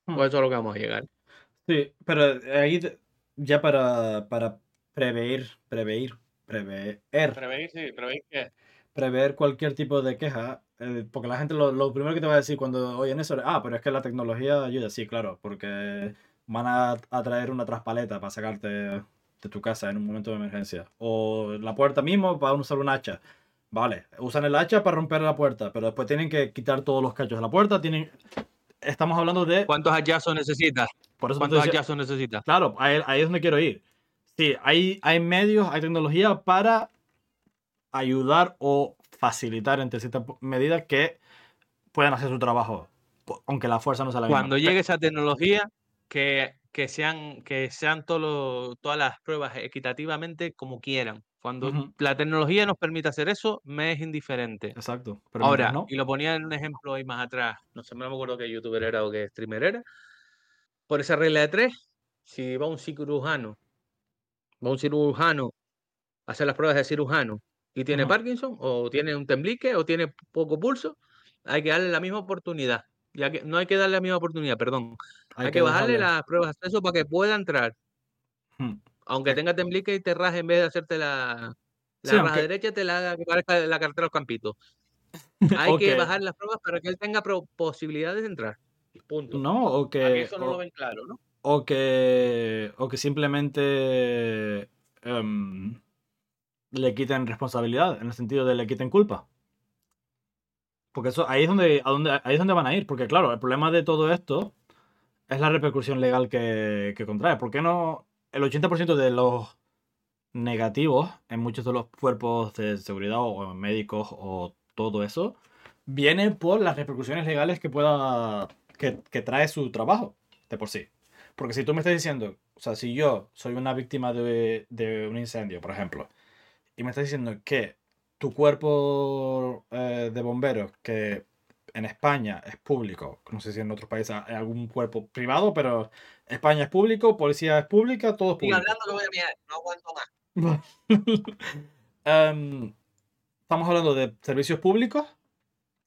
Hmm. Pues eso es lo que vamos a llegar. Sí, pero ahí te- ya para, para prever, prever, prever, Prevenir, sí, prevenir que prever cualquier tipo de queja, eh, porque la gente lo, lo primero que te va a decir cuando oyen eso es, ah, pero es que la tecnología ayuda, sí, claro, porque van a, a traer una traspaleta para sacarte de tu casa en un momento de emergencia. O la puerta mismo van a usar un hacha. Vale, usan el hacha para romper la puerta, pero después tienen que quitar todos los cachos de la puerta, tienen... Estamos hablando de... ¿Cuántos hallazos necesitas? Por eso te ¿Cuántos hallazos necesitas? Claro, ahí, ahí es donde quiero ir. Sí, hay, hay medios, hay tecnología para ayudar o facilitar entre ciertas medidas que puedan hacer su trabajo, aunque la fuerza no sea la misma. Cuando llegue esa tecnología, que, que sean, que sean todo todas las pruebas equitativamente como quieran. Cuando la tecnología nos permite hacer eso, me es indiferente. Exacto. Pero Ahora, no. y lo ponía en un ejemplo ahí más atrás, no sé, no me acuerdo qué youtuber era o qué streamer era. Por esa regla de tres, si va un cirujano, va un cirujano a hacer las pruebas de cirujano y tiene. Parkinson, o tiene un temblique, o tiene poco pulso, hay que darle la misma oportunidad. Ya que, no hay que darle la misma oportunidad, perdón. Hay, que, bajarle dejarle- las pruebas de acceso para que pueda entrar. Ujú. Aunque tenga temblique y te raje en vez de hacerte la, la Sí, raja aunque- derecha, te la haga que parezca la cartera de los campitos. Hay que bajar las pruebas para que él tenga posibilidades de entrar. Punto. No, o que. eso no o- lo ven claro, ¿no? O que, o que simplemente em, le quiten responsabilidad, en el sentido de le quiten culpa. Porque eso, ahí es donde, a donde, ahí es donde van a ir. Porque claro, el problema de todo esto es la repercusión legal que, que contrae. ¿Por qué no el 80% de los negativos en muchos de los cuerpos de seguridad o médicos o todo eso viene por las repercusiones legales que pueda que, que trae su trabajo de por sí. Porque si tú me estás diciendo, o sea, si yo soy una víctima de, de un incendio, por ejemplo, y me estás diciendo que tu cuerpo eh, de bomberos, que en España es público, no sé si en otros países hay algún cuerpo privado, pero España es público, policía es pública, todo es público. hablando que voy a mirar, no aguanto más. Em, estamos hablando de servicios públicos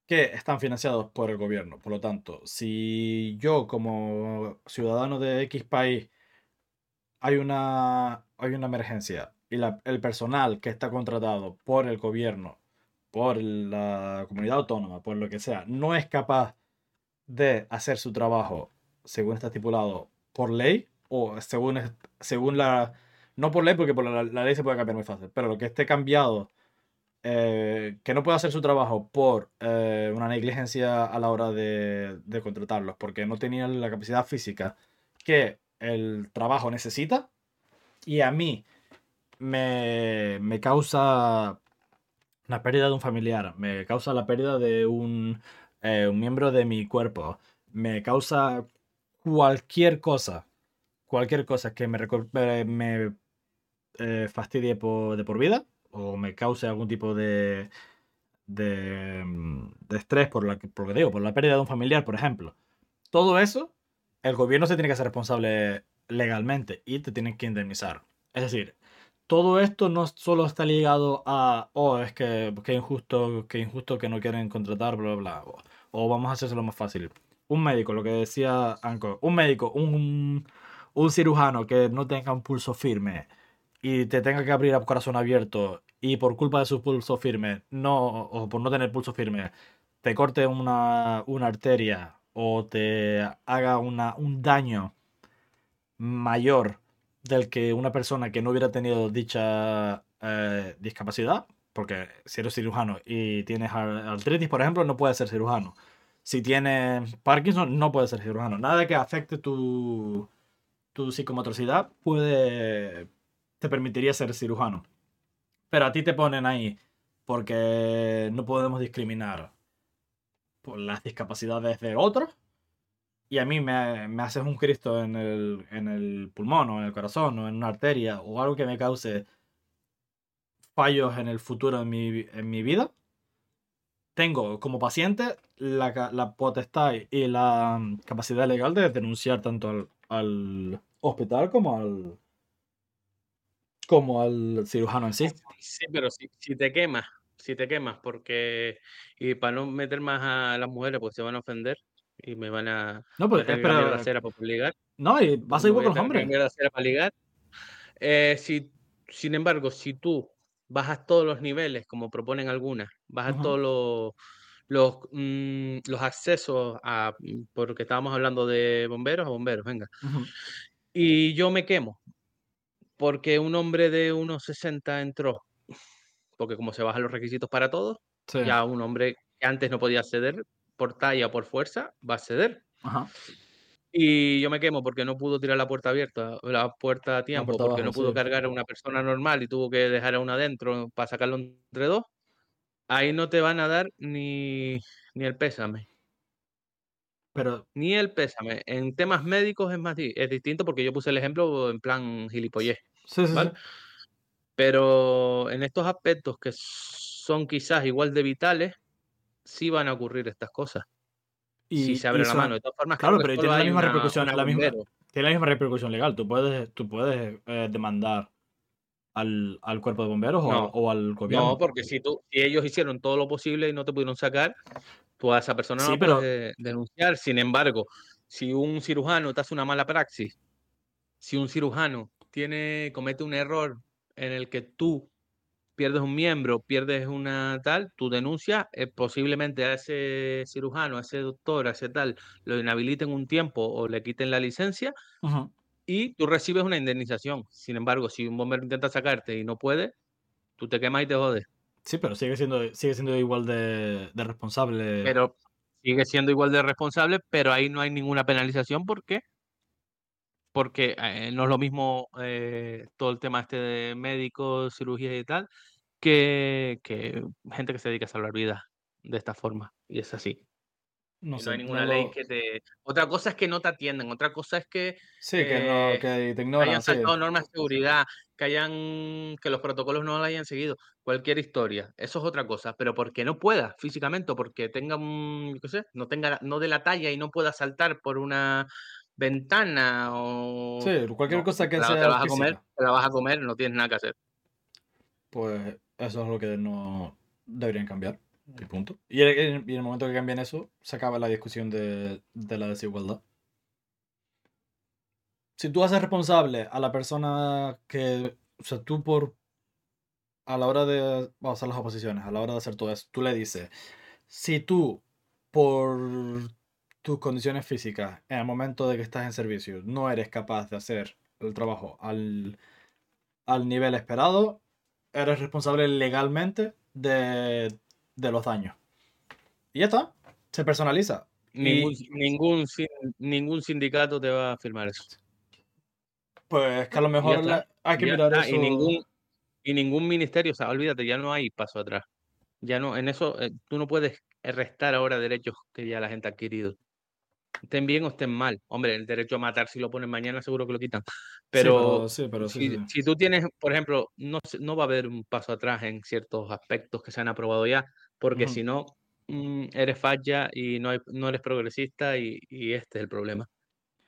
que están financiados por el gobierno. Por lo tanto, si yo como ciudadano de X país hay una, hay una emergencia y el personal que está contratado por el gobierno, por la comunidad autónoma, por lo que sea, no es capaz de hacer su trabajo según está estipulado por ley o según, según la... No por ley, porque por la, la ley se puede cambiar muy fácil, pero lo que esté cambiado, eh, que no pueda hacer su trabajo por eh, una negligencia a la hora de, de contratarlos, porque no tenían la capacidad física que el trabajo necesita, y a mí me, me causa la pérdida de un familiar, me causa la pérdida de un, eh, un miembro de mi cuerpo, me causa cualquier cosa, cualquier cosa que me, eh, me eh, fastidie por, de por vida o me cause algún tipo de, de, mm, de estrés por, la, lo que digo, por la pérdida de un familiar, por ejemplo. Todo eso, el gobierno se tiene que hacer responsable legalmente y te tienen que indemnizar. Es decir, todo esto no solo está ligado a, oh, es que qué injusto, qué injusto que no quieren contratar, bla, bla, bla, o, o vamos a hacérselo más fácil. Un médico, lo que decía Anko, un médico, un, un cirujano que no tenga un pulso firme y te tenga que abrir a corazón abierto y por culpa de su pulso firme, no, o por no tener pulso firme, te corte una, una arteria o te haga una, un daño mayor del que una persona que no hubiera tenido dicha eh, discapacidad, porque si eres cirujano y tienes ar- artritis, por ejemplo, no puedes ser cirujano. Si tienes Parkinson, no puedes ser cirujano. Nada que afecte tu, tu psicomotricidad puede, te permitiría ser cirujano. Pero a ti te ponen ahí porque no podemos discriminar por las discapacidades de otros. Y a mí me, me haces un Cristo en el, en el pulmón o en el corazón o en una arteria o algo que me cause fallos en el futuro en mi, en mi vida. Tengo como paciente la, la potestad y la mm, capacidad legal de denunciar tanto al, al hospital como al, como al cirujano en sí. Sí, pero si, si te quemas, si te quemas, porque, y para no meter más a las mujeres, pues se van a ofender y me van a, No, pues, a tener que cambiar pero- la cera para ligar. No, y voy a con los hombres. la cera para ligar. Eh, si, sin embargo, si tú bajas todos los niveles, como proponen algunas, bajas todos los, los, mm, los accesos a, porque estábamos hablando de bomberos a bomberos, venga. Y yo me quemo porque un hombre de unos 60 entró, porque como se bajan los requisitos para todos, Sí. ya un hombre que antes no podía acceder por talla o por fuerza, va a acceder. Ajá. Y yo me quemo porque no pudo tirar la puerta abierta, la puerta a tiempo, puerta porque abajo, no pudo sí. cargar a una persona normal y tuvo que dejar a una adentro para sacarlo entre dos. Ahí no te van a dar ni, ni el pésame, Pero ni el pésame. En temas médicos es más es distinto porque yo puse el ejemplo en plan gilipollez. sí, sí, sí. ¿vale? Pero en estos aspectos que son quizás igual de vitales, sí van a ocurrir estas cosas. Y, si se abre la mano. De todas formas, Claro, pero tiene la misma una- repercusión, una la misma- bombero. tiene la misma repercusión legal. Tú puedes, tú puedes eh, demandar al, al cuerpo de bomberos o, al gobierno. No, porque si, tú, si ellos hicieron todo lo posible y no te pudieron sacar, tú a esa persona Sí, no pero- puedes denunciar. Sin embargo, si un cirujano te hace una mala praxis, si un cirujano tiene, comete un error en el que tú pierdes un miembro, pierdes una tal, tu denuncia, eh, posiblemente a ese cirujano, a ese doctor, a ese tal, lo inhabiliten un tiempo o le quiten la licencia y tú recibes una indemnización. Sin embargo, si un bombero intenta sacarte y no puede, tú te quemas y te jodes. Sí, pero sigue siendo, sigue siendo igual de, de responsable. Pero sigue siendo igual de responsable, pero ahí no hay ninguna penalización. ¿Por qué? Porque eh, no es lo mismo eh, todo el tema este de médicos, cirugía y tal, que, que gente que se dedica a salvar vidas de esta forma. Y es así. no sé, no hay ninguna no ley lo- que te... Otra cosa es que no te atiendan, otra cosa es que Sí, que, no, eh, que te ignoran. hayan sí. saltado normas de seguridad, que hayan, que los protocolos no lo hayan seguido, cualquier historia, eso es otra cosa, pero porque no pueda físicamente, o porque tenga un, qué sé, no tenga, no de la talla y no pueda saltar por una ventana o Sí, cualquier no, cosa que te la, te sea la vas a comer, te la vas a comer, no tienes nada que hacer. Pues eso es lo que no deberían cambiar. Y punto. Y en, el momento que cambien eso, se acaba la discusión de, de la desigualdad. Si tú haces responsable a la persona que. O sea, tú por. A la hora de. Vamos a hacer las oposiciones. A la hora de hacer todo eso, tú le dices. Si tú, por tus condiciones físicas, en el momento de que estás en servicio, no eres capaz de hacer el trabajo al, al nivel esperado, eres responsable legalmente de, de los daños. Y ya está. Se personaliza. Ningún, Y- ningún, ningún sindicato te va a firmar eso. Pues que a lo mejor la- hay que Ya mirar está, eso. Y ningún, y ningún ministerio, o sea, olvídate, ya no hay paso atrás. Ya no, en eso, eh, tú no puedes restar ahora derechos que ya la gente ha adquirido. Estén bien o estén mal. Hombre, el derecho a matar, si lo ponen mañana, seguro que lo quitan. Pero, sí, pero sí, si, tú tienes, por ejemplo, no, no va a haber un paso atrás en ciertos aspectos que se han aprobado ya, porque si no, mm, eres falla y no, hay- no eres progresista y, y este es el problema.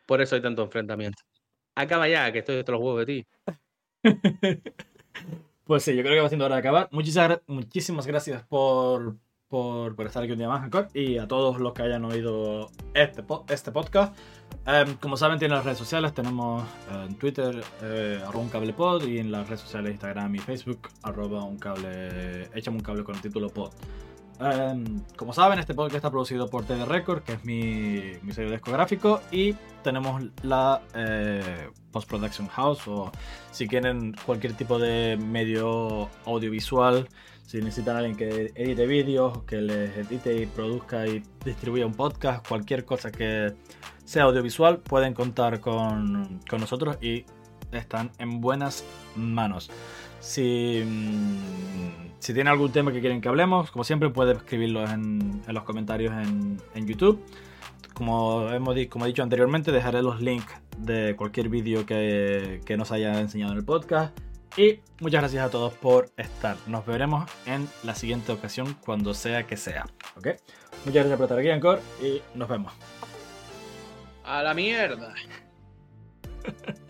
Por eso hay tanto enfrentamiento. Acaba ya, que estoy hasta los huevos de ti. Pues sí, yo creo que va siendo hora de acabar. Muchísimas, muchísimas gracias por, por, por estar aquí un día más, Jacob, y a todos los que hayan oído este, este podcast. Em, como saben, tienen las redes sociales. Tenemos eh, en Twitter, eh, arroba un cable pod, y en las redes sociales Instagram y Facebook, arroba un cable, échame un cable con el título pod. Em, como saben, este podcast está producido por TD Record, que es mi, mi sello discográfico, y tenemos la eh, Post Production House, o si quieren cualquier tipo de medio audiovisual, si necesitan a alguien que edite vídeos, que les edite y produzca y distribuya un podcast, cualquier cosa que sea audiovisual, pueden contar con, con nosotros y están en buenas manos. Si, mm, si tienen algún tema que quieren que hablemos, como siempre, pueden escribirlo en, en los comentarios en, en YouTube. Como, hemos, como he dicho anteriormente, dejaré los links de cualquier vídeo que, que nos haya enseñado en el podcast. Y muchas gracias a todos por estar. Nos veremos en la siguiente ocasión, cuando sea que sea. ¿Ok? Muchas gracias por estar aquí, Encore, y nos vemos. A la mierda.